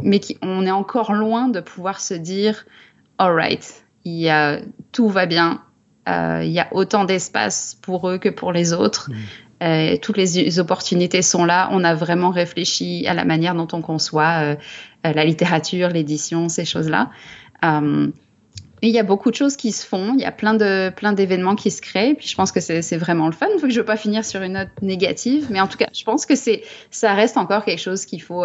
mais qui, on est encore loin de pouvoir se dire, all right, il y a, tout va bien, euh, il y a autant d'espace pour eux que pour les autres. Mm. Euh, toutes les opportunités sont là. On a vraiment réfléchi à la manière dont on conçoit euh, la littérature, l'édition, ces choses-là. Il y a beaucoup de choses qui se font. Il y a plein de plein d'événements qui se créent. Puis je pense que c'est vraiment le fun. Faut que je veux pas finir sur une note négative, mais en tout cas, je pense que c'est ça reste encore quelque chose qu'il faut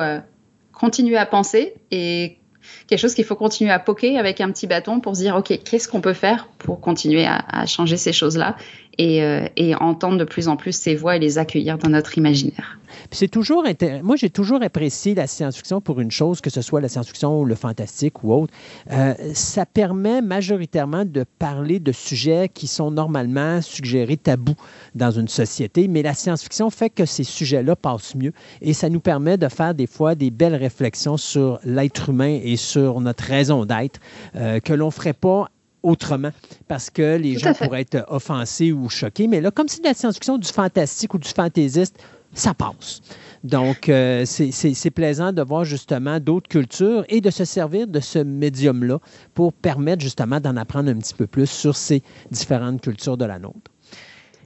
continuer à penser et quelque chose qu'il faut continuer à poker avec un petit bâton pour se dire, OK, qu'est-ce qu'on peut faire pour continuer à, changer ces choses-là et, euh, et, entendre de plus en plus ces voix et les accueillir dans notre imaginaire. c'est toujours moi j'ai toujours apprécié la science-fiction pour une chose, que ce soit la science-fiction ou le fantastique ou autre. Euh, ça permet majoritairement de parler de sujets qui sont normalement suggérés tabous dans une société, mais la science-fiction fait que ces sujets-là passent mieux et ça nous permet de faire des fois des belles réflexions sur l'être humain et sur notre raison d'être euh, que l'on ferait pas autrement parce que les gens pourraient être offensés ou choqués. Mais là, comme c'est de la science-fiction, du fantastique ou du fantaisiste, ça passe. Donc, euh, c'est plaisant de voir justement d'autres cultures et de se servir de ce médium-là pour permettre justement d'en apprendre un petit peu plus sur ces différentes cultures de la nôtre.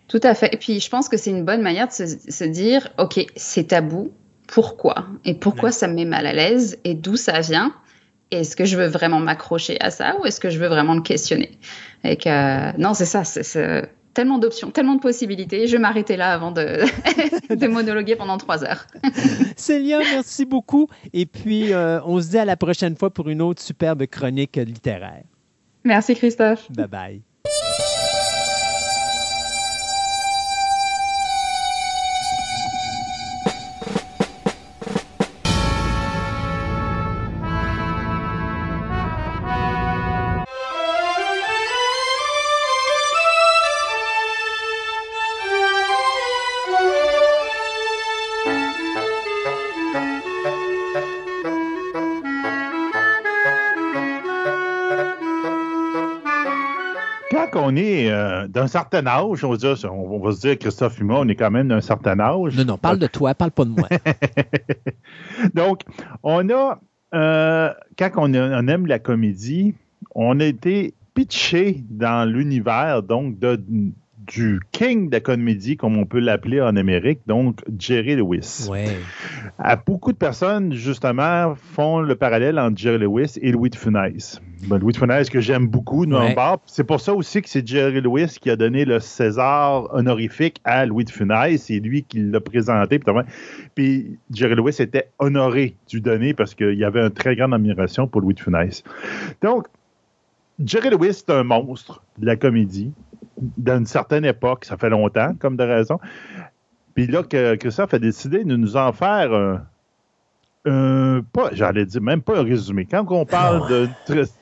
Tout à fait. Et puis, je pense que c'est une bonne manière de se, dire, OK, c'est tabou, pourquoi? Et pourquoi ça me met mal à l'aise? Et d'où ça vient? Est-ce que je veux vraiment m'accrocher à ça ou est-ce que je veux vraiment le questionner? Et que, non, c'est ça, c'est tellement d'options, tellement de possibilités. Je vais m'arrêter là avant de, de, monologuer pendant trois heures. Célia, merci beaucoup. Et puis, euh, on se dit à la prochaine fois pour une autre superbe chronique littéraire. Merci, Christophe. Bye bye. Euh, d'un certain âge, on va, dire, on va se dire, Christophe Humain, on est quand même d'un certain âge. Non, non, parle de toi, parle pas de moi. Donc, on a, euh, quand on, aime la comédie, on a été pitché dans l'univers donc de, du king de la comédie, comme on peut l'appeler en Amérique, donc Jerry Lewis. beaucoup de personnes, justement, font le parallèle entre Jerry Lewis et Louis de Funès. Ben, Louis de Funès, que j'aime beaucoup, nous, en C'est pour ça aussi que c'est Jerry Lewis qui a donné le César honorifique à Louis de Funès. C'est lui qui l'a présenté. Puis Jerry Lewis était honoré du donner parce qu'il y avait une très grande admiration pour Louis de Funès. Donc, Jerry Lewis, c'est un monstre de la comédie d'une certaine époque, ça fait longtemps, comme de raison. Puis là, que Christophe a décidé de nous en faire euh, pas, j'allais dire, même pas un résumé. Quand on parle de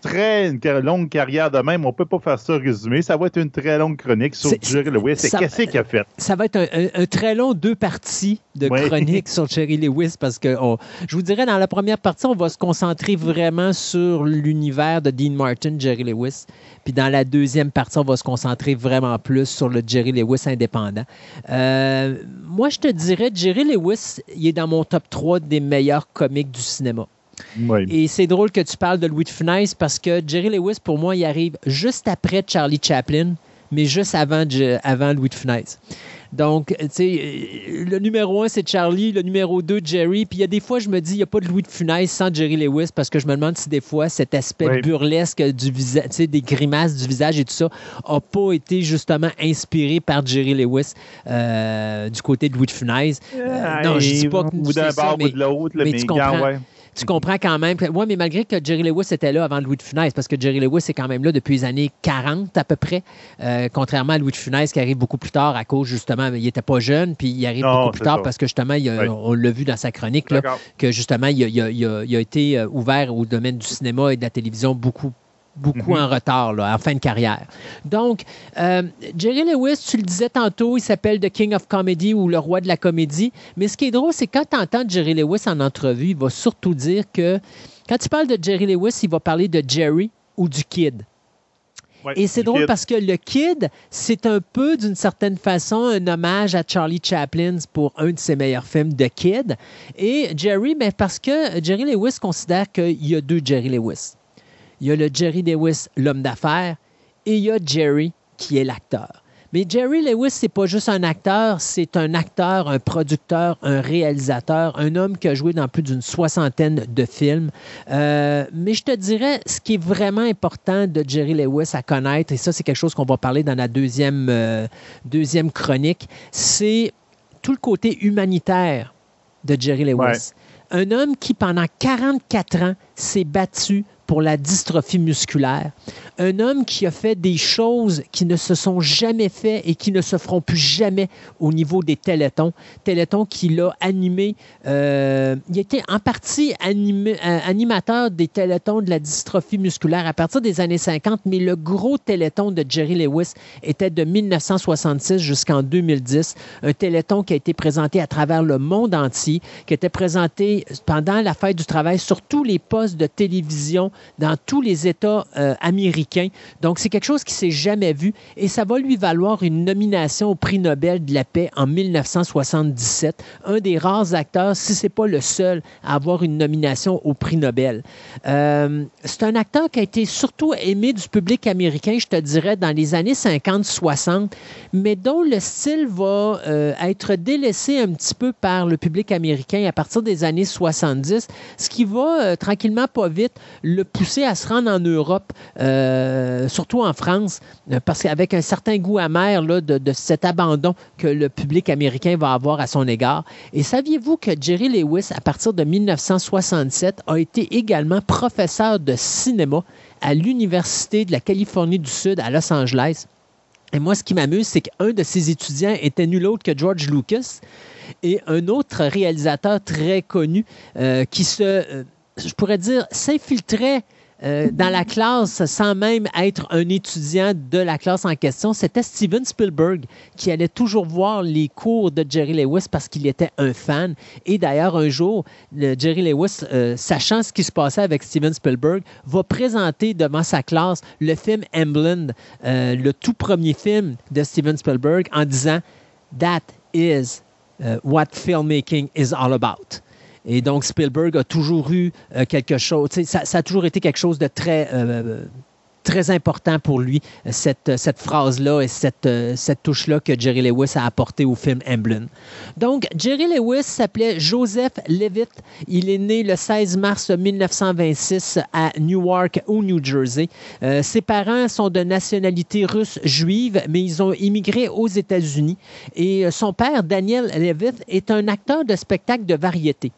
très, longue carrière de même, on peut pas faire ça résumé. Ça va être une très longue chronique sur Jerry Lewis. Qu'est-ce qu'il a fait? Ça va être un, très long deux parties de chronique sur Jerry Lewis parce que je vous dirais, dans la première partie, on va se concentrer vraiment sur l'univers de Dean Martin, Jerry Lewis. Puis dans la deuxième partie, on va se concentrer vraiment plus sur le Jerry Lewis indépendant. Euh, moi, je te dirais, Jerry Lewis, il est dans mon top 3 des meilleurs comiques du cinéma. Et c'est drôle que tu parles de Louis de Funès parce que Jerry Lewis, pour moi, il arrive juste après Charlie Chaplin, mais juste avant, avant Louis de Funès. Donc, tu sais, euh, le numéro un, c'est Charlie, le numéro deux, Jerry. Puis il y a des fois, je me dis, il n'y a pas de Louis de Funès sans Jerry Lewis parce que je me demande si des fois, cet aspect burlesque du visage, tu sais, des grimaces du visage et tout ça, n'a pas été justement inspiré par Jerry Lewis euh, du côté de Louis de Funès. Euh, non, je dis pas que ou d'un bord ou de l'autre, mais, tu comprends. Tu comprends quand même. Que, ouais, mais malgré que Jerry Lewis était là avant Louis de Funès, parce que Jerry Lewis est quand même là depuis les années 40 à peu près, euh, contrairement à Louis de Funès qui arrive beaucoup plus tard à cause justement, il n'était pas jeune, puis il arrive beaucoup plus tard parce que justement, on l'a vu dans sa chronique, là, que justement, il a, été euh, ouvert au domaine du cinéma et de la télévision beaucoup beaucoup mhm. en retard là, en fin de carrière. Donc, euh, Jerry Lewis, tu le disais tantôt, il s'appelle The King of Comedy ou le roi de la comédie. Mais ce qui est drôle, c'est quand tu entends Jerry Lewis en entrevue, il va surtout dire que quand tu parles de Jerry Lewis, il va parler de Jerry ou du Kid. Et c'est drôle parce que le Kid, c'est un peu, d'une certaine façon, un hommage à Charlie Chaplin pour un de ses meilleurs films, The Kid. Et Jerry, mais parce que Jerry Lewis considère qu'il y a deux Jerry Lewis il y a le Jerry Lewis, l'homme d'affaires, et il y a Jerry, qui est l'acteur. Mais Jerry Lewis, c'est pas juste un acteur, c'est un acteur, un producteur, un réalisateur, un homme qui a joué dans plus d'une soixantaine de films. Euh, mais je te dirais, ce qui est vraiment important de Jerry Lewis à connaître, et ça, c'est quelque chose qu'on va parler dans la deuxième, euh, deuxième chronique, c'est tout le côté humanitaire de Jerry Lewis. Un homme qui, pendant 44 ans, s'est battu pour la dystrophie musculaire. Un homme qui a fait des choses qui ne se sont jamais faites et qui ne se feront plus jamais au niveau des télétons. Télétons qui l'a animé. Euh, il était en partie euh, animateur des télétons de la dystrophie musculaire à partir des années 50, mais le gros téléton de Jerry Lewis était de 1966 jusqu'en 2010. Un téléton qui a été présenté à travers le monde entier, qui était présenté pendant la fête du travail sur tous les postes de télévision dans tous les États euh, américains. Donc, c'est quelque chose qui s'est jamais vu et ça va lui valoir une nomination au prix Nobel de la paix en 1977. Un des rares acteurs, si ce n'est pas le seul, à avoir une nomination au prix Nobel. Euh, c'est un acteur qui a été surtout aimé du public américain, je te dirais, dans les années 50-60, mais dont le style va euh, être délaissé un petit peu par le public américain à partir des années 70, ce qui va tranquillement pas vite le poussé à se rendre en Europe, euh, surtout en France, euh, parce qu'avec un certain goût amer de, cet abandon que le public américain va avoir à son égard. Et saviez-vous que Jerry Lewis, à partir de 1967, a été également professeur de cinéma à l'Université de la Californie du Sud à Los Angeles? Et moi, ce qui m'amuse, c'est qu'un de ses étudiants était nul autre que George Lucas et un autre réalisateur très connu euh, qui se je pourrais dire, s'infiltrait euh, dans la classe sans même être un étudiant de la classe en question, c'était Steven Spielberg qui allait toujours voir les cours de Jerry Lewis parce qu'il était un fan. Et d'ailleurs, un jour, Jerry Lewis, euh, sachant ce qui se passait avec Steven Spielberg, va présenter devant sa classe le film Emblem, euh, le tout premier film de Steven Spielberg, en disant That is what filmmaking is all about. Et donc, Spielberg a toujours eu euh, quelque chose, ça, a toujours été quelque chose de très, euh, très important pour lui, cette, cette phrase-là et cette, cette touche-là que Jerry Lewis a apporté au film Emblem. Donc, Jerry Lewis s'appelait Joseph Levitt. Il est né le 16 mars 1926 à Newark, au New Jersey. Euh, ses parents sont de nationalité russe juive, mais ils ont immigré aux États-Unis. Et son père, Daniel Levitt, est un acteur de spectacle de variété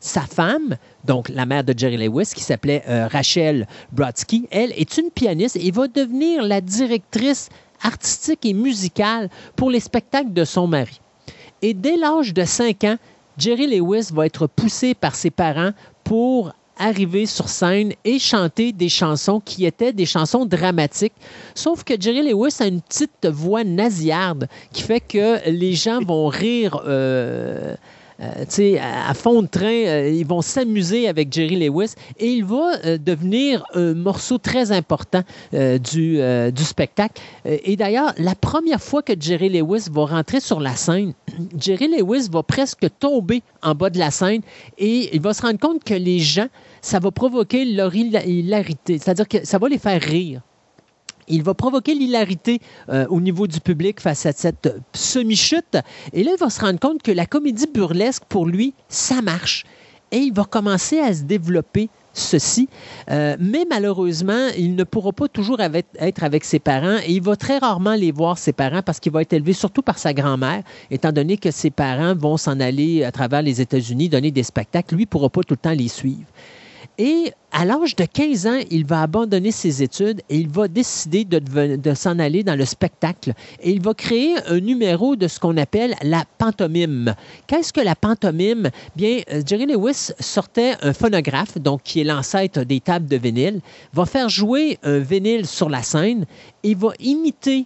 sa femme, donc la mère de Jerry Lewis, qui s'appelait euh, Rachel Brodsky, elle est une pianiste et va devenir la directrice artistique et musicale pour les spectacles de son mari. Et dès l'âge de 5 ans, Jerry Lewis va être poussé par ses parents pour arriver sur scène et chanter des chansons qui étaient des chansons dramatiques. Sauf que Jerry Lewis a une petite voix nasillarde qui fait que les gens vont rire. Euh, euh, à, fond de train, euh, ils vont s'amuser avec Jerry Lewis et il va euh, devenir un morceau très important du, du, spectacle. et d'ailleurs, la première fois que Jerry Lewis va rentrer sur la scène, Jerry Lewis va presque tomber en bas de la scène et il va se rendre compte que les gens, ça va provoquer leur hilarité, c'est-à-dire que ça va les faire rire il va provoquer l'hilarité euh, au niveau du public face à cette semi-chute. Et là, il va se rendre compte que la comédie burlesque, pour lui, ça marche. et il va commencer à se développer ceci. Euh, mais malheureusement, il ne pourra pas toujours être avec ses parents et il va très rarement les voir, ses parents, parce qu'il va être élevé surtout par sa grand-mère, étant donné que ses parents vont s'en aller à travers les États-Unis donner des spectacles. Lui ne pourra pas tout le temps les suivre. Et à l'âge de 15 ans, il va abandonner ses études et il va décider de, s'en aller dans le spectacle. Et il va créer un numéro de ce qu'on appelle la pantomime. Qu'est-ce que la pantomime? Bien, euh, Jerry Lewis sortait un phonographe, donc qui est l'ancêtre des tables de vinyle, va faire jouer un vinyle sur la scène et va imiter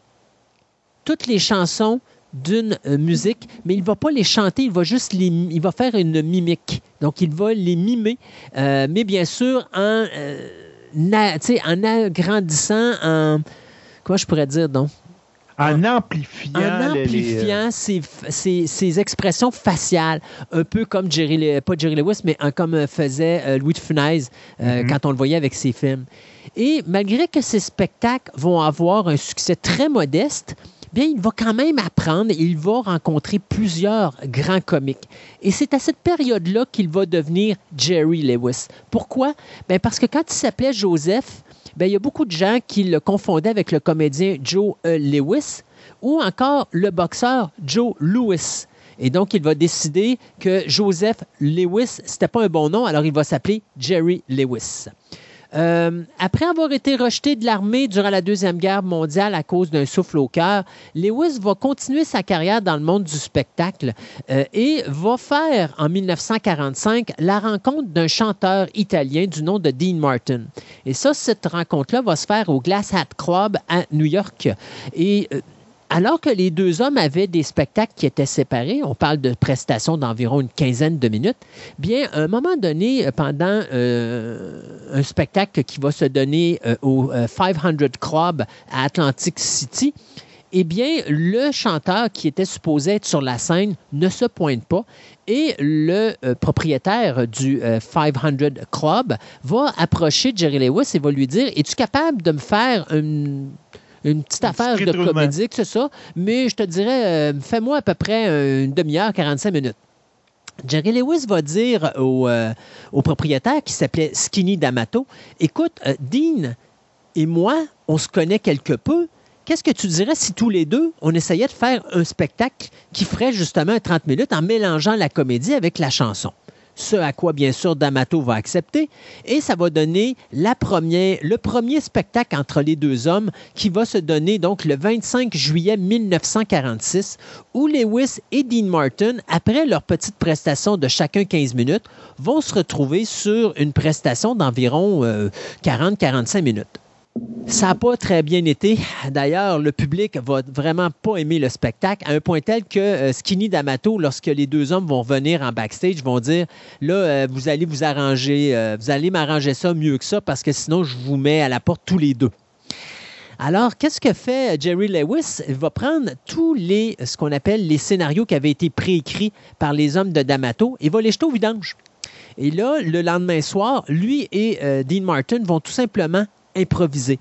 toutes les chansons d'une euh, musique, mais il ne va pas les chanter, il va juste les, il va faire une mimique. Donc, il va les mimer, euh, mais bien sûr en, euh, en agrandissant, en. Comment je pourrais dire donc? En amplifiant, en amplifiant ses, expressions faciales, un peu comme Jerry, pas Jerry Lewis, mais comme faisait Louis de Funès mm-hmm. quand on le voyait avec ses films. Et malgré que ces spectacles vont avoir un succès très modeste, bien, il va quand même apprendre et il va rencontrer plusieurs grands comiques. Et c'est à cette période-là qu'il va devenir Jerry Lewis. Pourquoi? Parce que quand il s'appelait Joseph, bien, il y a beaucoup de gens qui le confondaient avec le comédien Joe e. Lewis ou encore le boxeur Joe Lewis. Et donc, il va décider que Joseph Lewis, c'était pas un bon nom, alors il va s'appeler Jerry Lewis. Euh, après avoir été rejeté de l'armée durant la Deuxième Guerre mondiale à cause d'un souffle au cœur, Lewis va continuer sa carrière dans le monde du spectacle euh, et va faire en 1945 la rencontre d'un chanteur italien du nom de Dean Martin. Et ça, cette rencontre-là va se faire au Glass Hat Club à New York. Et euh, alors que les deux hommes avaient des spectacles qui étaient séparés, on parle de prestations d'environ une quinzaine de minutes, bien, à un moment donné, pendant euh, un spectacle qui va se donner euh, au 500 euh, Club à Atlantic City, eh bien, le chanteur qui était supposé être sur la scène ne se pointe pas et le propriétaire du 500 Club va approcher Jerry Lewis et va lui dire Es-tu capable de me faire une une petite affaire de comédie, c'est ça. Mais je te dirais, euh, fais-moi à peu près une demi-heure, 45 minutes. Jerry Lewis va dire au, euh, au propriétaire qui s'appelait Skinny D'Amato Écoute, euh, Dean et moi, on se connaît quelque peu. Qu'est-ce que tu dirais si tous les deux, on essayait de faire un spectacle qui ferait justement 30 minutes en mélangeant la comédie avec la chanson? Ce à quoi bien sûr D'Amato va accepter, et ça va donner la première, le premier spectacle entre les deux hommes qui va se donner donc le 25 juillet 1946, où Lewis et Dean Martin, après leur petite prestation de chacun 15 minutes, vont se retrouver sur une prestation d'environ 40-45 euh, minutes. Ça n'a pas très bien été. D'ailleurs, le public va vraiment pas aimer le spectacle, à un point tel que euh, Skinny D'Amato, lorsque les deux hommes vont venir en backstage, vont dire là, euh, vous allez vous arranger, euh, vous allez m'arranger ça mieux que ça parce que sinon, je vous mets à la porte tous les deux. Alors, qu'est-ce que fait Jerry Lewis? Il va prendre tous les, ce qu'on appelle les scénarios qui avaient été préécrits par les hommes de D'Amato et va les jeter au vidange. Et là, le lendemain soir, lui et Dean Martin vont tout simplement improviser.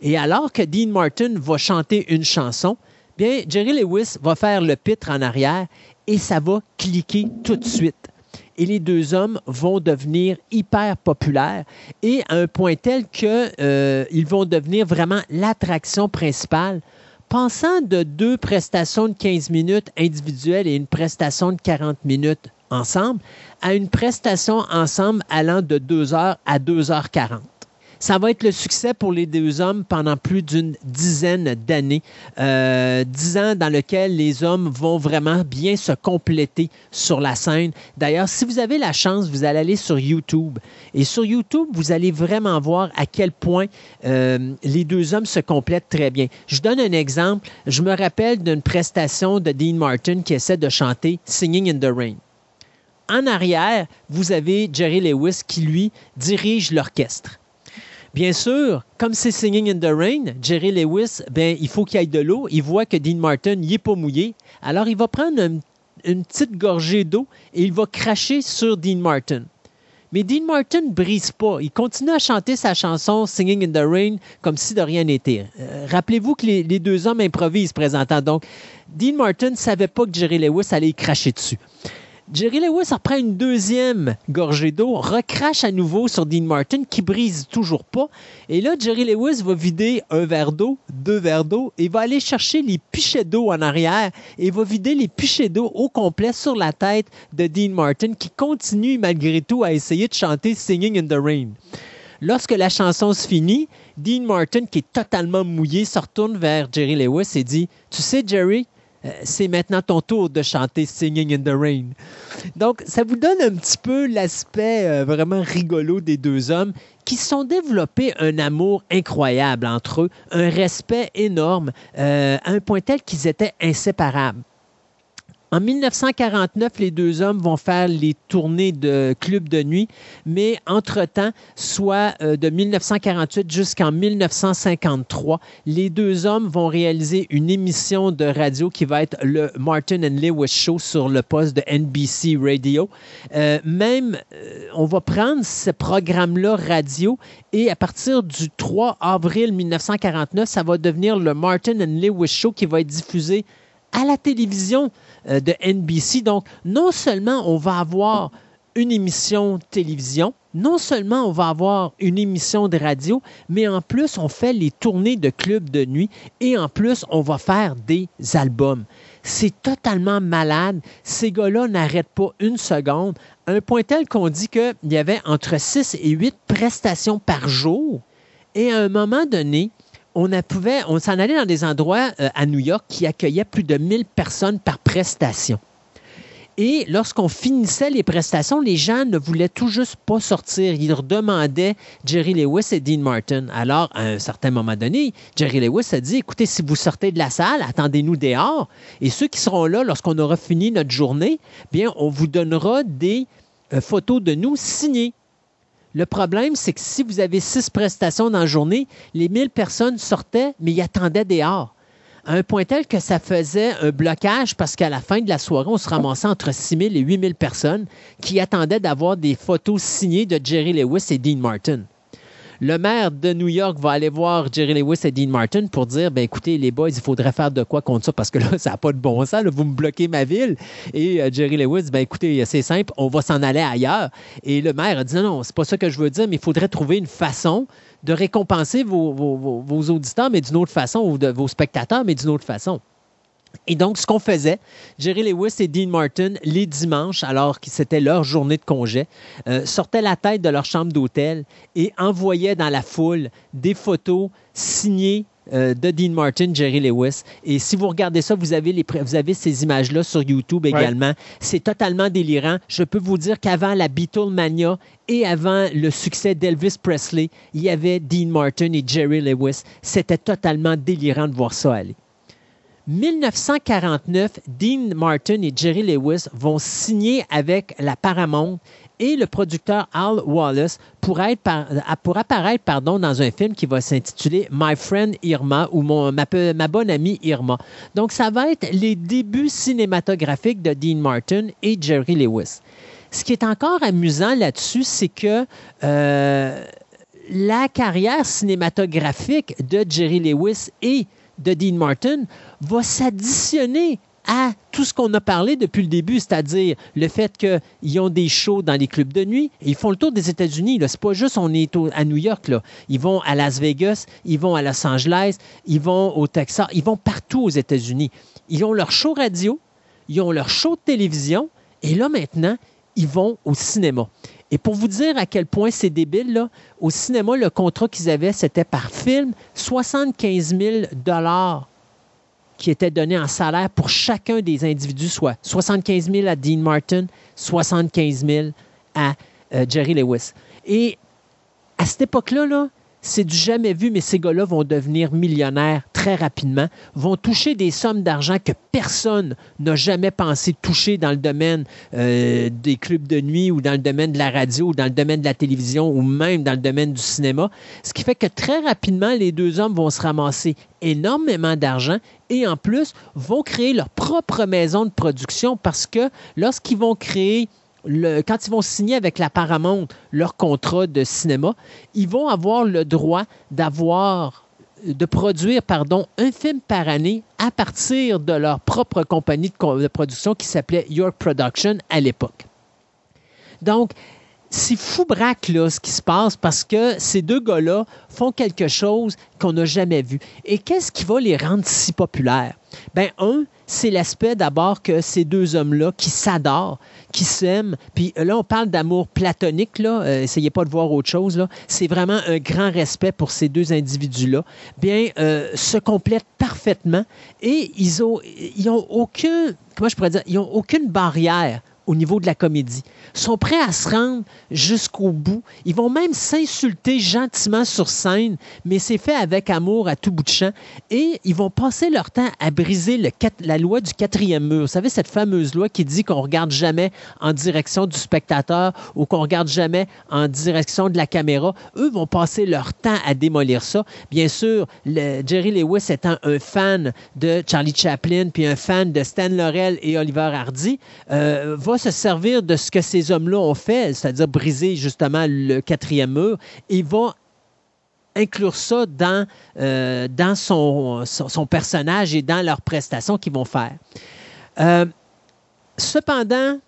Et alors que Dean Martin va chanter une chanson, bien, Jerry Lewis va faire le pitre en arrière et ça va cliquer tout de suite. Et les deux hommes vont devenir hyper populaires et à un point tel qu'ils euh, vont devenir vraiment l'attraction principale. Pensant de deux prestations de 15 minutes individuelles et une prestation de 40 minutes ensemble à une prestation ensemble allant de 2 heures à 2h40. Ça va être le succès pour les deux hommes pendant plus d'une dizaine d'années. Euh, dix ans dans lesquels les hommes vont vraiment bien se compléter sur la scène. D'ailleurs, si vous avez la chance, vous allez aller sur YouTube. Et sur YouTube, vous allez vraiment voir à quel point euh, les deux hommes se complètent très bien. Je donne un exemple. Je me rappelle d'une prestation de Dean Martin qui essaie de chanter Singing in the Rain. En arrière, vous avez Jerry Lewis qui, lui, dirige l'orchestre. Bien sûr, comme c'est Singing in the Rain, Jerry Lewis, ben, il faut qu'il aille de l'eau. Il voit que Dean Martin n'est pas mouillé. Alors, il va prendre une, petite gorgée d'eau et il va cracher sur Dean Martin. Mais Dean Martin ne brise pas. Il continue à chanter sa chanson Singing in the Rain comme si de rien n'était. Euh, rappelez-vous que les, deux hommes improvisent présentant. Donc, Dean Martin ne savait pas que Jerry Lewis allait y cracher dessus. Jerry Lewis reprend une deuxième gorgée d'eau, recrache à nouveau sur Dean Martin qui brise toujours pas. Et là, Jerry Lewis va vider un verre d'eau, deux verres d'eau et va aller chercher les pichets d'eau en arrière et va vider les pichets d'eau au complet sur la tête de Dean Martin qui continue malgré tout à essayer de chanter Singing in the Rain. Lorsque la chanson se finit, Dean Martin, qui est totalement mouillé, se retourne vers Jerry Lewis et dit Tu sais, Jerry, c'est maintenant ton tour de chanter Singing in the Rain. Donc, ça vous donne un petit peu l'aspect euh, vraiment rigolo des deux hommes qui sont développés un amour incroyable entre eux, un respect énorme, euh, à un point tel qu'ils étaient inséparables. En 1949, les deux hommes vont faire les tournées de clubs de nuit, mais entre-temps, soit euh, de 1948 jusqu'en 1953, les deux hommes vont réaliser une émission de radio qui va être le Martin and Lewis Show sur le poste de NBC Radio. Euh, même, euh, on va prendre ce programme-là radio et à partir du 3 avril 1949, ça va devenir le Martin and Lewis Show qui va être diffusé à la télévision de NBC. Donc, non seulement on va avoir une émission télévision, non seulement on va avoir une émission de radio, mais en plus on fait les tournées de clubs de nuit et en plus on va faire des albums. C'est totalement malade. Ces gars-là n'arrêtent pas une seconde, un point tel qu'on dit qu'il y avait entre 6 et 8 prestations par jour. Et à un moment donné, on, s'en allait dans des endroits euh, à New York qui accueillaient plus de 1000 personnes par prestation. Et lorsqu'on finissait les prestations, les gens ne voulaient tout juste pas sortir. Ils demandaient Jerry Lewis et Dean Martin. Alors, à un certain moment donné, Jerry Lewis a dit, écoutez, si vous sortez de la salle, attendez-nous dehors. Et ceux qui seront là lorsqu'on aura fini notre journée, bien, on vous donnera des euh, photos de nous signées. Le problème, c'est que si vous avez six prestations dans la journée, les 1000 personnes sortaient, mais ils attendaient dehors. À un point tel que ça faisait un blocage parce qu'à la fin de la soirée, on se ramassait entre 6 000 et 8 000 personnes qui attendaient d'avoir des photos signées de Jerry Lewis et Dean Martin le maire de New York va aller voir Jerry Lewis et Dean Martin pour dire ben écoutez, les boys, il faudrait faire de quoi contre ça parce que là, ça n'a pas de bon sens. vous me bloquez ma ville. Et euh, Jerry Lewis, ben écoutez, c'est simple, on va s'en aller ailleurs. Et le maire a dit non, non, c'est pas ça que je veux dire, mais il faudrait trouver une façon de récompenser vos, vos auditeurs, mais d'une autre façon, ou de vos spectateurs, mais d'une autre façon. Et donc, ce qu'on faisait, Jerry Lewis et Dean Martin, les dimanches, alors que c'était leur journée de congé, euh, sortaient la tête de leur chambre d'hôtel et envoyaient dans la foule des photos signées euh, de Dean Martin, Jerry Lewis. Et si vous regardez ça, vous avez, les, vous avez ces images-là sur YouTube également. C'est totalement délirant. Je peux vous dire qu'avant la Beatlemania et avant le succès d'Elvis Presley, il y avait Dean Martin et Jerry Lewis. C'était totalement délirant de voir ça aller. 1949, Dean Martin et Jerry Lewis vont signer avec la Paramount et le producteur Al Wallace pour, pour apparaître pardon, dans un film qui va s'intituler My Friend Irma ou mon, ma, ma, bonne amie Irma. Donc, ça va être les débuts cinématographiques de Dean Martin et Jerry Lewis. Ce qui est encore amusant là-dessus, c'est que euh, la carrière cinématographique de Jerry Lewis et de Dean Martin va s'additionner à tout ce qu'on a parlé depuis le début, c'est-à-dire le fait qu'ils ont des shows dans les clubs de nuit. ils font le tour des États-Unis. C'est pas juste on est à New York. Ils vont à Las Vegas, ils vont à Los Angeles, ils vont au Texas, ils vont partout aux États-Unis. Ils ont leur show radio, ils ont leur show de télévision, et là maintenant, ils vont au cinéma. Et pour vous dire à quel point c'est débile, là, au cinéma, le contrat qu'ils avaient, c'était par film, 75 000 qui étaient donnés en salaire pour chacun des individus, soit 75 000 à Dean Martin, 75 000 à euh, Jerry Lewis. Et à cette époque-là, là, c'est du jamais vu, mais ces gars-là vont devenir millionnaires très rapidement, vont toucher des sommes d'argent que personne n'a jamais pensé toucher dans le domaine euh, des clubs de nuit ou dans le domaine de la radio ou dans le domaine de la télévision ou même dans le domaine du cinéma. Ce qui fait que très rapidement, les deux hommes vont se ramasser énormément d'argent et en plus vont créer leur propre maison de production parce que lorsqu'ils vont créer quand ils vont signer avec la Paramount leur contrat de cinéma, ils vont avoir le droit d'avoir de produire pardon, un film par année à partir de leur propre compagnie de, production qui s'appelait York Production à l'époque. Donc, c'est fou braque là, ce qui se passe parce que ces deux gars-là font quelque chose qu'on n'a jamais vu. Et qu'est-ce qui va les rendre si populaires? Ben, un, c'est l'aspect d'abord que ces deux hommes-là qui s'adorent, qui s'aiment, puis là, on parle d'amour platonique, là, euh, essayez pas de voir autre chose, là, c'est vraiment un grand respect pour ces deux individus-là, bien, euh, se complètent parfaitement. Et ils ont, ont aucun, comment je pourrais dire, ils ont aucune barrière au niveau de la comédie. Ils sont prêts à se rendre jusqu'au bout. Ils vont même s'insulter gentiment sur scène, mais c'est fait avec amour à tout bout de champ. Et ils vont passer leur temps à briser la loi du quatrième mur. Vous savez, cette fameuse loi qui dit qu'on regarde jamais en direction du spectateur ou qu'on regarde jamais en direction de la caméra. Eux vont passer leur temps à démolir ça. Bien sûr, Jerry Lewis étant un fan de Charlie Chaplin, puis un fan de Stan Laurel et Oliver Hardy, euh, va se servir de ce que ces hommes-là ont fait, c'est-à-dire briser justement le quatrième mur, et va inclure ça dans, euh, dans son, son, personnage et dans leurs prestations qu'ils vont faire. Euh, cependant,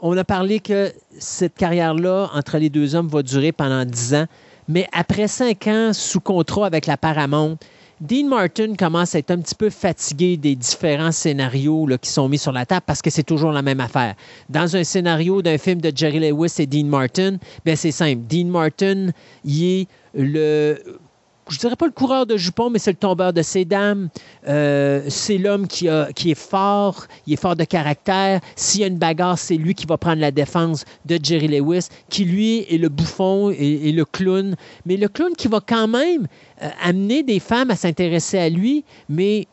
on a parlé que cette carrière-là entre les deux hommes va durer pendant dix ans, mais après cinq ans sous contrat avec la Paramount, Dean Martin commence à être un petit peu fatigué des différents scénarios qui sont mis sur la table parce que c'est toujours la même affaire. Dans un scénario d'un film de Jerry Lewis et Dean Martin, ben c'est simple. Dean Martin, il est le je dirais pas le coureur de jupons, mais c'est le tombeur de ses dames. Euh, c'est l'homme qui, qui est fort, il est fort de caractère. S'il y a une bagarre, c'est lui qui va prendre la défense de Jerry Lewis, qui lui est le bouffon et, le clown. Mais le clown qui va quand même euh, amener des femmes à s'intéresser à lui, mais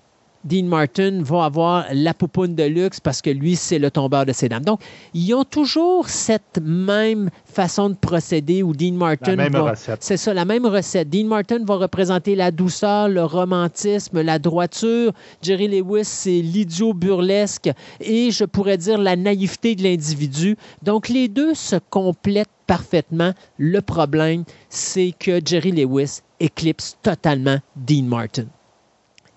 Dean Martin va avoir la poupoune de luxe parce que lui, c'est le tombeur de ses dames. Donc, ils ont toujours cette même façon de procéder où Dean Martin la même recette. C'est ça, la même recette. Dean Martin va représenter la douceur, le romantisme, la droiture. Jerry Lewis, c'est l'idiot burlesque et je pourrais dire la naïveté de l'individu. Donc, les deux se complètent parfaitement. Le problème, c'est que Jerry Lewis éclipse totalement Dean Martin.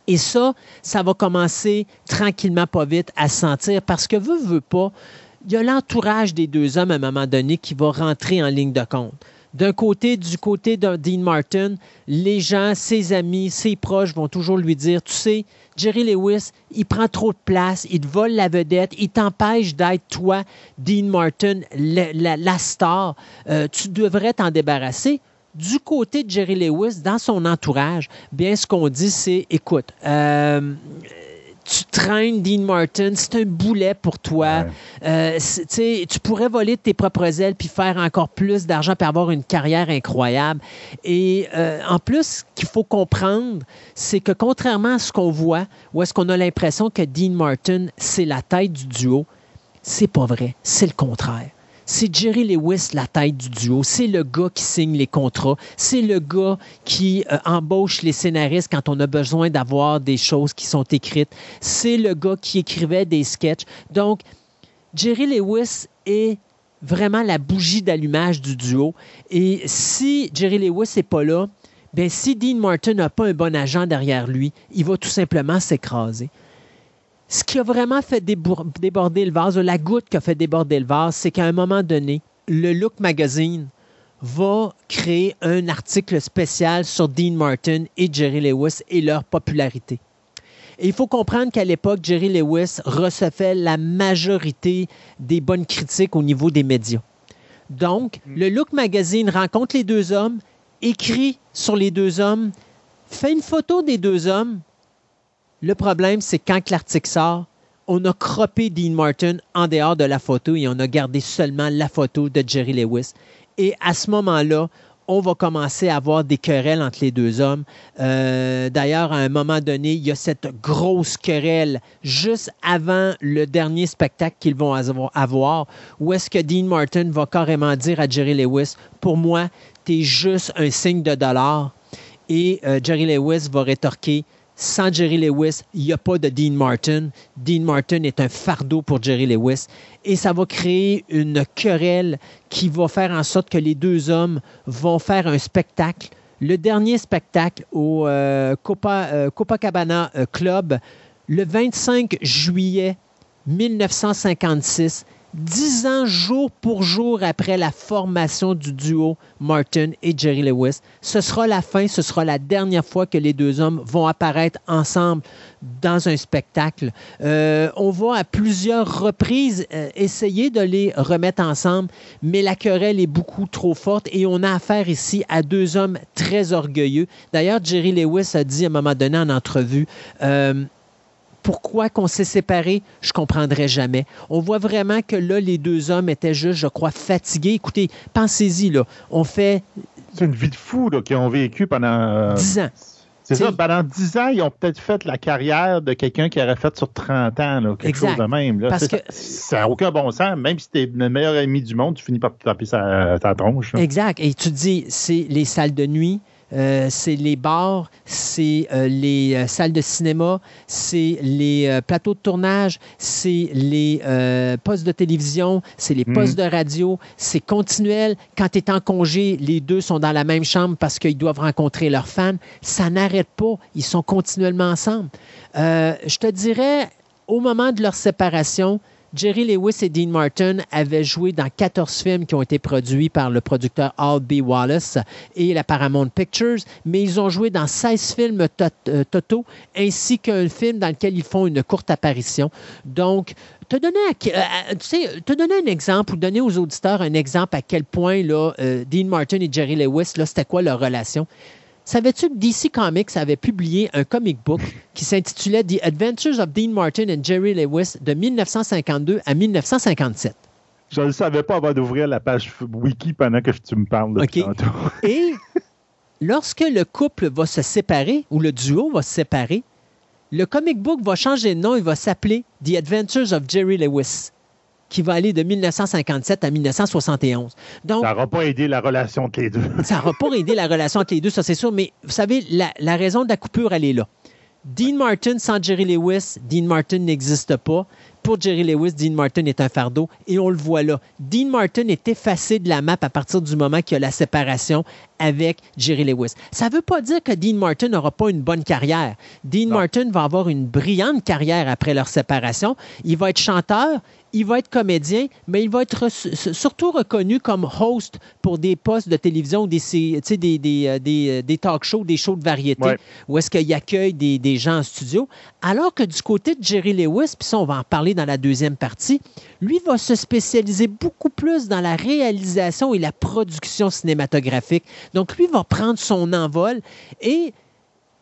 Et ça, ça va commencer tranquillement, pas vite, à sentir parce que veut, veut pas, il y a l'entourage des deux hommes à un moment donné qui va rentrer en ligne de compte. D'un côté, du côté de Dean Martin, les gens, ses amis, ses proches vont toujours lui dire, tu sais, Jerry Lewis, il prend trop de place, il te vole la vedette, il t'empêche d'être toi, Dean Martin, la, star. Euh, tu devrais t'en débarrasser du côté de Jerry Lewis, dans son entourage, bien, ce qu'on dit, c'est écoute, euh, tu traînes Dean Martin, c'est un boulet pour toi. Euh, tu pourrais voler de tes propres ailes puis faire encore plus d'argent puis avoir une carrière incroyable. Et euh, en plus, ce qu'il faut comprendre, c'est que contrairement à ce qu'on voit, où est-ce qu'on a l'impression que Dean Martin, c'est la tête du duo, c'est pas vrai. C'est le contraire c'est Jerry Lewis, la tête du duo. C'est le gars qui signe les contrats. C'est le gars qui euh, embauche les scénaristes quand on a besoin d'avoir des choses qui sont écrites. C'est le gars qui écrivait des sketchs. Donc, Jerry Lewis est vraiment la bougie d'allumage du duo. Et si Jerry Lewis n'est pas là, bien, si Dean Martin n'a pas un bon agent derrière lui, il va tout simplement s'écraser. Ce qui a vraiment fait déborder le vase, la goutte qui a fait déborder le vase, c'est qu'à un moment donné, le Look Magazine va créer un article spécial sur Dean Martin et Jerry Lewis et leur popularité. Et il faut comprendre qu'à l'époque, Jerry Lewis recevait la majorité des bonnes critiques au niveau des médias. Donc, mm. le Look Magazine rencontre les deux hommes, écrit sur les deux hommes, fait une photo des deux hommes le problème, c'est quand l'article sort, on a croppé Dean Martin en dehors de la photo et on a gardé seulement la photo de Jerry Lewis. Et à ce moment-là, on va commencer à avoir des querelles entre les deux hommes. Euh, d'ailleurs, à un moment donné, il y a cette grosse querelle juste avant le dernier spectacle qu'ils vont avoir, où est-ce que Dean Martin va carrément dire à Jerry Lewis, pour moi, tu es juste un signe de dollar. Et euh, Jerry Lewis va rétorquer, sans Jerry Lewis, il n'y a pas de Dean Martin. Dean Martin est un fardeau pour Jerry Lewis. Et ça va créer une querelle qui va faire en sorte que les deux hommes vont faire un spectacle le dernier spectacle au euh, Copa, Copacabana Club le 25 juillet 1956 dix ans jour pour jour après la formation du duo Martin et Jerry Lewis. Ce sera la fin, ce sera la dernière fois que les deux hommes vont apparaître ensemble dans un spectacle. Euh, on va à plusieurs reprises euh, essayer de les remettre ensemble, mais la querelle est beaucoup trop forte et on a affaire ici à deux hommes très orgueilleux. D'ailleurs, Jerry Lewis a dit à un moment donné en entrevue, euh, pourquoi qu'on s'est séparés, je comprendrai jamais. On voit vraiment que là, les deux hommes étaient juste, je crois, fatigués. Écoutez, pensez-y, là. On fait. C'est une vie de fou qu'ils ont vécu pendant. Euh, dix ans. C'est ça, pendant dix ans, ils ont peut-être fait la carrière de quelqu'un qui aurait fait sur 30 ans, là, quelque chose de même. Là. Parce que... Ça n'a aucun bon sens. Même si tu es le meilleur ami du monde, tu finis par taper sa, ta tronche. Exact. Et tu dis, c'est les salles de nuit, euh, c'est les bars, c'est euh, les euh, salles de cinéma, c'est les plateaux de tournage, c'est les postes de télévision, c'est les postes mhm. de radio, c'est continuel. Quand tu es en congé, les deux sont dans la même chambre parce qu'ils doivent rencontrer leurs fans. Ça n'arrête pas. Ils sont continuellement ensemble. je te dirais, au moment de leur séparation, Jerry Lewis et Dean Martin avaient joué dans 14 films qui ont été produits par le producteur Al B. Wallace et la Paramount Pictures, mais ils ont joué dans 16 films euh, totaux ainsi qu'un film dans lequel ils font une courte apparition. Donc, te donner, euh, donner un exemple ou donner aux auditeurs un exemple à quel point là, euh, Dean Martin et Jerry Lewis, c'était quoi leur relation. Savais-tu que DC Comics avait publié un comic book qui s'intitulait The Adventures of Dean Martin and Jerry Lewis de 1952 à 1957? Je ne savais pas avant d'ouvrir la page wiki pendant que tu me parles de okay. Et lorsque le couple va se séparer ou le duo va se séparer, le comic book va changer de nom, il va s'appeler The Adventures of Jerry Lewis qui va aller de 1957 à 1971. Donc, ça n'aura pas aidé la relation entre les deux. ça n'aura pas aidé la relation entre les deux, ça c'est sûr, mais vous savez, la, la raison de la coupure, elle est là. Dean Martin sans Jerry Lewis, Dean Martin n'existe pas pour Jerry Lewis, Dean Martin est un fardeau et on le voit là. Dean Martin est effacé de la map à partir du moment qu'il y a la séparation avec Jerry Lewis. Ça ne veut pas dire que Dean Martin n'aura pas une bonne carrière. Dean Martin va avoir une brillante carrière après leur séparation. Il va être chanteur, il va être comédien, mais il va être surtout reconnu comme host pour des postes de télévision, des, des, des, euh, euh, des, talk shows, des shows de variété, où est-ce qu'il accueille des, des, gens en studio. Alors que du côté de Jerry Lewis, puis ça, on va en parler dans la deuxième partie, lui va se spécialiser beaucoup plus dans la réalisation et la production cinématographique. Donc, lui va prendre son envol et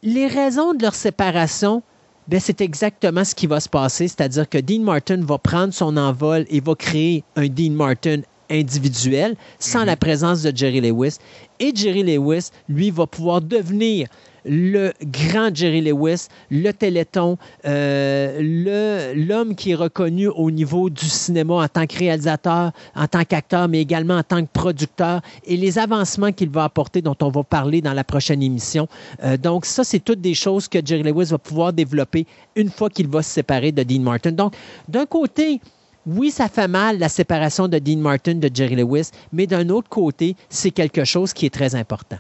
les raisons de leur séparation, ben, c'est exactement ce qui va se passer, c'est-à-dire que Dean Martin va prendre son envol et va créer un Dean Martin individuel sans mhm. la présence de Jerry Lewis. Et Jerry Lewis, lui, va pouvoir devenir le grand Jerry Lewis, le Téléthon, euh, l'homme qui est reconnu au niveau du cinéma en tant que réalisateur, en tant qu'acteur, mais également en tant que producteur, et les avancements qu'il va apporter, dont on va parler dans la prochaine émission. Euh, donc, ça, c'est toutes des choses que Jerry Lewis va pouvoir développer une fois qu'il va se séparer de Dean Martin. Donc, d'un côté, oui, ça fait mal la séparation de Dean Martin de Jerry Lewis, mais d'un autre côté, c'est quelque chose qui est très important.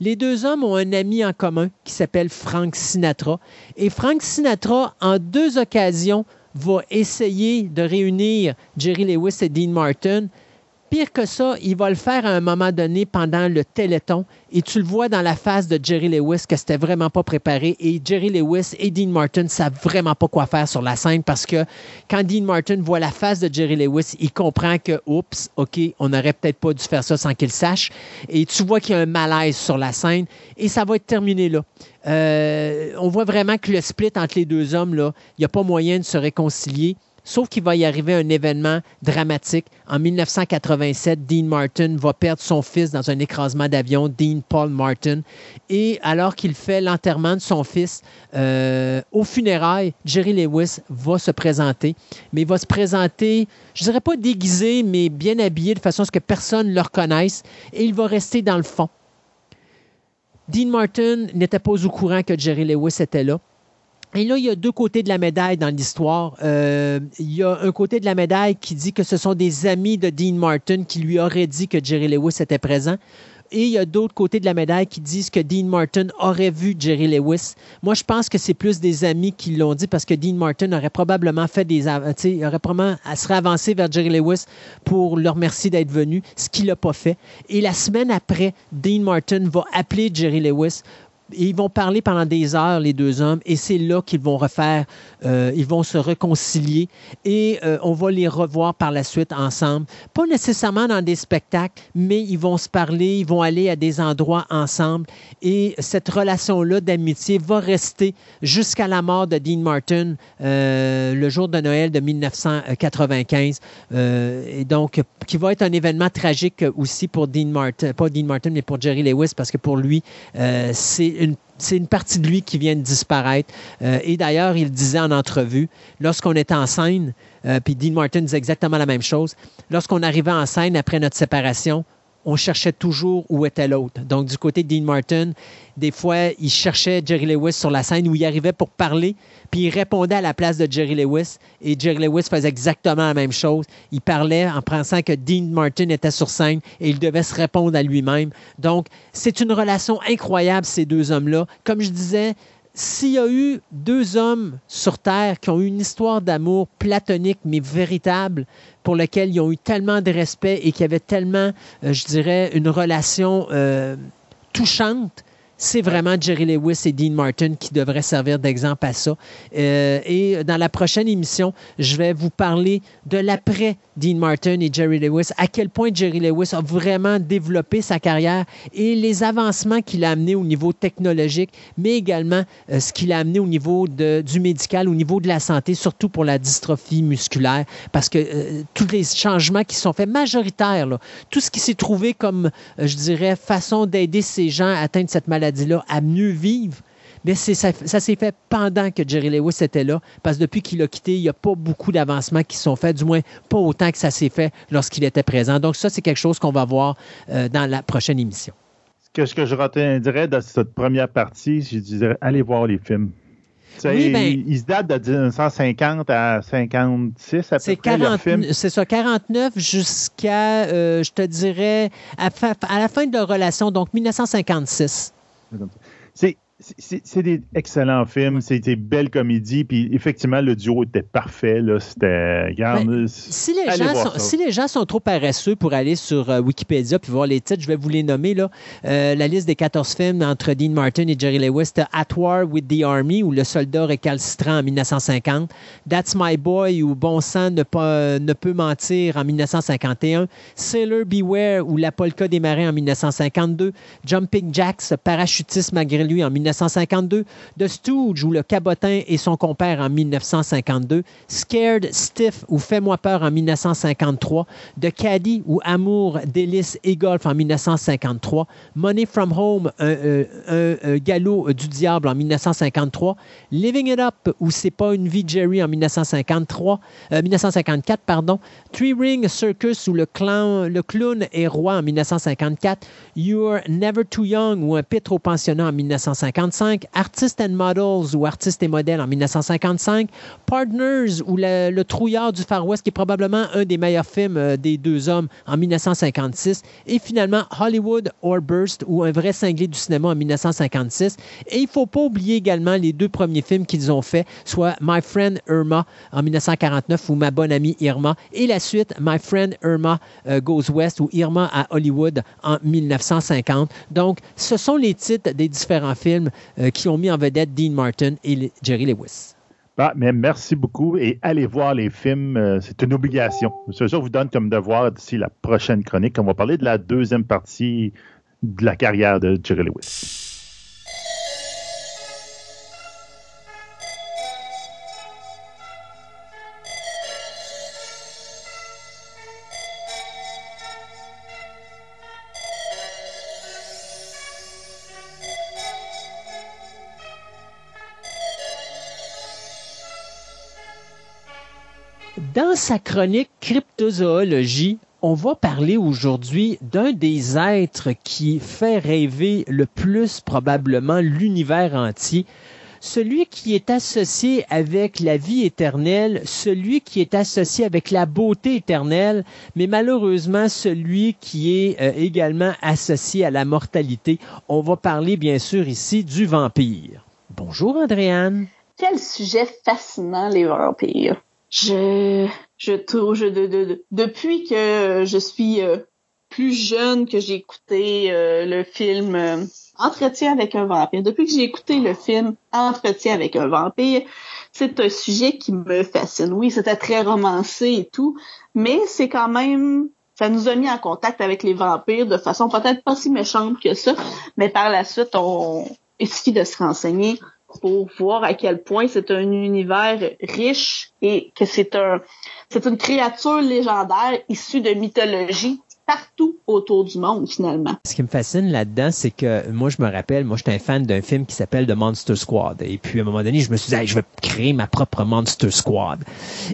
Les deux hommes ont un ami en commun qui s'appelle Frank Sinatra. Et Frank Sinatra, en deux occasions, va essayer de réunir Jerry Lewis et Dean Martin Pire que ça, il va le faire à un moment donné pendant le Téléthon et tu le vois dans la face de Jerry Lewis que c'était vraiment pas préparé et Jerry Lewis et Dean Martin savent vraiment pas quoi faire sur la scène parce que quand Dean Martin voit la face de Jerry Lewis, il comprend que oups, OK, on n'aurait peut-être pas dû faire ça sans qu'il sache et tu vois qu'il y a un malaise sur la scène et ça va être terminé là. Euh, on voit vraiment que le split entre les deux hommes là, il n'y a pas moyen de se réconcilier. Sauf qu'il va y arriver un événement dramatique. En 1987, Dean Martin va perdre son fils dans un écrasement d'avion, Dean Paul Martin. Et alors qu'il fait l'enterrement de son fils euh, au funérailles, Jerry Lewis va se présenter. Mais il va se présenter, je dirais pas déguisé, mais bien habillé de façon à ce que personne ne le reconnaisse. Et il va rester dans le fond. Dean Martin n'était pas au courant que Jerry Lewis était là. Et là, il y a deux côtés de la médaille dans l'histoire. Euh, il y a un côté de la médaille qui dit que ce sont des amis de Dean Martin qui lui auraient dit que Jerry Lewis était présent. Et il y a d'autres côtés de la médaille qui disent que Dean Martin aurait vu Jerry Lewis. Moi, je pense que c'est plus des amis qui l'ont dit parce que Dean Martin aurait probablement fait des, il aurait probablement serait avancé vers Jerry Lewis pour leur remercier d'être venu, ce qu'il n'a pas fait. Et la semaine après, Dean Martin va appeler Jerry Lewis ils vont parler pendant des heures, les deux hommes, et c'est là qu'ils vont refaire, euh, ils vont se réconcilier et euh, on va les revoir par la suite ensemble. Pas nécessairement dans des spectacles, mais ils vont se parler, ils vont aller à des endroits ensemble et cette relation-là d'amitié va rester jusqu'à la mort de Dean Martin euh, le jour de Noël de 1995. et donc, qui va être un événement tragique aussi pour Dean Martin, pas Dean Martin, mais pour Jerry Lewis, parce que pour lui, c'est c'est une partie de lui qui vient de disparaître. Euh, et d'ailleurs, il disait en entrevue, lorsqu'on était en scène, euh, puis Dean Martin disait exactement la même chose, lorsqu'on arrivait en scène après notre séparation, on cherchait toujours où était l'autre. Donc, du côté de Dean Martin, des fois, il cherchait Jerry Lewis sur la scène où il arrivait pour parler, puis il répondait à la place de Jerry Lewis. Et Jerry Lewis faisait exactement la même chose. Il parlait en pensant que Dean Martin était sur scène et il devait se répondre à lui-même. Donc, c'est une relation incroyable, ces deux hommes-là. Comme je disais, s'il y a eu deux hommes sur Terre qui ont eu une histoire d'amour platonique mais véritable, pour lequel ils ont eu tellement de respect et qui avaient tellement, euh, je dirais, une relation euh, touchante, c'est vraiment Jerry Lewis et Dean Martin qui devraient servir d'exemple à ça. Euh, et dans la prochaine émission, je vais vous parler de l'après Dean Martin et Jerry Lewis, à quel point Jerry Lewis a vraiment développé sa carrière et les avancements qu'il a amenés au niveau technologique, mais également euh, ce qu'il a amené au niveau de, du médical, au niveau de la santé, surtout pour la dystrophie musculaire, parce que euh, tous les changements qui sont faits, majoritaires, là, tout ce qui s'est trouvé comme, euh, je dirais, façon d'aider ces gens à atteindre cette maladie-là à mieux vivre, mais ça, ça s'est fait pendant que Jerry Lewis était là, parce que depuis qu'il a quitté, il n'y a pas beaucoup d'avancements qui sont faits, du moins pas autant que ça s'est fait lorsqu'il était présent. Donc ça, c'est quelque chose qu'on va voir euh, dans la prochaine émission. Ce que, je retiendrais dans cette première partie, je dirais, allez voir les films. Oui, ben, il, se date de 1950 à 56 à peu près, C'est ça, 49 jusqu'à, euh, je te dirais, à, à, la fin de leur relation, donc 1956. C'est c'est des excellents films, c'était belle comédie, puis effectivement, le duo était parfait. Là, c'était, ben, si, les gens sont, si les gens sont trop paresseux pour aller sur euh, Wikipédia puis voir les titres, je vais vous les nommer. Là. Euh, la liste des 14 films entre Dean Martin et Jerry Lewis, At War with the Army, ou Le soldat récalcitrant en 1950, That's My Boy, ou Bon sang ne, pas, ne peut mentir en 1951, Sailor Beware, ou La polka des marins en 1952, Jumping Jacks, parachutisme malgré lui en 1952, 1952, The Stooge ou Le Cabotin et son compère en 1952, Scared Stiff ou Fais-moi peur en 1953, The Caddy ou Amour, délice et golf en 1953, Money from Home, un, galop du diable en 1953, Living It Up ou C'est pas une vie Jerry en 1953, 1954, euh, pardon, Three Ring Circus ou le, clown, le clown est roi en 1954, You're Never Too Young ou un pitre au pensionnat en 1954, 1955, Artists and Models ou Artistes et modèles en 1955, Partners ou le, Trouillard du Far West qui est probablement un des meilleurs films euh, des deux hommes en 1956 et finalement Hollywood or Burst ou un vrai cinglé du cinéma en 1956 et il ne faut pas oublier également les deux premiers films qu'ils ont fait, soit My Friend Irma en 1949 ou Ma bonne amie Irma et la suite My Friend Irma euh, Goes West ou Irma à Hollywood en 1950. Donc ce sont les titres des différents films euh, qui ont mis en vedette Dean Martin et Jerry Lewis. Ah, mais merci beaucoup et allez voir les films. Euh, c'est une obligation. Je vous donne comme devoir d'ici la prochaine chronique. On va parler de la deuxième partie de la carrière de Jerry Lewis. Dans sa chronique Cryptozoologie, on va parler aujourd'hui d'un des êtres qui fait rêver le plus probablement l'univers entier. celui qui est associé avec la vie éternelle, celui qui est associé avec la beauté éternelle, mais malheureusement celui qui est euh, également associé à la mortalité. On va parler bien sûr ici du vampire. Bonjour Andréane. Quel sujet fascinant les vampires. Je je, je de, de, depuis que je suis euh, plus jeune que j'ai écouté euh, le film euh, Entretien avec un vampire. Depuis que j'ai écouté le film Entretien avec un vampire, c'est un sujet qui me fascine. Oui, c'était très romancé et tout, mais c'est quand même ça nous a mis en contact avec les vampires de façon peut-être pas si méchante que ça, mais par la suite, on il suffit de se renseigner pour voir à quel point c'est un univers riche et que c'est un c'est une créature légendaire issue de mythologie partout autour du monde, finalement. Ce qui me fascine là-dedans, c'est que moi, je me rappelle, moi, j'étais un fan d'un film qui s'appelle The Monster Squad. Et puis, à un moment donné, je me suis dit, je vais créer ma propre Monster Squad.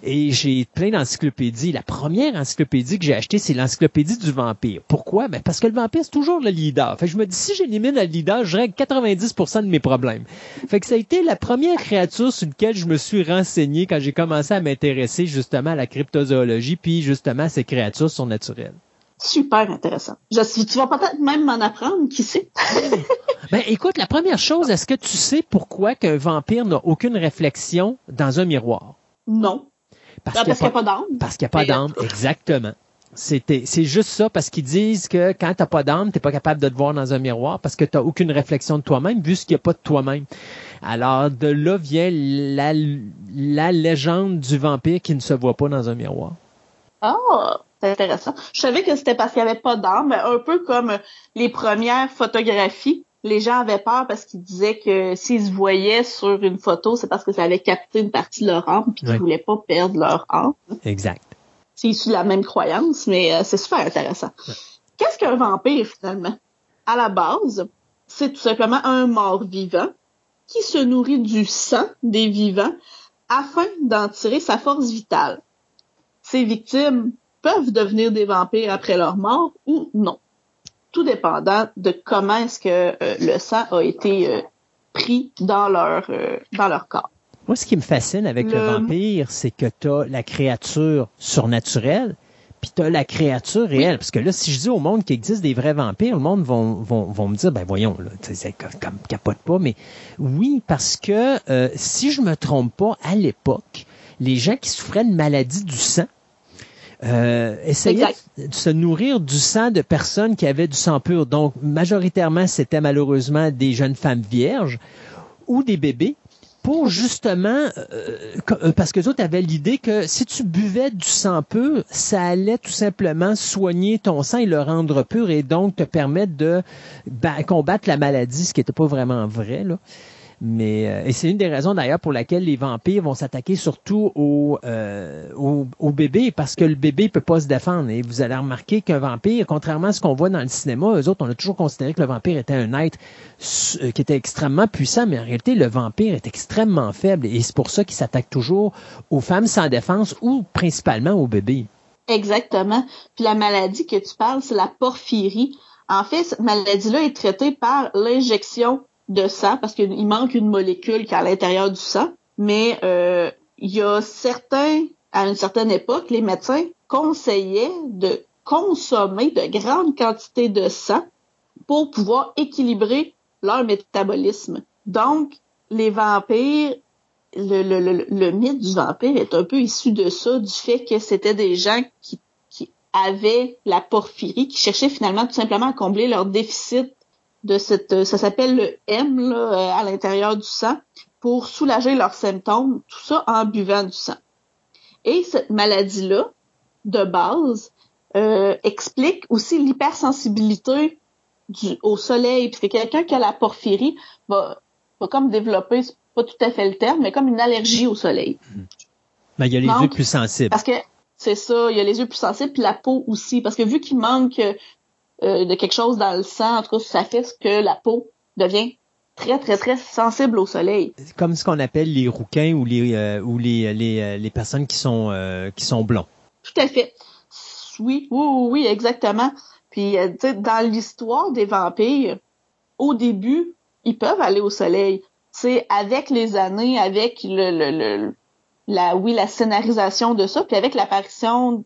Et j'ai plein d'encyclopédies. La première encyclopédie que j'ai achetée, c'est l'encyclopédie du vampire. Pourquoi? Ben, parce que le vampire, c'est toujours le leader. Fait que je me dis, si j'élimine le leader, je règle 90% de mes problèmes. Fait que ça a été la première créature sur laquelle je me suis renseigné quand j'ai commencé à m'intéresser justement à la cryptozoologie, puis justement à ces créatures surnaturelles super intéressant. Je, tu vas peut-être même m'en apprendre, qui sait? ben, écoute, la première chose, est-ce que tu sais pourquoi qu'un vampire n'a aucune réflexion dans un miroir? Non. Parce ben, qu'il n'y a, pas d'âme. Parce qu'il n'y a pas d'âme, exactement. C'était, c'est juste ça, parce qu'ils disent que quand t'as pas d'âme, t'es pas capable de te voir dans un miroir parce que t'as aucune réflexion de toi-même, vu qu'il n'y a pas de toi-même. Alors, de là vient la, la légende du vampire qui ne se voit pas dans un miroir. Ah! C'est intéressant. Je savais que c'était parce qu'il n'y avait pas d'âme, mais un peu comme les premières photographies. Les gens avaient peur parce qu'ils disaient que s'ils se voyaient sur une photo, c'est parce que ça avait capté une partie de leur âme puis qu'ils ne voulaient pas perdre leur âme. Exact. C'est issu de la même croyance, mais euh, c'est super intéressant. Qu'est-ce qu'un vampire finalement? À la base, c'est tout simplement un mort vivant qui se nourrit du sang des vivants afin d'en tirer sa force vitale. Ses victimes peuvent devenir des vampires après leur mort ou non. Tout dépendant de comment est-ce que euh, le sang a été euh, pris dans leur, euh, dans leur corps. Moi, ce qui me fascine avec le, vampire, c'est que tu as la créature surnaturelle, puis tu as la créature réelle. Parce que là, si je dis au monde qu'il existe des vrais vampires, le monde vont, vont, vont me dire, ben voyons, là, c'est comme capote pas. Mais oui, parce que si je me trompe pas, à l'époque, les gens qui souffraient de maladie du sang, euh, essayaient de se nourrir du sang de personnes qui avaient du sang pur. Donc, majoritairement, c'était malheureusement des jeunes femmes vierges ou des bébés pour justement, euh, euh, parce que autres avaient l'idée que si tu buvais du sang pur, ça allait tout simplement soigner ton sang et le rendre pur et donc te permettre de combattre la maladie, ce qui n'était pas vraiment vrai. Là. Mais euh, et c'est une des raisons d'ailleurs pour laquelle les vampires vont s'attaquer surtout aux euh, au, bébés parce que le bébé peut pas se défendre. Et vous allez remarquer qu'un vampire, contrairement à ce qu'on voit dans le cinéma, eux autres, on a toujours considéré que le vampire était un être euh, qui était extrêmement puissant, mais en réalité, le vampire est extrêmement faible et c'est pour ça qu'il s'attaque toujours aux femmes sans défense ou principalement aux bébés. Exactement. Puis la maladie que tu parles, c'est la porphyrie. En fait, cette maladie-là est traitée par l'injection de sang parce qu'il manque une molécule qui est à l'intérieur du sang. Mais euh, il y a certains, à une certaine époque, les médecins conseillaient de consommer de grandes quantités de sang pour pouvoir équilibrer leur métabolisme. Donc, les vampires, le, le, le, le, mythe du vampire est un peu issu de ça, du fait que c'était des gens qui, qui avaient la porphyrie, qui cherchaient finalement tout simplement à combler leur déficit de cette, ça s'appelle le M là, euh, à l'intérieur du sang, pour soulager leurs symptômes, tout ça en buvant du sang. Et cette maladie-là, de base, euh, explique aussi l'hypersensibilité du, au soleil. Parce que quelqu'un qui a la porphyrie va, va comme développer, pas tout à fait le terme, mais comme une allergie au soleil. Mais il y a les yeux plus sensibles. Parce que c'est ça, il y a les yeux plus sensibles, puis la peau aussi. Parce que vu qu'il manque euh, de quelque chose dans le sang, en tout cas, ça fait que la peau devient très, très, très sensible au soleil. Comme ce qu'on appelle les rouquins ou les euh, ou les, les, euh, les, personnes qui sont qui sont blonds. Tout à fait. Oui, oui, oui, exactement. Puis, dans l'histoire des vampires, au début, ils peuvent aller au soleil. c'est avec les années, avec le, le, le, la, oui, la scénarisation de ça, puis avec l'apparition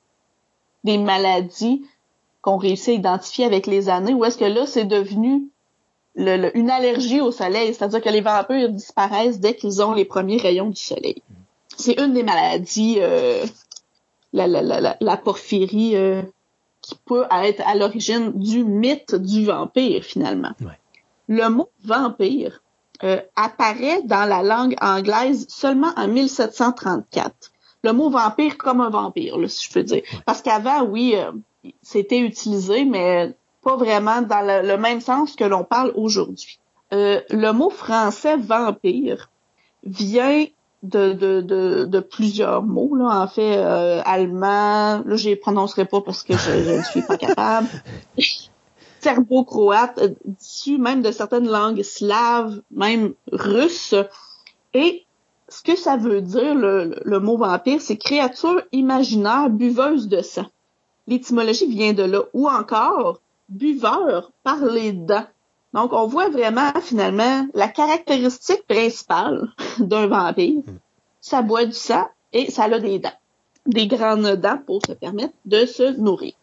des maladies qu'on réussit à identifier avec les années, où est-ce que là, c'est devenu le, une allergie au soleil, c'est-à-dire que les vampires disparaissent dès qu'ils ont les premiers rayons du soleil. C'est une des maladies, euh, la, la, la, la, porphyrie, euh, qui peut être à l'origine du mythe du vampire, finalement. Le mot vampire euh, apparaît dans la langue anglaise seulement en 1734. Le mot vampire comme un vampire, là, si je peux dire. Parce qu'avant, oui, c'était utilisé, mais pas vraiment dans le, même sens que l'on parle aujourd'hui. Euh, le mot français vampire vient de, de, de, de, plusieurs mots, là, en fait, euh, allemand, là, je les prononcerai pas parce que je, ne suis pas capable. Serbo-croate, euh, issu même de certaines langues slaves, même russes. Et ce que ça veut dire, le, le mot vampire, c'est créature imaginaire buveuse de sang. L'étymologie vient de là. Ou encore, buveur par les dents. Donc, on voit vraiment, finalement, la caractéristique principale d'un vampire. Hmm. Ça boit du sang et ça a des dents. Des grandes dents pour se permettre de se nourrir.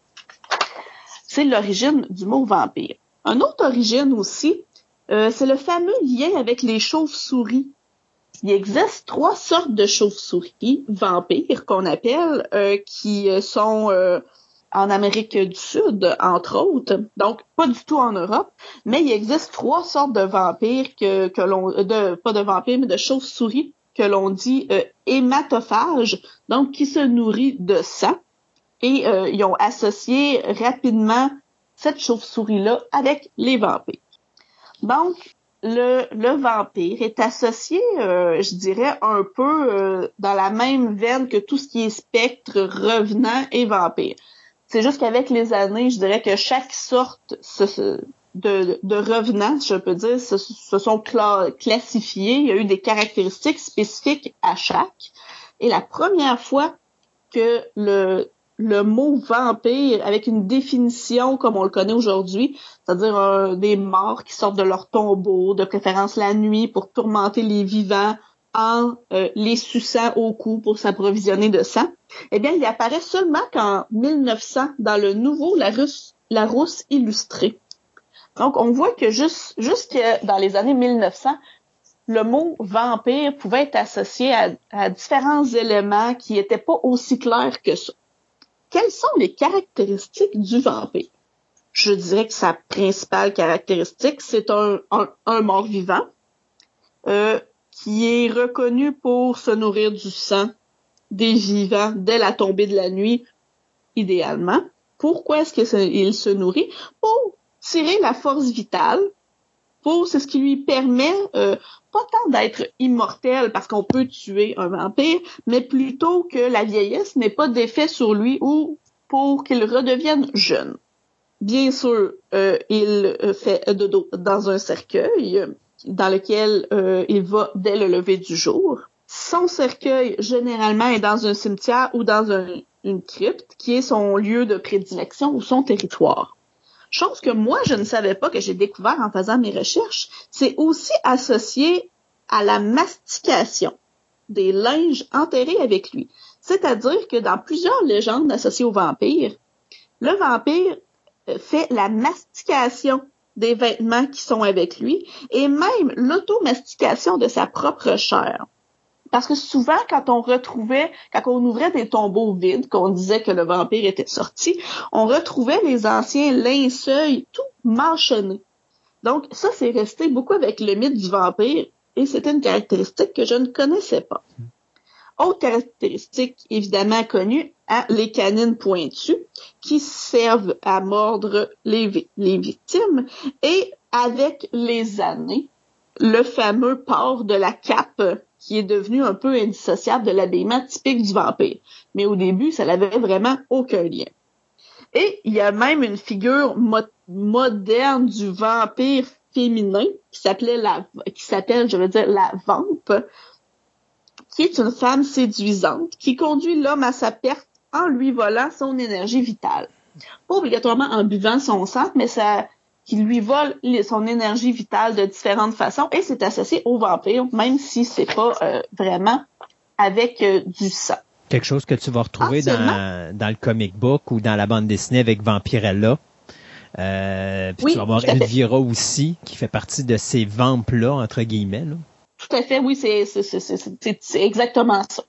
C'est l'origine du mot vampire. Une autre origine aussi, euh, c'est le fameux lien avec les chauves-souris. Il existe trois sortes de chauves-souris vampires qu'on appelle, euh, qui euh, sont en Amérique du Sud, entre autres, donc pas du tout en Europe, mais il existe trois sortes de vampires que, que l'on, de, pas de vampires, mais de chauves-souris que l'on dit euh, hématophages, donc qui se nourrit de sang. Et euh, ils ont associé rapidement cette chauve-souris-là avec les vampires. Donc, le, le vampire est associé, euh, je dirais, un peu dans la même veine que tout ce qui est spectre, revenant et vampire. C'est juste qu'avec les années, je dirais que chaque sorte de, de revenants, je peux dire, se, sont classifiés. Il y a eu des caractéristiques spécifiques à chaque. Et la première fois que le, mot vampire, avec une définition comme on le connaît aujourd'hui, c'est-à-dire des morts qui sortent de leur tombeau, de préférence la nuit pour tourmenter les vivants, en euh, les suçant au cou pour s'approvisionner de sang, eh bien, il apparaît seulement qu'en 1900 dans le nouveau Larousse, Larousse illustré. Donc, on voit que juste, jusque dans les années 1900, le mot vampire pouvait être associé à, différents éléments qui n'étaient pas aussi clairs que ça. Quelles sont les caractéristiques du vampire? Je dirais que sa principale caractéristique, c'est un, un mort-vivant. Euh, qui est reconnu pour se nourrir du sang des vivants dès la tombée de la nuit, idéalement. Pourquoi est-ce qu'il se nourrit? Pour tirer la force vitale, pour c'est ce qui lui permet euh, pas tant d'être immortel parce qu'on peut tuer un vampire, mais plutôt que la vieillesse n'ait pas d'effet sur lui ou pour qu'il redevienne jeune. Bien sûr, euh, il euh, fait dodo dans un cercueil, dans lequel euh, il va dès le lever du jour. Son cercueil, généralement, est dans un cimetière ou dans une crypte, qui est son lieu de prédilection ou son territoire. Chose que moi, je ne savais pas que j'ai découvert en faisant mes recherches, c'est aussi associé à la mastication des linges enterrés avec lui. C'est-à-dire que dans plusieurs légendes associées au vampire, le vampire euh, fait la mastication des vêtements qui sont avec lui et même l'automastication de sa propre chair. Parce que souvent, quand on retrouvait, quand on ouvrait des tombeaux vides, qu'on disait que le vampire était sorti, on retrouvait les anciens linceuils tout mâchonnés. Donc, ça, c'est resté beaucoup avec le mythe du vampire et c'était une caractéristique que je ne connaissais pas. Autre caractéristique évidemment connue, hein, les canines pointues qui servent à mordre les victimes et avec les années, le fameux port de la cape qui est devenu un peu indissociable de l'habillement typique du vampire. Mais au début, ça n'avait vraiment aucun lien. Et il y a même une figure moderne du vampire féminin qui s'appelait la, qui s'appelle, je veux dire, la vampe, qui est une femme séduisante qui conduit l'homme à sa perte en lui volant son énergie vitale. Pas obligatoirement en buvant son sang, mais ça, qui lui vole son énergie vitale de différentes façons et c'est associé au vampire, même si c'est pas euh, vraiment avec euh, du sang. Quelque chose que tu vas retrouver dans, dans le comic book ou dans la bande dessinée avec Vampirella. Euh, puis tu vas voir Elvira aussi, qui fait partie de ces vampes-là, entre guillemets. Tout à fait, oui, c'est exactement ça.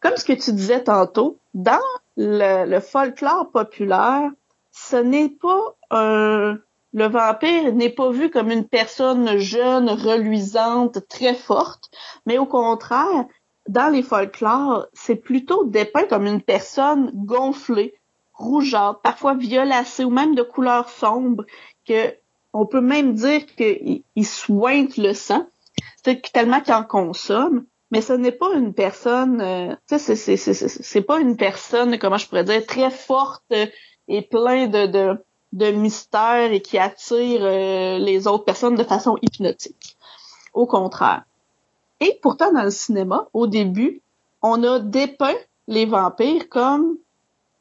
Comme ce que tu disais tantôt, dans le, folklore populaire, ce n'est pas un... Le vampire n'est pas vu comme une personne jeune, reluisante, très forte, mais au contraire, dans les folklores, c'est plutôt dépeint comme une personne gonflée, rougeâtre, parfois violacée ou même de couleur sombre, que on peut même dire qu'il soigne le sang, c'est tellement qu'il en consomme. Mais ce n'est pas une personne, euh, c'est c'est pas une personne, comment je pourrais dire, très forte et plein de, de mystères et qui attire euh, les autres personnes de façon hypnotique. Au contraire. Et pourtant, dans le cinéma, au début, on a dépeint les vampires comme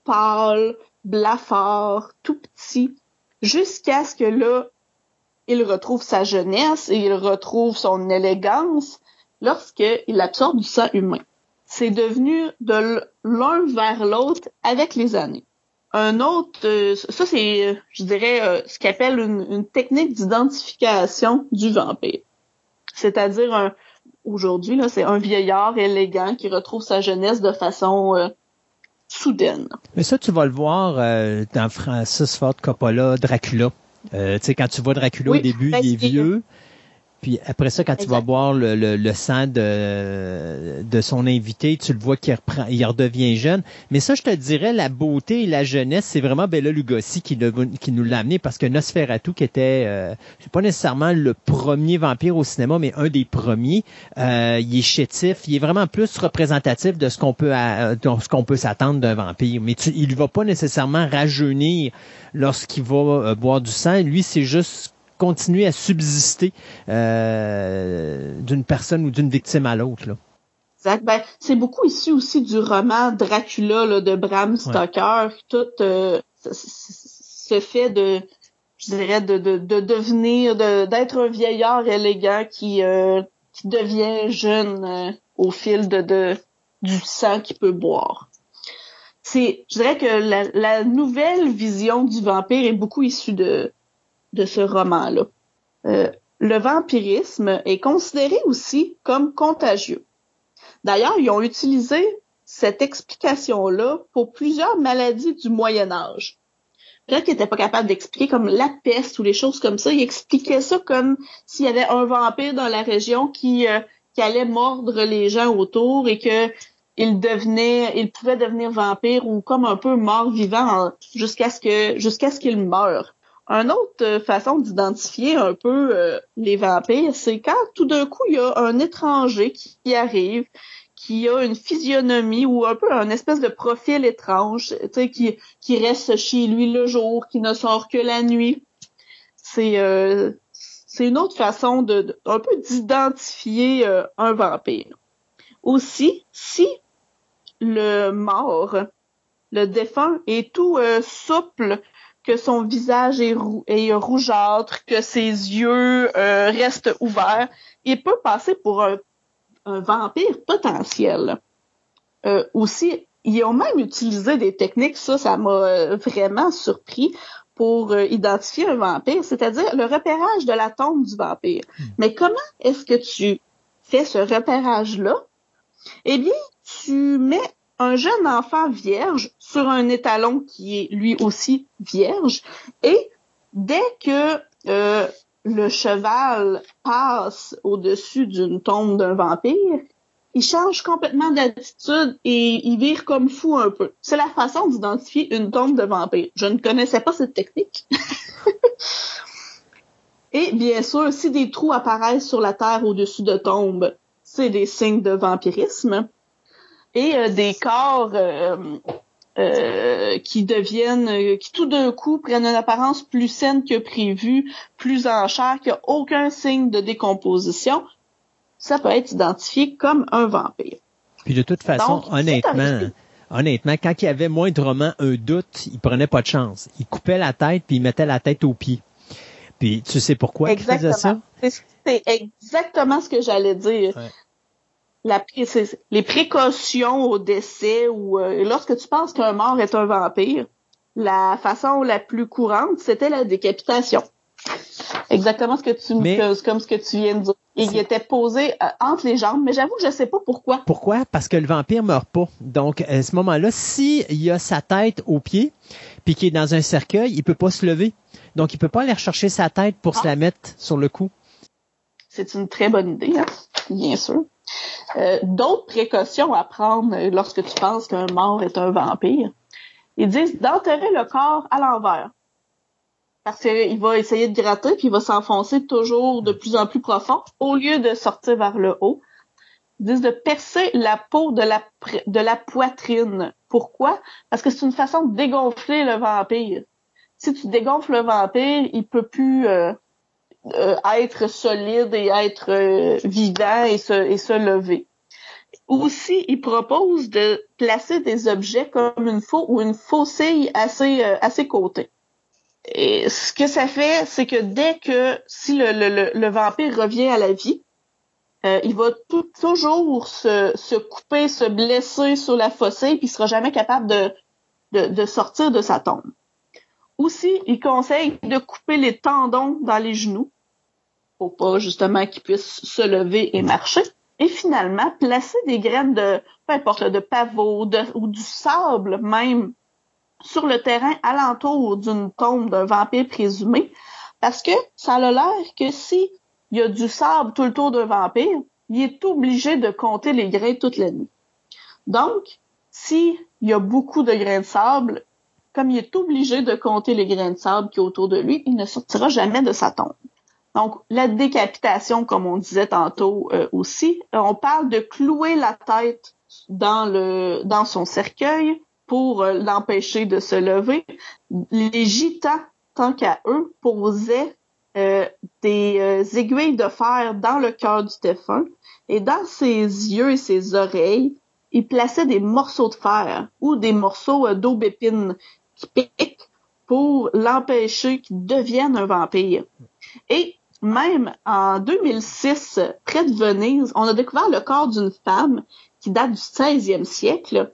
pâles, blafards, tout petits, jusqu'à ce que là, il retrouve sa jeunesse et il retrouve son élégance lorsqu'il absorbe du sang humain. C'est devenu de l'un vers l'autre avec les années. Un autre, euh, ça c'est, je dirais, euh, ce qu'on appelle une, technique d'identification du vampire. C'est-à-dire un, aujourd'hui là, c'est un vieillard élégant qui retrouve sa jeunesse de façon euh, soudaine. Mais ça, tu vas le voir dans Francis Ford Coppola, Dracula. tu sais, quand tu vois Dracula au début, ben, il est vieux. Puis après ça, quand tu vas boire le, le, sang de, de son invité, tu le vois qu'il reprend, il redevient jeune. Mais ça, je te dirais, la beauté et la jeunesse, c'est vraiment Bella Lugosi qui, qui nous l'a amené parce que Nosferatu, qui était, euh, c'est pas nécessairement le premier vampire au cinéma, mais un des premiers, euh, il est chétif, il est vraiment plus représentatif de ce qu'on peut, de ce qu'on peut s'attendre d'un vampire. Mais tu, il va pas nécessairement rajeunir lorsqu'il va euh, boire du sang. Lui, c'est juste continuer à subsister euh, d'une personne ou d'une victime à l'autre. Exact. Ben, c'est beaucoup issu aussi du roman Dracula là, de Bram Stoker. Tout euh, ce fait de, je dirais, de, de, de devenir, d'être un vieillard élégant qui, euh, qui devient jeune euh, au fil de, de du sang qu'il peut boire. C'est, je dirais que la, la nouvelle vision du vampire est beaucoup issue de de ce roman-là. Euh, le vampirisme est considéré aussi comme contagieux. D'ailleurs, ils ont utilisé cette explication-là pour plusieurs maladies du Moyen Âge. Peut-être qu'ils n'étaient pas capables d'expliquer comme la peste ou les choses comme ça. Ils expliquaient ça comme s'il y avait un vampire dans la région qui, euh, allait mordre les gens autour et que il il pouvait devenir vampire ou comme un peu mort vivant jusqu'à ce qu'il meure. Une autre euh, façon d'identifier un peu euh, les vampires, c'est quand tout d'un coup il y a un étranger qui, arrive, qui a une physionomie ou un peu un espèce de profil étrange, qui, qui reste chez lui le jour, qui ne sort que la nuit. C'est euh, une autre façon de, un peu d'identifier un vampire. Aussi, si le mort, le défunt est tout souple, que son visage est, rougeâtre, que ses yeux euh, restent ouverts, il peut passer pour un, vampire potentiel. Euh, aussi, ils ont même utilisé des techniques, ça, ça m'a euh, vraiment surpris, pour identifier un vampire, c'est-à-dire le repérage de la tombe du vampire. Hmm. Mais comment est-ce que tu fais ce repérage-là? Eh bien, tu mets un jeune enfant vierge sur un étalon qui est lui aussi vierge et dès que euh, le cheval passe au-dessus d'une tombe d'un vampire, il change complètement d'attitude et il vire comme fou un peu. C'est la façon d'identifier une tombe de vampire. Je ne connaissais pas cette technique. et bien sûr, si des trous apparaissent sur la terre au-dessus de tombes, c'est des signes de vampirisme et euh, des corps euh, euh, qui deviennent, qui tout d'un coup prennent une apparence plus saine que prévu, plus en chair, qui a aucun signe de décomposition, ça peut être identifié comme un vampire. Puis de toute façon, honnêtement, honnêtement, quand il y avait moindrement un doute, il prenait pas de chance. Il coupait la tête puis il mettait la tête au pied. Puis tu sais pourquoi il faisait ça? C'est exactement ce que j'allais dire. La, les précautions au décès ou euh, lorsque tu penses qu'un mort est un vampire, la façon la plus courante, c'était la décapitation. Exactement ce que tu me comme ce que tu viens de dire. il était posé euh, entre les jambes, mais j'avoue que je sais pas pourquoi. Pourquoi? Parce que le vampire meurt pas. Donc, à ce moment-là, s'il y a sa tête au pied, puis qu'il est dans un cercueil, il peut pas se lever. Donc, il peut pas aller rechercher sa tête pour se la ah. mettre sur le cou. C'est une très bonne idée, hein? bien sûr. Euh, d'autres précautions à prendre lorsque tu penses qu'un mort est un vampire. Ils disent d'enterrer le corps à l'envers parce qu'il va essayer de gratter puis il va s'enfoncer toujours de plus en plus profond au lieu de sortir vers le haut. Ils disent de percer la peau de la, de la poitrine. Pourquoi? Parce que c'est une façon de dégonfler le vampire. Si tu dégonfles le vampire, il peut plus euh, euh, être solide et être euh, vivant et se, et se lever. Aussi, il propose de placer des objets comme une faux ou une faucille à ses, ses côtés. Et ce que ça fait, c'est que dès que si le, le, le vampire revient à la vie, euh, il va toujours se, se, couper, se blesser sur la fossée, puis il sera jamais capable de, de, de, sortir de sa tombe. Aussi, il conseille de couper les tendons dans les genoux pour pas justement qu'il puisse se lever et marcher. Et finalement, placer des graines de, peu importe, de pavot ou du sable même sur le terrain alentour d'une tombe d'un vampire présumé, parce que ça a l'air que si il y a du sable tout le tour d'un vampire, il est obligé de compter les grains toute la nuit. Donc, s'il y a beaucoup de grains de sable, comme il est obligé de compter les grains de sable qui est autour de lui, il ne sortira jamais de sa tombe. Donc, la décapitation, comme on disait tantôt euh, aussi, on parle de clouer la tête dans son cercueil pour euh, l'empêcher de se lever. Les gitans, tant qu'à eux, posaient euh, des euh, aiguilles de fer dans le cœur du défunt et dans ses yeux et ses oreilles, ils plaçaient des morceaux de fer ou des morceaux d'aubépine qui piquent pour l'empêcher qu'il devienne un vampire. Et même en 2006, près de Venise, on a découvert le corps d'une femme qui date du 16e siècle,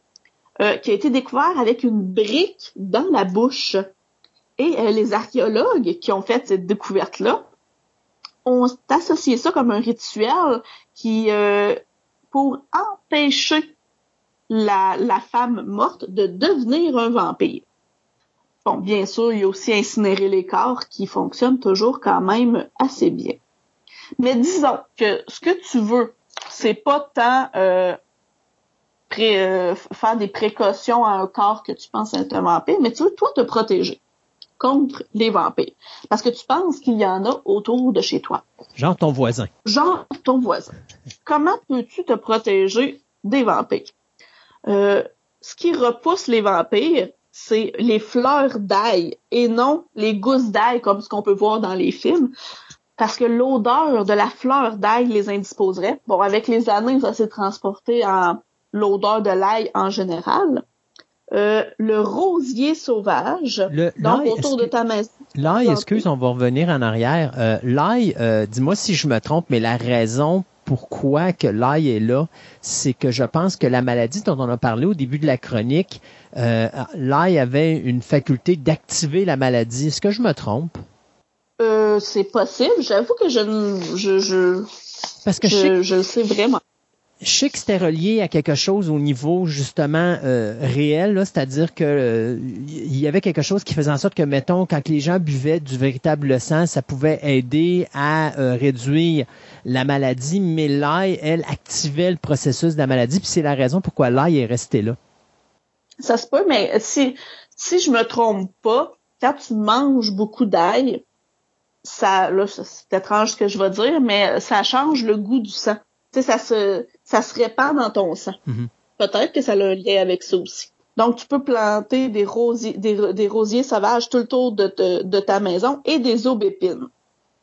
euh, qui a été découvert avec une brique dans la bouche. Et euh, les archéologues qui ont fait cette découverte-là ont associé ça comme un rituel qui, euh, pour empêcher la, la femme morte de devenir un vampire. Bon, bien sûr, il y a aussi incinérer les corps qui fonctionne toujours quand même assez bien. Mais disons que ce que tu veux, c'est pas tant euh, euh, faire des précautions à un corps que tu penses être un vampire, mais tu veux, toi, te protéger contre les vampires. Parce que tu penses qu'il y en a autour de chez toi. Genre ton voisin. Genre ton voisin. Comment peux-tu te protéger des vampires? Euh, ce qui repousse les vampires, c'est les fleurs d'ail et non les gousses d'ail comme ce qu'on peut voir dans les films. Parce que l'odeur de la fleur d'ail les indisposerait. Bon, avec les années, ça s'est transporté en l'odeur de l'ail en général. Euh, le rosier sauvage, le, donc autour de ta maison. L'ail, excuse, on va revenir en arrière. Euh, l'ail, euh, dis-moi si je me trompe, mais la raison pourquoi que l'ail est là, c'est que je pense que la maladie dont on a parlé au début de la chronique, euh, l'ail avait une faculté d'activer la maladie. Est-ce que je me trompe? Euh, c'est possible. J'avoue que je ne... Je, je, Parce que je, je sais vraiment je sais que c'était relié à quelque chose au niveau justement euh, réel, c'est-à-dire que euh, y avait quelque chose qui faisait en sorte que, mettons, quand les gens buvaient du véritable sang, ça pouvait aider à euh, réduire la maladie, mais l'ail, elle, activait le processus de la maladie, puis c'est la raison pourquoi l'ail est resté là. Ça se peut, mais si si je me trompe pas, quand tu manges beaucoup d'ail, ça, là, c'est étrange ce que je vais dire, mais ça change le goût du sang. Tu sais, ça se ça se répand dans ton sang. Mhm. Peut-être que ça a un lien avec ça aussi. Donc, tu peux planter des rosiers, des, rosiers sauvages tout le tour de, ta maison et des aubépines.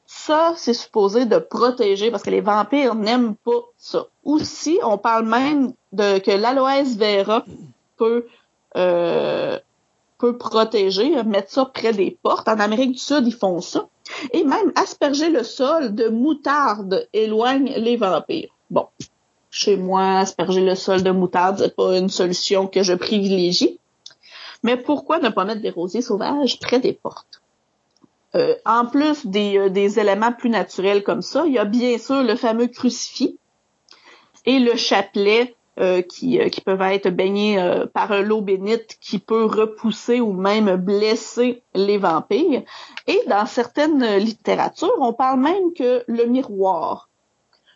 Ça, c'est supposé de protéger parce que les vampires n'aiment pas ça. Aussi, on parle même de que l'aloès vera peut euh, peut protéger, mettre ça près des portes. En Amérique du Sud, ils font ça. Et même asperger le sol de moutarde éloigne les vampires. Bon, chez moi, asperger le sol de moutarde, c'est pas une solution que je privilégie. Mais pourquoi ne pas mettre des rosiers sauvages près des portes? Euh, en plus des, euh, des, éléments plus naturels comme ça, il y a bien sûr le fameux crucifix et le chapelet euh, qui, qui peuvent être baignés par l'eau bénite qui peut repousser ou même blesser les vampires. Et dans certaines littératures, on parle même que le miroir.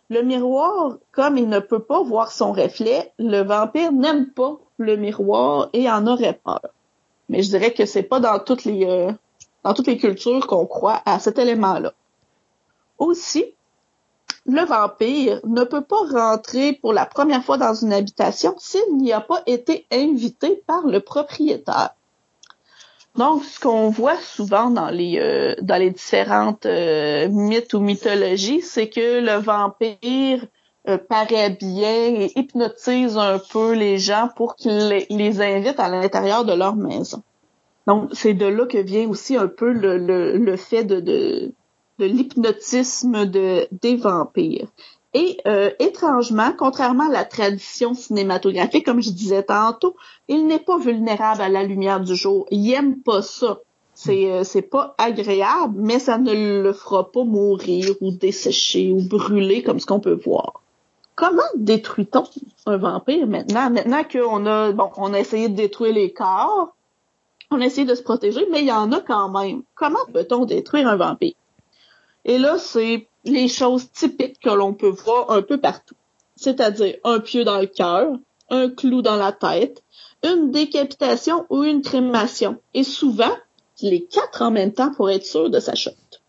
Le miroir, comme il ne peut pas voir son reflet, le vampire n'aime pas le miroir et en aurait peur. Mais je dirais que c'est pas dans toutes les dans toutes les cultures qu'on croit à cet élément-là. Aussi, le vampire ne peut pas rentrer pour la première fois dans une habitation s'il n'y a pas été invité par le propriétaire. Donc, ce qu'on voit souvent dans les euh, dans les différentes euh, mythes ou mythologies, c'est que le vampire euh, paraît bien et hypnotise un peu les gens pour qu'ils les invitent à l'intérieur de leur maison. Donc, c'est de là que vient aussi un peu le, le, fait de, de, l'hypnotisme de, des vampires. Et euh, étrangement, contrairement à la tradition cinématographique, comme je disais tantôt, il n'est pas vulnérable à la lumière du jour. Il aime pas ça. C'est euh, c'est pas agréable, mais ça ne le fera pas mourir ou dessécher ou brûler comme ce qu'on peut voir. Comment détruit-on un vampire maintenant? Maintenant qu'on a bon, on a essayé de détruire les corps, on essaie de se protéger, mais il y en a quand même. Comment peut-on détruire un vampire? Et là, c'est les choses typiques que l'on peut voir un peu partout. C'est-à-dire un pieu dans le cœur, un clou dans la tête, une décapitation ou une crémation. Et souvent, les quatre en même temps pour être sûr de sa chute.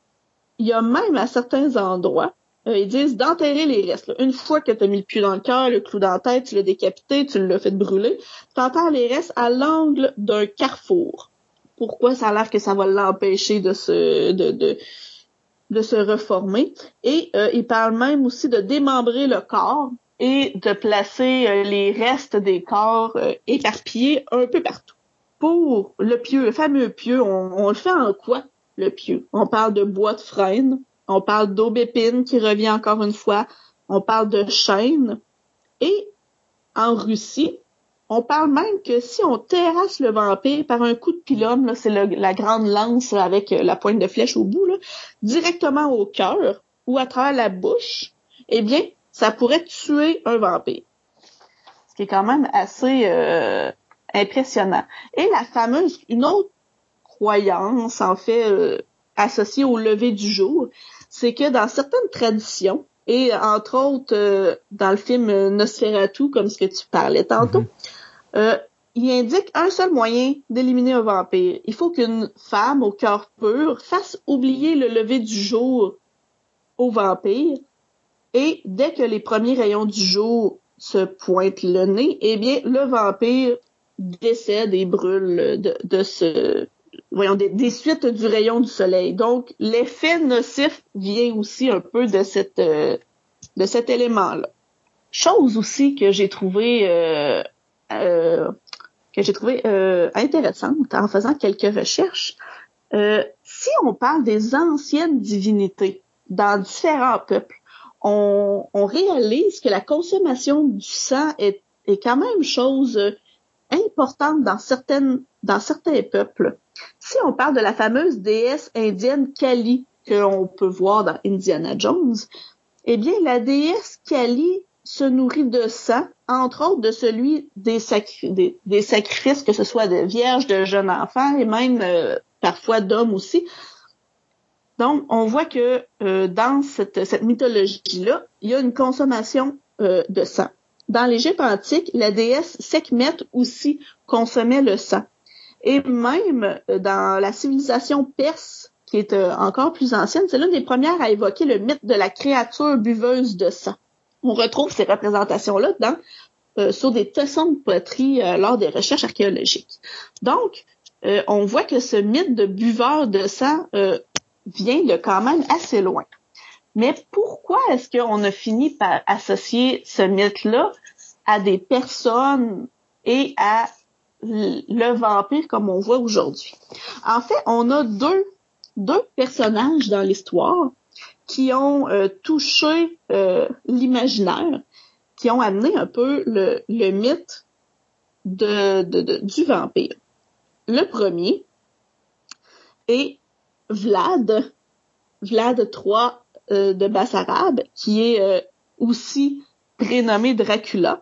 Il y a même à certains endroits euh, ils disent d'enterrer les restes. Une fois que tu as mis le pied dans le cœur, le clou dans la tête, tu l'as décapité, tu l'as fait brûler, tu les restes à l'angle d'un carrefour. Pourquoi ça a l'air que ça va l'empêcher de se de, de se reformer. Et euh, il parle même aussi de démembrer le corps et de placer euh, les restes des corps éparpillés un peu partout. Pour le pieu, le fameux pieu, on, on le fait en quoi, le pieu? On parle de bois de frêne, on parle d'aubépine qui revient encore une fois. On parle de chêne. Et en Russie, on parle même que si on terrasse le vampire par un coup de pylône, c'est la grande lance avec la pointe de flèche au bout, directement au cœur ou à travers la bouche, eh bien, ça pourrait tuer un vampire. Ce qui est quand même assez euh, impressionnant. Et la fameuse, une autre croyance, en fait, euh, associée au lever du jour, c'est que dans certaines traditions, et entre autres euh, dans le film Nosferatu, comme ce que tu parlais tantôt, mhm. Euh, il indique un seul moyen d'éliminer un vampire. Il faut qu'une femme au cœur pur fasse oublier le lever du jour au vampire, et dès que les premiers rayons du jour se pointent le nez, eh bien, le vampire décède et brûle de, ce voyons, des, suites du rayon du soleil. Donc, l'effet nocif vient aussi un peu de euh, cet élément-là. Chose aussi que j'ai trouvé euh, euh, que j'ai trouvé intéressante en faisant quelques recherches. si on parle des anciennes divinités dans différents peuples, on, on réalise que la consommation du sang est, est quand même chose importante dans certaines dans certains peuples. Si on parle de la fameuse déesse indienne Kali qu'on peut voir dans Indiana Jones, eh bien, la déesse Kali se nourrit de sang, entre autres de celui des, sacrifices, que ce soit de vierges, de jeunes enfants et même euh, parfois d'hommes aussi. Donc, on voit que euh, dans cette, mythologie-là, il y a une consommation euh, de sang. Dans l'Égypte antique, la déesse Sekhmet aussi consommait le sang. Et même dans la civilisation perse, qui est encore plus ancienne, c'est l'une des premières à évoquer le mythe de la créature buveuse de sang. On retrouve ces représentations-là dans euh, sur des tessons de poterie lors des recherches archéologiques. Donc, on voit que ce mythe de buveur de sang vient de quand même assez loin. Mais pourquoi est-ce qu'on a fini par associer ce mythe-là à des personnes et à le vampire comme on voit aujourd'hui? En fait, on a deux deux personnages dans l'histoire qui ont euh, touché euh, l'imaginaire, qui ont amené un peu le, le mythe de, de, du vampire. Le premier est Vlad, Vlad III euh, de Bassarab, qui est aussi prénommé Dracula,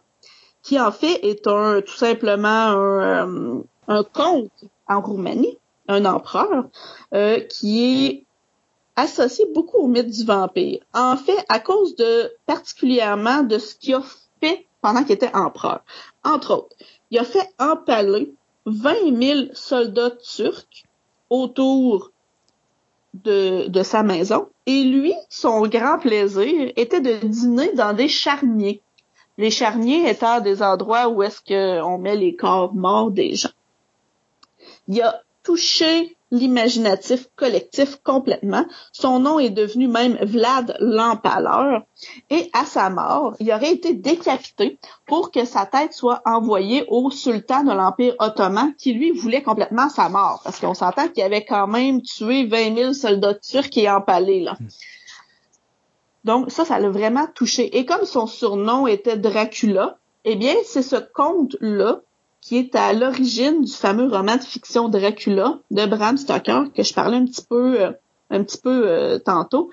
qui en fait est un tout simplement un, un comte en Roumanie, un empereur, qui est associe beaucoup au mythe du vampire. En fait, à cause de particulièrement de ce qu'il a fait pendant qu'il était empereur. Entre autres, il a fait empaler 20 000 soldats turcs autour de, de sa maison. Et lui, son grand plaisir était de dîner dans des charniers. Les charniers étant des endroits où est-ce qu'on met les corps morts des gens. Il a touché l'imaginatif collectif complètement. Son nom est devenu même Vlad l'Empaleur. Et à sa mort, il aurait été décapité pour que sa tête soit envoyée au sultan de l'Empire ottoman qui lui voulait complètement sa mort. Parce qu'on s'entend qu'il avait quand même tué 20 000 soldats turcs et empalés là. Donc ça, ça l'a vraiment touché. Et comme son surnom était Dracula, eh bien, c'est ce conte-là qui est à l'origine du fameux roman de fiction Dracula de Bram Stoker que je parlais un petit peu euh, un petit peu euh, tantôt.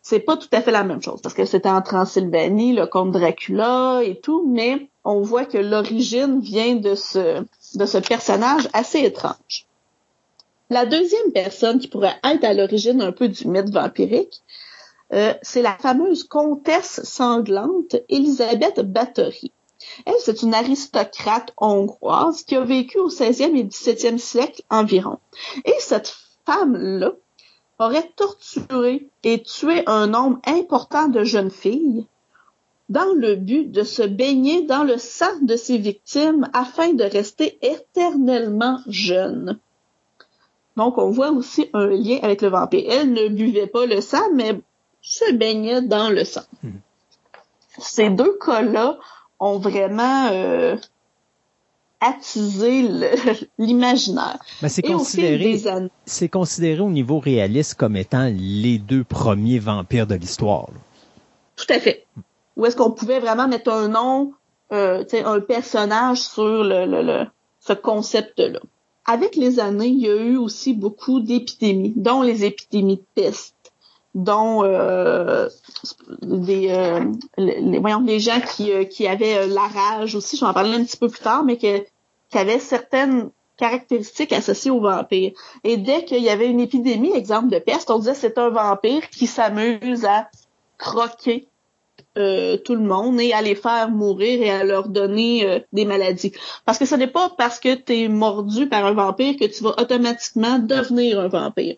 C'est pas tout à fait la même chose parce que c'était en Transylvanie, le comte Dracula et tout, mais on voit que l'origine vient de ce de ce personnage assez étrange. La deuxième personne qui pourrait être à l'origine un peu du mythe vampirique, euh, c'est la fameuse comtesse sanglante Elisabeth Bathory. Elle, c'est une aristocrate hongroise qui a vécu au 16e et 17e siècle environ. Et cette femme-là aurait torturé et tué un nombre important de jeunes filles dans le but de se baigner dans le sang de ses victimes afin de rester éternellement jeune. Donc, on voit aussi un lien avec le vampire. Elle ne buvait pas le sang, mais se baignait dans le sang. Hmm. Ces deux cas-là ont vraiment euh, attisé l'imaginaire. c'est considéré, c'est considéré au niveau réaliste comme étant les deux premiers vampires de l'histoire. Tout à fait. Où est-ce qu'on pouvait vraiment mettre un nom, euh, un personnage sur le, le, ce concept-là. Avec les années, il y a eu aussi beaucoup d'épidémies, dont les épidémies de peste dont euh, euh, les, voyons, les gens qui, euh, qui avaient la rage aussi, je vais en parler un petit peu plus tard, mais qui avaient certaines caractéristiques associées aux vampires. Et dès qu'il y avait une épidémie, exemple de peste, on disait c'est un vampire qui s'amuse à croquer tout le monde et à les faire mourir et à leur donner des maladies. Parce que ce n'est pas parce que tu es mordu par un vampire que tu vas automatiquement devenir un vampire.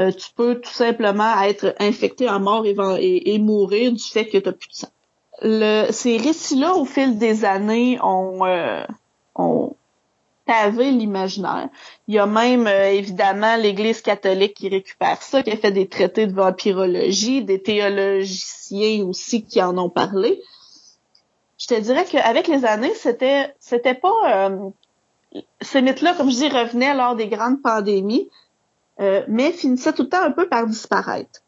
Euh, tu peux tout simplement être infecté à mort et, mourir du fait que tu n'as plus de sang. Ces récits-là, au fil des années, ont, euh, pavé l'imaginaire. Il y a même, euh, évidemment, l'Église catholique qui récupère ça, qui a fait des traités de vampirologie, des théologiciens aussi qui en ont parlé. Je te dirais qu'avec les années, c'était c'était pas... Euh, ces mythes-là, comme je dis, revenaient lors des grandes pandémies, euh, mais finissait tout le temps un peu par disparaître.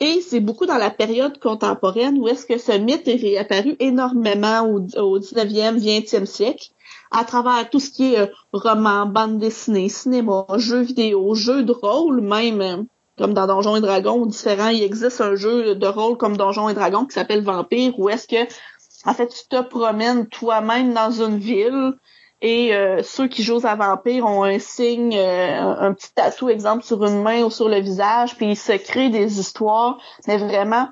Et c'est beaucoup dans la période contemporaine où est-ce que ce mythe est réapparu énormément au, au 19e, 20e siècle, à travers tout ce qui est euh, roman, bande dessinée, cinéma, jeux vidéo, jeux de rôle, même euh, comme dans Donjons et Dragons, différents, il existe un jeu de rôle comme Donjons et Dragons qui s'appelle Vampire, où est-ce que, en fait, tu te promènes toi-même dans une ville, et euh, ceux qui jouent à vampire ont un signe, euh, un petit tatou, exemple, sur une main ou sur le visage, puis ils se créent des histoires, mais vraiment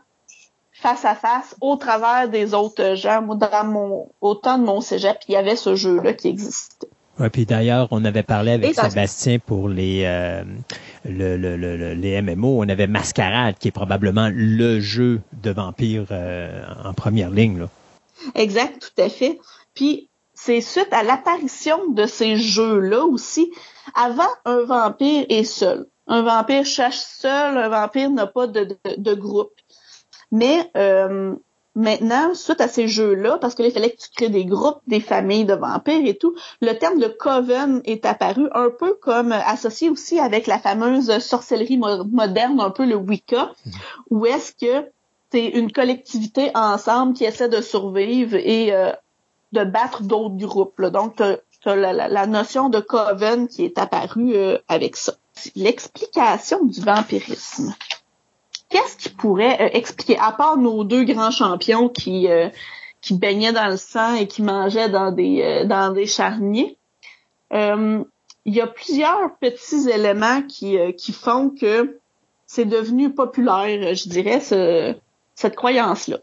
face à face, au travers des autres gens. Moi, dans mon, au temps de mon cégep, il y avait ce jeu-là qui existait. Ouais, puis d'ailleurs, on avait parlé avec Sébastien pour les euh, le, le, le, les MMO. On avait Mascarade, qui est probablement le jeu de vampire en première ligne. Là. Exact, tout à fait. Puis c'est suite à l'apparition de ces jeux-là aussi. Avant, un vampire est seul. Un vampire cherche seul, un vampire n'a pas de, de, groupe. Mais euh, maintenant, suite à ces jeux-là, parce qu'il fallait que tu crées des groupes, des familles de vampires et tout, le terme de coven est apparu un peu comme associé aussi avec la fameuse sorcellerie moderne, un peu le Wicca, où est-ce que c'est une collectivité ensemble qui essaie de survivre et euh, de battre d'autres groupes. Donc, tu as, la, notion de coven qui est apparue euh, avec ça. L'explication du vampirisme qu'est-ce qui pourrait euh, expliquer, à part nos deux grands champions qui, euh, qui baignaient dans le sang et qui mangeaient dans des, dans des charniers, il y a plusieurs petits éléments qui, qui font que c'est devenu populaire, je dirais, cette croyance-là.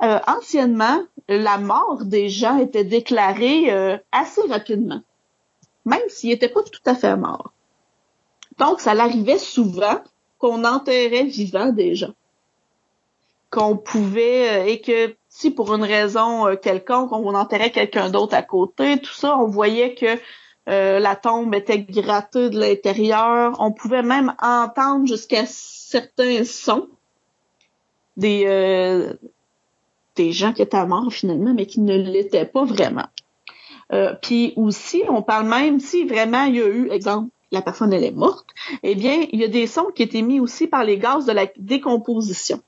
anciennement, la mort des gens était déclarée assez rapidement, même s'ils n'étaient pas tout à fait morts. Donc, ça l'arrivait souvent qu'on enterrait vivant des gens. Qu'on pouvait, euh, et que si pour une raison euh, quelconque, on enterrait quelqu'un d'autre à côté, tout ça, on voyait que euh, la tombe était grattée de l'intérieur. On pouvait même entendre jusqu'à certains sons des, des gens qui étaient morts finalement, mais qui ne l'étaient pas vraiment. Puis aussi, on parle même si vraiment il y a eu, exemple, la personne elle est morte, eh bien, il y a des sons qui étaient mis aussi par les gaz de la décomposition.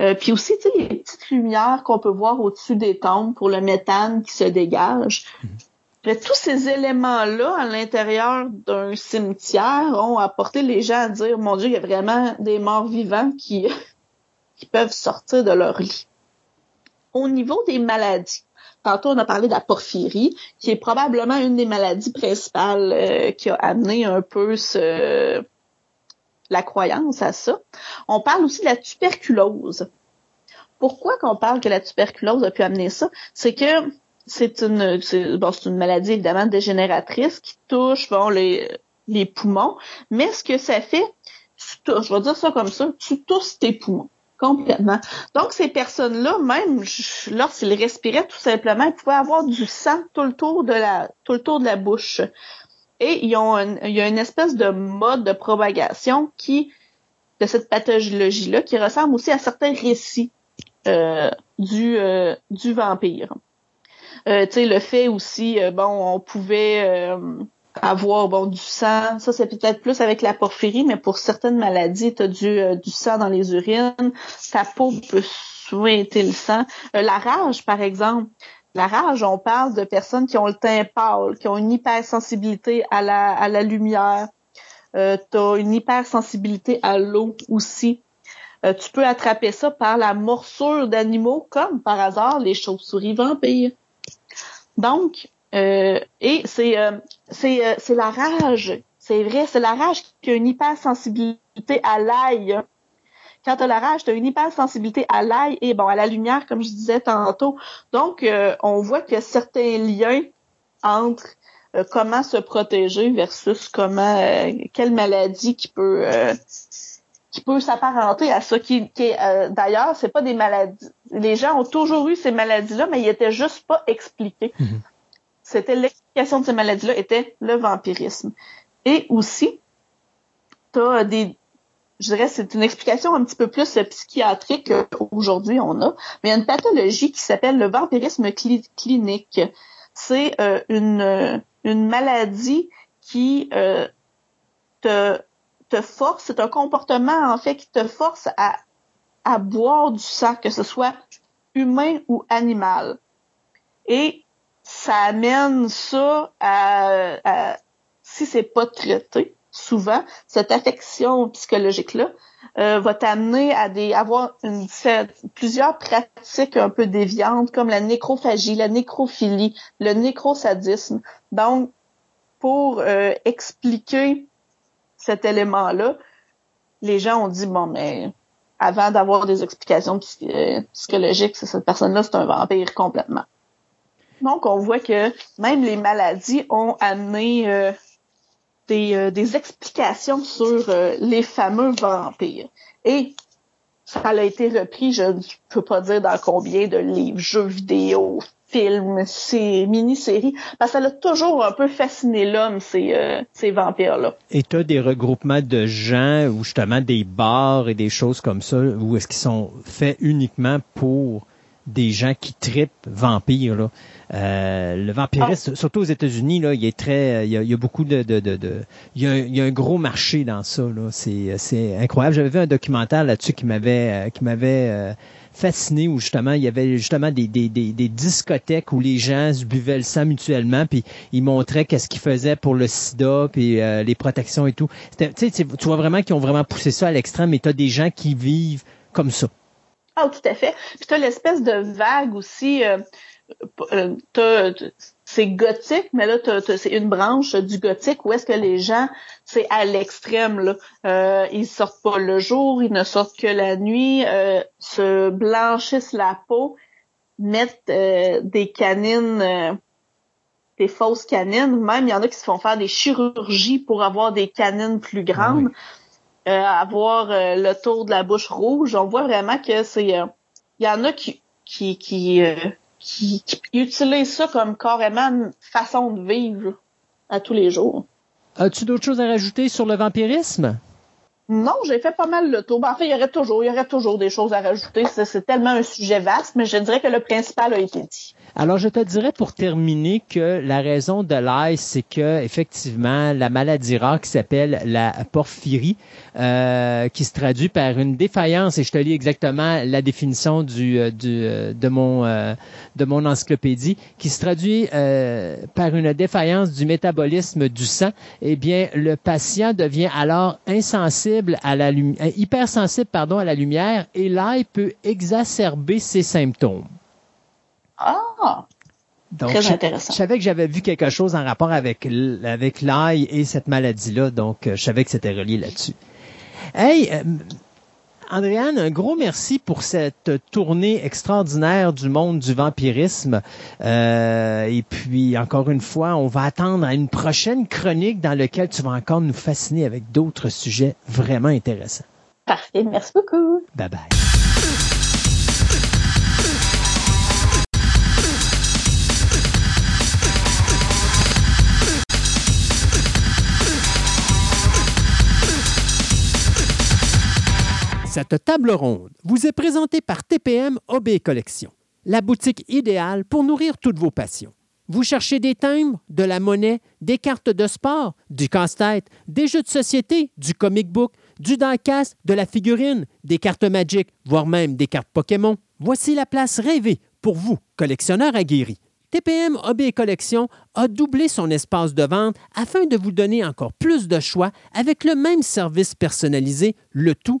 Euh, puis aussi, tu sais, les petites lumières qu'on peut voir au-dessus des tombes pour le méthane qui se dégage. Tous ces éléments-là à l'intérieur d'un cimetière ont apporté les gens à dire, mon Dieu, il y a vraiment des morts vivants qui peuvent sortir de leur lit. Au niveau des maladies, Tantôt, on a parlé de la porphyrie, qui est probablement une des maladies principales euh, qui a amené un peu la croyance à ça. On parle aussi de la tuberculose. Pourquoi qu'on parle que la tuberculose a pu amener ça? C'est que c'est une, bon, c'est une maladie évidemment dégénératrice qui touche bon, les, poumons, mais ce que ça fait, je vais dire ça comme ça, tu tousses tes poumons. Complètement. Donc, ces personnes-là, même lorsqu'ils respiraient tout simplement, ils pouvaient avoir du sang tout le tour de la, tout le tour de la bouche. Et ils ont il y a une espèce de mode de propagation qui, de cette pathologie-là, qui ressemble aussi à certains récits euh, du, euh, du vampire. Euh, tu sais, le fait aussi, euh, bon, on pouvait avoir bon du sang, ça c'est peut-être plus avec la porphyrie, mais pour certaines maladies, tu as du, euh, du sang dans les urines, ta peau peut souhaiter le sang. Euh, la rage, par exemple. La rage, on parle de personnes qui ont le teint pâle, qui ont une hypersensibilité à la, à la lumière. Euh, tu as une hypersensibilité à l'eau aussi. Euh, tu peux attraper ça par la morsure d'animaux, comme par hasard les chauves-souris vampires. Donc, et c'est euh, c'est euh, c'est la rage. C'est vrai, c'est la rage qui a une hypersensibilité à l'ail. Quand tu as la rage, tu as une hypersensibilité à l'ail et bon à la lumière, comme je disais tantôt. Donc, on voit qu'il y a certains liens entre comment se protéger versus comment quelle maladie qui peut qui peut s'apparenter à ça qui, qui est d'ailleurs c'est pas des maladies les gens ont toujours eu ces maladies là mais ils étaient juste pas expliqués mm-hmm c'était l'explication de ces maladies-là était le vampirisme. Et aussi, t'as des, je dirais, c'est une explication un petit peu plus psychiatrique qu'aujourd'hui on a, mais il y a une pathologie qui s'appelle le vampirisme clinique. C'est euh, une, une maladie qui euh, te, te force, c'est un comportement en fait qui te force à, à boire du sang, que ce soit humain ou animal. Et ça amène ça à, si c'est pas traité, souvent, cette affection psychologique-là euh, va t'amener à des avoir une, plusieurs pratiques un peu déviantes comme la nécrophagie, la nécrophilie, le nécrosadisme. Donc, pour euh, expliquer cet élément-là, les gens ont dit bon mais avant d'avoir des explications euh, psychologiques, cette personne-là c'est un vampire complètement. Donc, on voit que même les maladies ont amené euh, des, euh, des, explications sur euh, les fameux vampires. Et ça a été repris, je ne peux pas dire dans combien de livres, jeux vidéo, films, mini-séries, parce que ça a toujours un peu fasciné l'homme, ces, ces vampires-là. Et tu as des regroupements de gens, ou justement des bars et des choses comme ça, où est-ce qu'ils sont faits uniquement pour des gens qui tripent vampires. Là. Euh, le vampirisme, ah. surtout aux États-Unis, là, il est très, il y a, beaucoup de, de, de, de il, y a, il, y a, un gros marché dans ça. Là. C'est, c'est incroyable. J'avais vu un documentaire là-dessus qui m'avait, euh, qui m'avait euh, fasciné où justement il y avait justement des, des, des, des, discothèques où les gens se buvaient le sang mutuellement puis ils montraient qu'est-ce qu'ils faisaient pour le sida puis les protections et tout. Tu vois vraiment qu'ils ont vraiment poussé ça à l'extrême mais tu as des gens qui vivent comme ça. Ah, tout à fait. Puis tu as l'espèce de vague aussi. Euh, euh c'est gothique, mais là, c'est une branche du gothique où est-ce que les gens, c'est à l'extrême. Là. Euh, ils sortent pas le jour, ils ne sortent que la nuit, euh, se blanchissent la peau, mettent euh, des canines, des fausses canines. Même, il y en a qui se font faire des chirurgies pour avoir des canines plus grandes. Euh, avoir euh, le tour de la bouche rouge. On voit vraiment que c'est, il euh, y en a qui qui qui, qui, qui utilisent ça comme carrément une façon de vivre à tous les jours. As-tu d'autres choses à rajouter sur le vampirisme? Non, j'ai fait pas mal le tour. Ben, en fait, il y aurait toujours, il y aurait toujours des choses à rajouter. C'est tellement un sujet vaste, mais je dirais que le principal a été dit. Alors, je te dirais pour terminer que la raison de l'ail, c'est que effectivement, la maladie rare qui s'appelle la porphyrie, euh, qui se traduit par une défaillance, et je te lis exactement la définition du, euh, du euh, de mon de mon encyclopédie, qui se traduit par une défaillance du métabolisme du sang. Eh bien, le patient devient alors insensible à la hypersensible pardon à la lumière, et l'ail peut exacerber ses symptômes. Ah! Très intéressant. Je, savais que j'avais vu quelque chose en rapport avec, avec l'ail et cette maladie-là, donc euh, je savais que c'était relié là-dessus. Hey, euh, Andréane, un gros merci pour cette tournée extraordinaire du monde du vampirisme. Euh, et puis, encore une fois, on va attendre à une prochaine chronique dans laquelle tu vas encore nous fasciner avec d'autres sujets vraiment intéressants. Parfait, merci beaucoup. Bye bye. Cette table ronde vous est présentée par TPM OB Collection, la boutique idéale pour nourrir toutes vos passions. Vous cherchez des timbres, de la monnaie, des cartes de sport, du casse-tête, des jeux de société, du comic book, du diecast, de la figurine, des cartes Magic, voire même des cartes Pokémon. Voici la place rêvée pour vous, collectionneurs aguerris. TPM OB Collection a doublé son espace de vente afin de vous donner encore plus de choix avec le même service personnalisé, le tout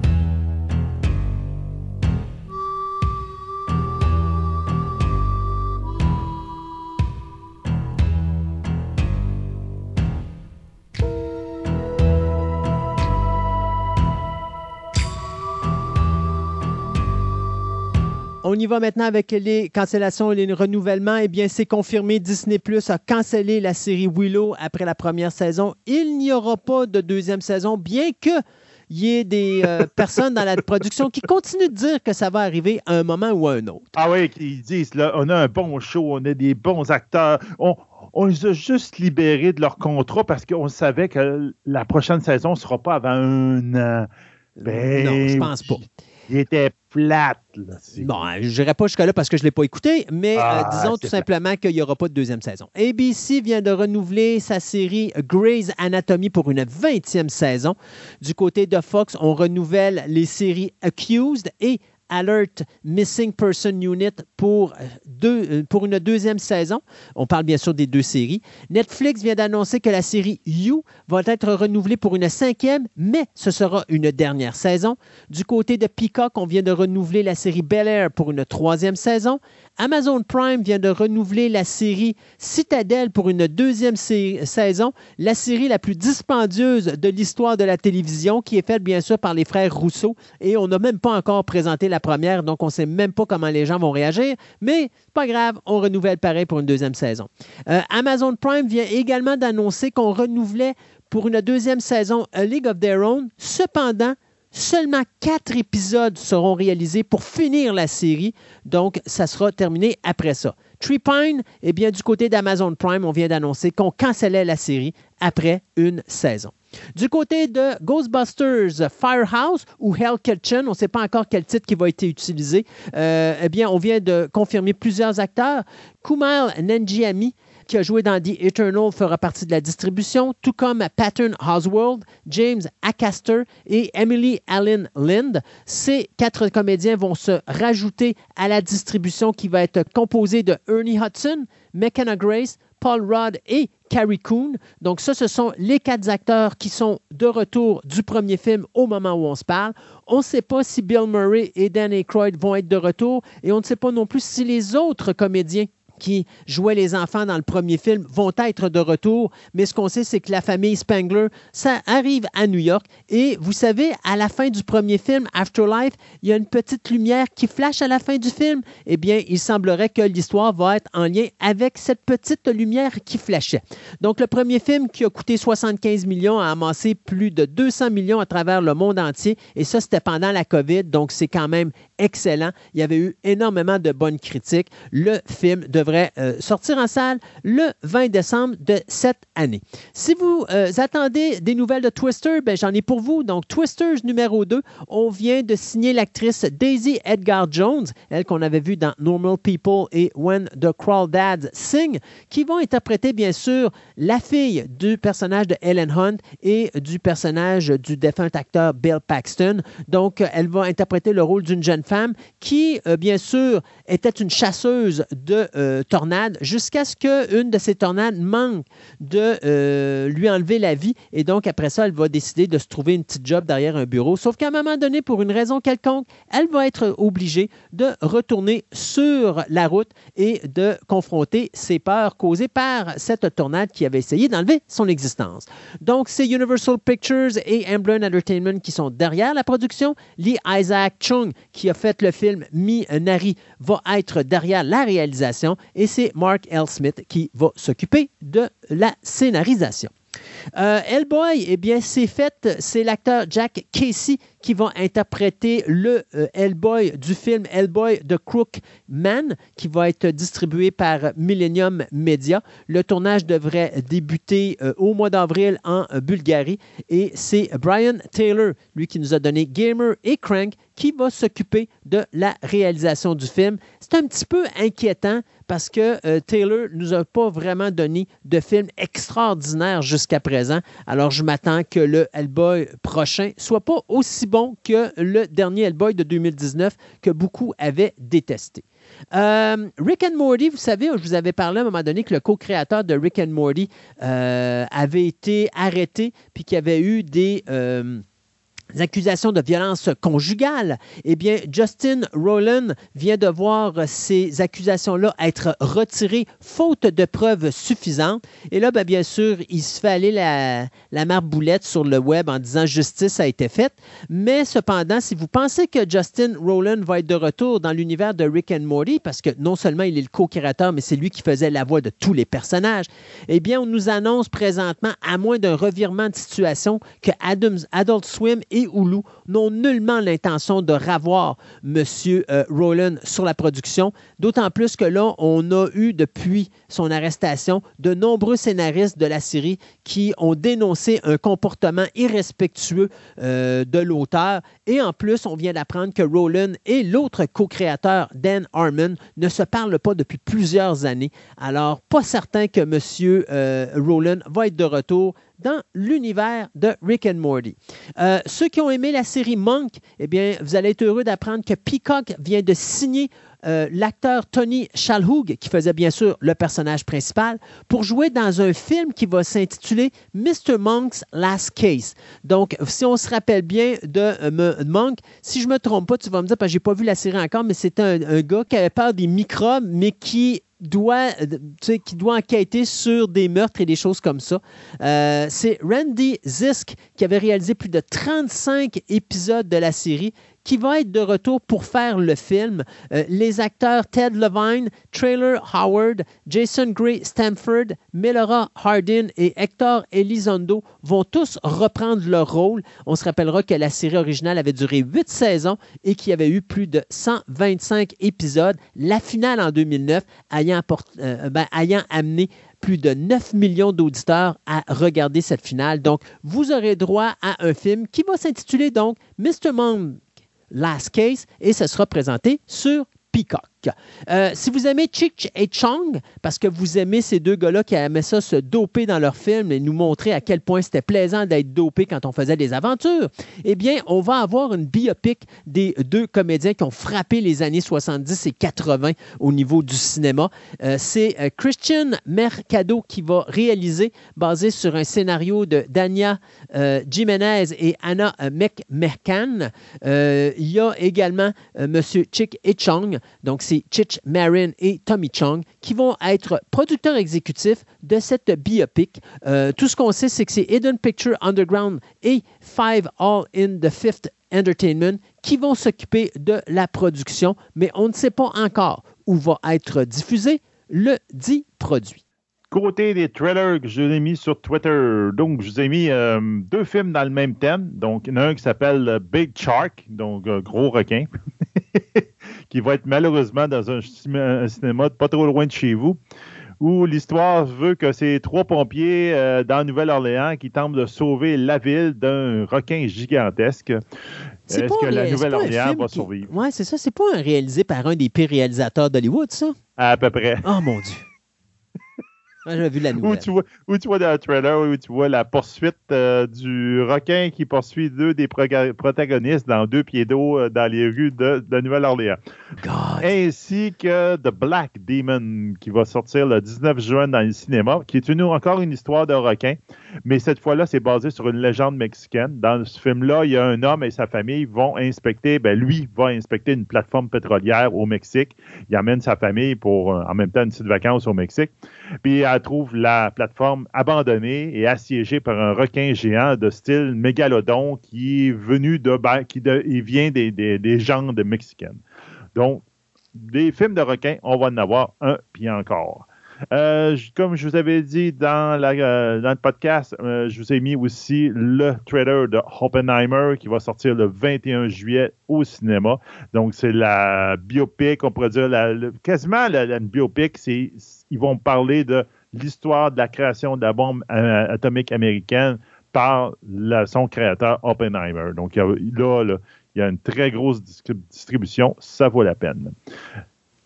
On y va maintenant avec les cancellations et les renouvellements. Eh bien, c'est confirmé, Disney Plus a cancellé la série Willow après la première saison. Il n'y aura pas de deuxième saison, bien que il y ait des euh, personnes dans la production qui continuent de dire que ça va arriver à un moment ou à un autre. Ah oui, ils disent, là, on a un bon show, on a des bons acteurs, on, on les a juste libérés de leur contrat parce qu'on savait que la prochaine saison ne sera pas avant un an. Ben, non, je pense pas. Il était plate. bon, je n'irai pas jusqu'à là parce que je ne l'ai pas écouté, mais euh, ah, disons tout simplement qu'il n'y aura pas de deuxième saison. ABC vient de renouveler sa série Grey's Anatomy pour une 20e saison. Du côté de Fox, on renouvelle les séries Accused et Alert Missing Person Unit pour, euh, deux, euh, une deuxième saison. On parle bien sûr des deux séries. Netflix vient d'annoncer que la série You va être renouvelée pour une cinquième, mais ce sera une dernière saison. Du côté de Peacock, on vient de renouveler la série Bel Air pour une troisième saison. Amazon Prime vient de renouveler la série Citadel pour une deuxième saison, la série la plus dispendieuse de l'histoire de la télévision, qui est faite bien sûr par les frères Rousseau. Et on n'a même pas encore présenté la première, donc on ne sait même pas comment les gens vont réagir. Mais pas grave, on renouvelle pareil pour une deuxième saison. Euh, Amazon Prime vient également d'annoncer qu'on renouvelait pour une deuxième saison A League of Their Own. Cependant, Seulement quatre épisodes seront réalisés pour finir la série, donc ça sera terminé après ça. Tree Pine, eh bien, du côté d'Amazon Prime, on vient d'annoncer qu'on cancellait la série après une saison. Du côté de Ghostbusters Firehouse ou Hell Kitchen, on ne sait pas encore quel titre qui va être utilisé, euh, eh bien, on vient de confirmer plusieurs acteurs. Kumail Nanjiani, qui a joué dans The Eternal, fera partie de la distribution, tout comme Pattern Oswald, James Acaster et Emily Allen Lind. Ces quatre comédiens vont se rajouter à la distribution qui va être composée de Ernie Hudson, McKenna Grace, Paul Rudd et Carrie Coon. Donc ça, ce sont les quatre acteurs qui sont de retour du premier film au moment où on se parle. On ne sait pas si Bill Murray et Dan Aykroyd vont être de retour et on ne sait pas non plus si les autres comédiens qui jouaient les enfants dans le premier film vont être de retour. Mais ce qu'on sait, c'est que la famille Spangler, ça arrive à New York. Et vous savez, à la fin du premier film, Afterlife, il y a une petite lumière qui flash à la fin du film. Eh bien, il semblerait que l'histoire va être en lien avec cette petite lumière qui flashait. Donc, le premier film qui a coûté 75 millions a amassé plus de 200 millions à travers le monde entier. Et ça, c'était pendant la COVID. Donc, c'est quand même excellent. Il y avait eu énormément de bonnes critiques. Le film devrait euh, sortir en salle le 20 décembre de cette année. Si vous euh, attendez des nouvelles de Twister, ben, j'en ai pour vous. Donc, Twisters numéro 2, on vient de signer l'actrice Daisy Edgar Jones, elle qu'on avait vue dans Normal People et When the Dads Sing, qui vont interpréter bien sûr la fille du personnage de Ellen Hunt et du personnage du défunt acteur Bill Paxton. Donc, elle va interpréter le rôle d'une jeune femme qui, euh, bien sûr, était une chasseuse de tornades jusqu'à ce qu'une de ces tornades manque de euh, lui enlever la vie. Et donc, après ça, elle va décider de se trouver une petite job derrière un bureau. Sauf qu'à un moment donné, pour une raison quelconque, elle va être obligée de retourner sur la route et de confronter ses peurs causées par cette tornade qui avait essayé d'enlever son existence. Donc, c'est Universal Pictures et Amblin Entertainment qui sont derrière la production. Lee Isaac Chung, qui a fait le film Mi Nari va être derrière la réalisation et c'est Mark L. Smith qui va s'occuper de la scénarisation. Euh, Hellboy, eh bien, c'est fait. C'est l'acteur Jack Casey qui va interpréter le euh, Hellboy du film Hellboy The Crook Man, qui va être distribué par Millennium Media. Le tournage devrait débuter euh, au mois d'avril en Bulgarie et c'est Brian Taylor, lui qui nous a donné Gamer et Crank, qui va s'occuper de la réalisation du film. C'est un petit peu inquiétant parce que Taylor nous a pas vraiment donné de film extraordinaire jusqu'à présent. Alors, je m'attends que le Hellboy prochain soit pas aussi bon que le dernier Hellboy de 2019 que beaucoup avaient détesté. Euh, Rick and Morty, vous savez, je vous avais parlé à un moment donné que le co-créateur de Rick and Morty euh, avait été arrêté puis qu'il y avait eu des accusations de violence conjugale, eh bien, Justin Rowland vient de voir ces accusations-là être retirées faute de preuves suffisantes. Et là, ben, bien sûr, il se fait aller la, marboulette sur le web en disant justice a été faite. Mais cependant, si vous pensez que Justin Rowland va être de retour dans l'univers de Rick and Morty, parce que non seulement il est le co-créateur, mais c'est lui qui faisait la voix de tous les personnages, eh bien, on nous annonce présentement, à moins d'un revirement de situation, que Adams, Adult Swim et N'ont nullement l'intention de ravoir M. Euh, Rowland sur la production, d'autant plus que là, on a eu depuis son arrestation de nombreux scénaristes de la série qui ont dénoncé un comportement irrespectueux euh, de l'auteur. Et en plus, on vient d'apprendre que Rowland et l'autre co-créateur, Dan Harmon, ne se parlent pas depuis plusieurs années. Alors, pas certain que M. Euh, Rowland va être de retour dans l'univers de Rick and Morty. Euh, ceux qui ont aimé la série Monk, eh bien, vous allez être heureux d'apprendre que Peacock vient de signer euh, l'acteur Tony Shalhoub, qui faisait bien sûr le personnage principal, pour jouer dans un film qui va s'intituler Mr. Monk's Last Case. Donc, si on se rappelle bien de euh, Monk, si je ne me trompe pas, tu vas me dire, parce que je n'ai pas vu la série encore, mais c'est un, un, gars qui avait peur des microbes, mais qui doit, qui doit enquêter sur des meurtres et des choses comme ça. Euh, c'est Randy Zisk qui avait réalisé plus de 35 épisodes de la série qui va être de retour pour faire le film. Euh, les acteurs Ted Levine, Trailer Howard, Jason Gray Stanford, Melora Hardin et Hector Elizondo vont tous reprendre leur rôle. On se rappellera que la série originale avait duré huit saisons et qu'il y avait eu plus de 125 épisodes. La finale en 2009 ayant, euh, ben, ayant amené plus de 9 millions d'auditeurs à regarder cette finale. Donc, vous aurez droit à un film qui va s'intituler donc Mr. Last Case et ce sera présenté sur Peacock. Euh, si vous aimez Chich et Chong, parce que vous aimez ces deux gars-là qui aimaient ça se doper dans leurs films et nous montrer à quel point c'était plaisant d'être dopé quand on faisait des aventures, eh bien, on va avoir une biopic des deux comédiens qui ont frappé les années 70 et 80 au niveau du cinéma. Euh, c'est euh, Christian Mercado qui va réaliser, basé sur un scénario de Dania Jimenez et Anna McMahon. il y a également M. Chick et Chong, donc c'est Chich Marin et Tommy Chung qui vont être producteurs exécutifs de cette biopic. Euh, tout ce qu'on sait, c'est que c'est Hidden Picture Underground et Five All in the Fifth Entertainment qui vont s'occuper de la production, mais on ne sait pas encore où va être diffusé le dit produit. Côté des trailers que je vous ai mis sur Twitter, donc je vous ai mis euh, deux films dans le même thème. Donc, il un qui s'appelle Big Shark, donc euh, gros requin. qui va être malheureusement dans un, cinéma pas trop loin de chez vous, où l'histoire veut que c'est trois pompiers euh, dans Nouvelle-Orléans qui tentent de sauver la ville d'un requin gigantesque. Est-ce que la Nouvelle-Orléans va survivre? Oui, c'est ça. C'est pas un réalisé par un des pires réalisateurs d'Hollywood, ça? À peu près. Oh mon Dieu. J'ai vu la nouvelle. Où tu, vois, où tu vois dans le trailer, où tu vois la poursuite euh, du requin qui poursuit deux des protagonistes dans deux pieds d'eau euh, dans les rues de, Nouvelle-Orléans. Ainsi que The Black Demon qui va sortir le 19 juin dans le cinéma, qui est une, encore une histoire de requin, mais cette fois-là, c'est basé sur une légende mexicaine. Dans ce film-là, il y a un homme et sa famille vont inspecter, ben lui va inspecter une plateforme pétrolière au Mexique. Il amène sa famille pour euh, en même temps une petite vacance au Mexique. Puis elle trouve la plateforme abandonnée et assiégée par un requin géant de style mégalodon qui est venu de, qui vient des, des, des de mexicaines. Donc, des films de requins, on va en avoir un puis encore. Euh, comme je vous avais dit dans, euh, le podcast, euh, je vous ai mis aussi le trailer de Oppenheimer qui va sortir le 21 juillet au cinéma. Donc, c'est la biopic, on pourrait dire, la, quasiment la, biopic. Ils vont parler de l'histoire de la création de la bombe atomique américaine par son créateur Oppenheimer. Donc, là, il y a une très grosse distribution. Ça vaut la peine.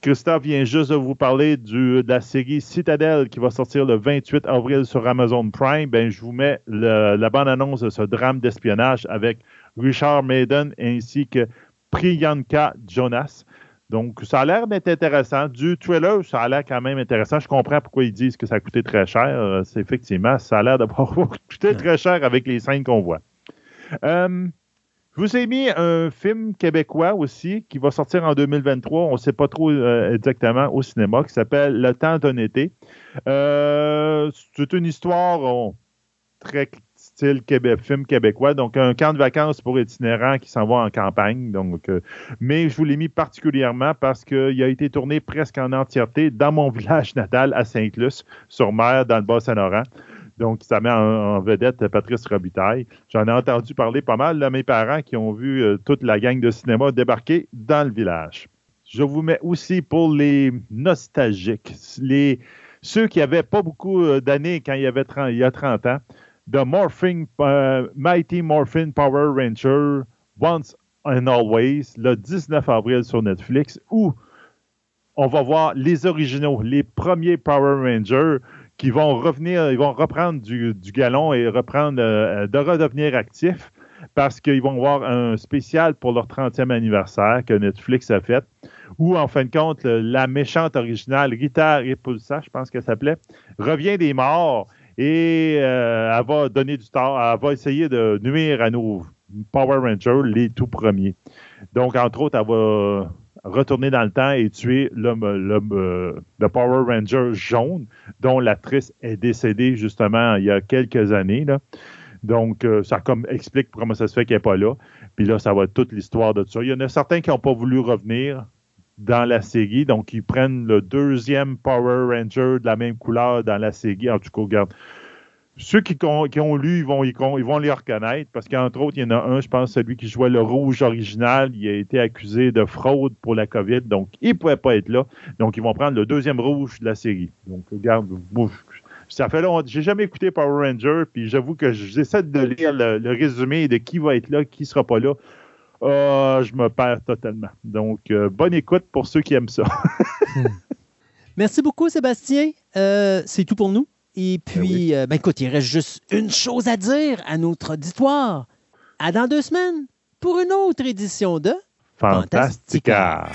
Christophe vient juste de vous parler de la série Citadel qui va sortir le 28 avril sur Amazon Prime. Ben, je vous mets la bande-annonce de ce drame d'espionnage avec Richard Maiden ainsi que Priyanka Jonas. Donc, ça a l'air d'être intéressant. Du trailer, ça a l'air quand même intéressant. Je comprends pourquoi ils disent que ça a coûté très cher. C'est effectivement, ça a l'air d'avoir coûté très cher avec les scènes qu'on voit. Euh, je vous ai mis un film québécois aussi qui va sortir en 2023. On ne sait pas trop euh, exactement au cinéma, qui s'appelle Le temps d'un été. Euh, c'est une histoire très style film québécois. Donc, un camp de vacances pour itinérants qui s'en va en campagne. Donc, euh, mais je vous l'ai mis particulièrement parce qu'il a été tourné presque en entièreté dans mon village natal à Saint-Luce, sur mer, dans le Bas-Saint-Laurent. Donc, ça met en, vedette Patrice Robitaille. J'en ai entendu parler pas mal de mes parents qui ont vu euh, toute la gang de cinéma débarquer dans le village. Je vous mets aussi pour les nostalgiques, les, ceux qui n'avaient pas beaucoup euh, d'années quand il y, avait il y a 30 ans, The euh, Mighty Morphin Power Ranger Once and Always, le 19 avril sur Netflix, où on va voir les originaux, les premiers Power Rangers qui vont revenir, ils vont reprendre du, galon et reprendre, euh, de redevenir actifs parce qu'ils vont avoir un spécial pour leur 30e anniversaire que Netflix a fait, où en fin de compte, la méchante originale, Rita Repulsa, je pense qu'elle s'appelait, revient des morts et euh, elle va donner du tort, elle va essayer de nuire à nos Power Rangers, les tout premiers. Donc, entre autres, elle va retourner dans le temps et tuer le Power Ranger jaune, dont l'actrice est décédée justement il y a quelques années. Donc, euh, ça explique comment ça se fait qu'elle n'est pas là. Puis là, ça va être toute l'histoire de ça. Il y en a certains qui n'ont pas voulu revenir dans la série, donc ils prennent le deuxième Power Ranger de la même couleur dans la série. En tout cas, regarde, ceux qui, ont, lu, ils vont, les reconnaître parce qu'entre autres, il y en a un, je pense, celui qui jouait le rouge original, il a été accusé de fraude pour la COVID, donc il ne pouvait pas être là. Donc, ils vont prendre le deuxième rouge de la série. Donc, regarde, ça fait longtemps. J'ai jamais écouté Power Ranger, puis j'avoue que j'essaie de lire le, résumé de qui va être là, qui sera pas là. Ah, je me perds totalement. Donc, euh, bonne écoute pour ceux qui aiment ça. Merci beaucoup, Sébastien. Euh, c'est tout pour nous. Et ben puis, euh, ben écoute, il reste juste une chose à dire à notre auditoire. À dans deux semaines pour une autre édition de Fantastica.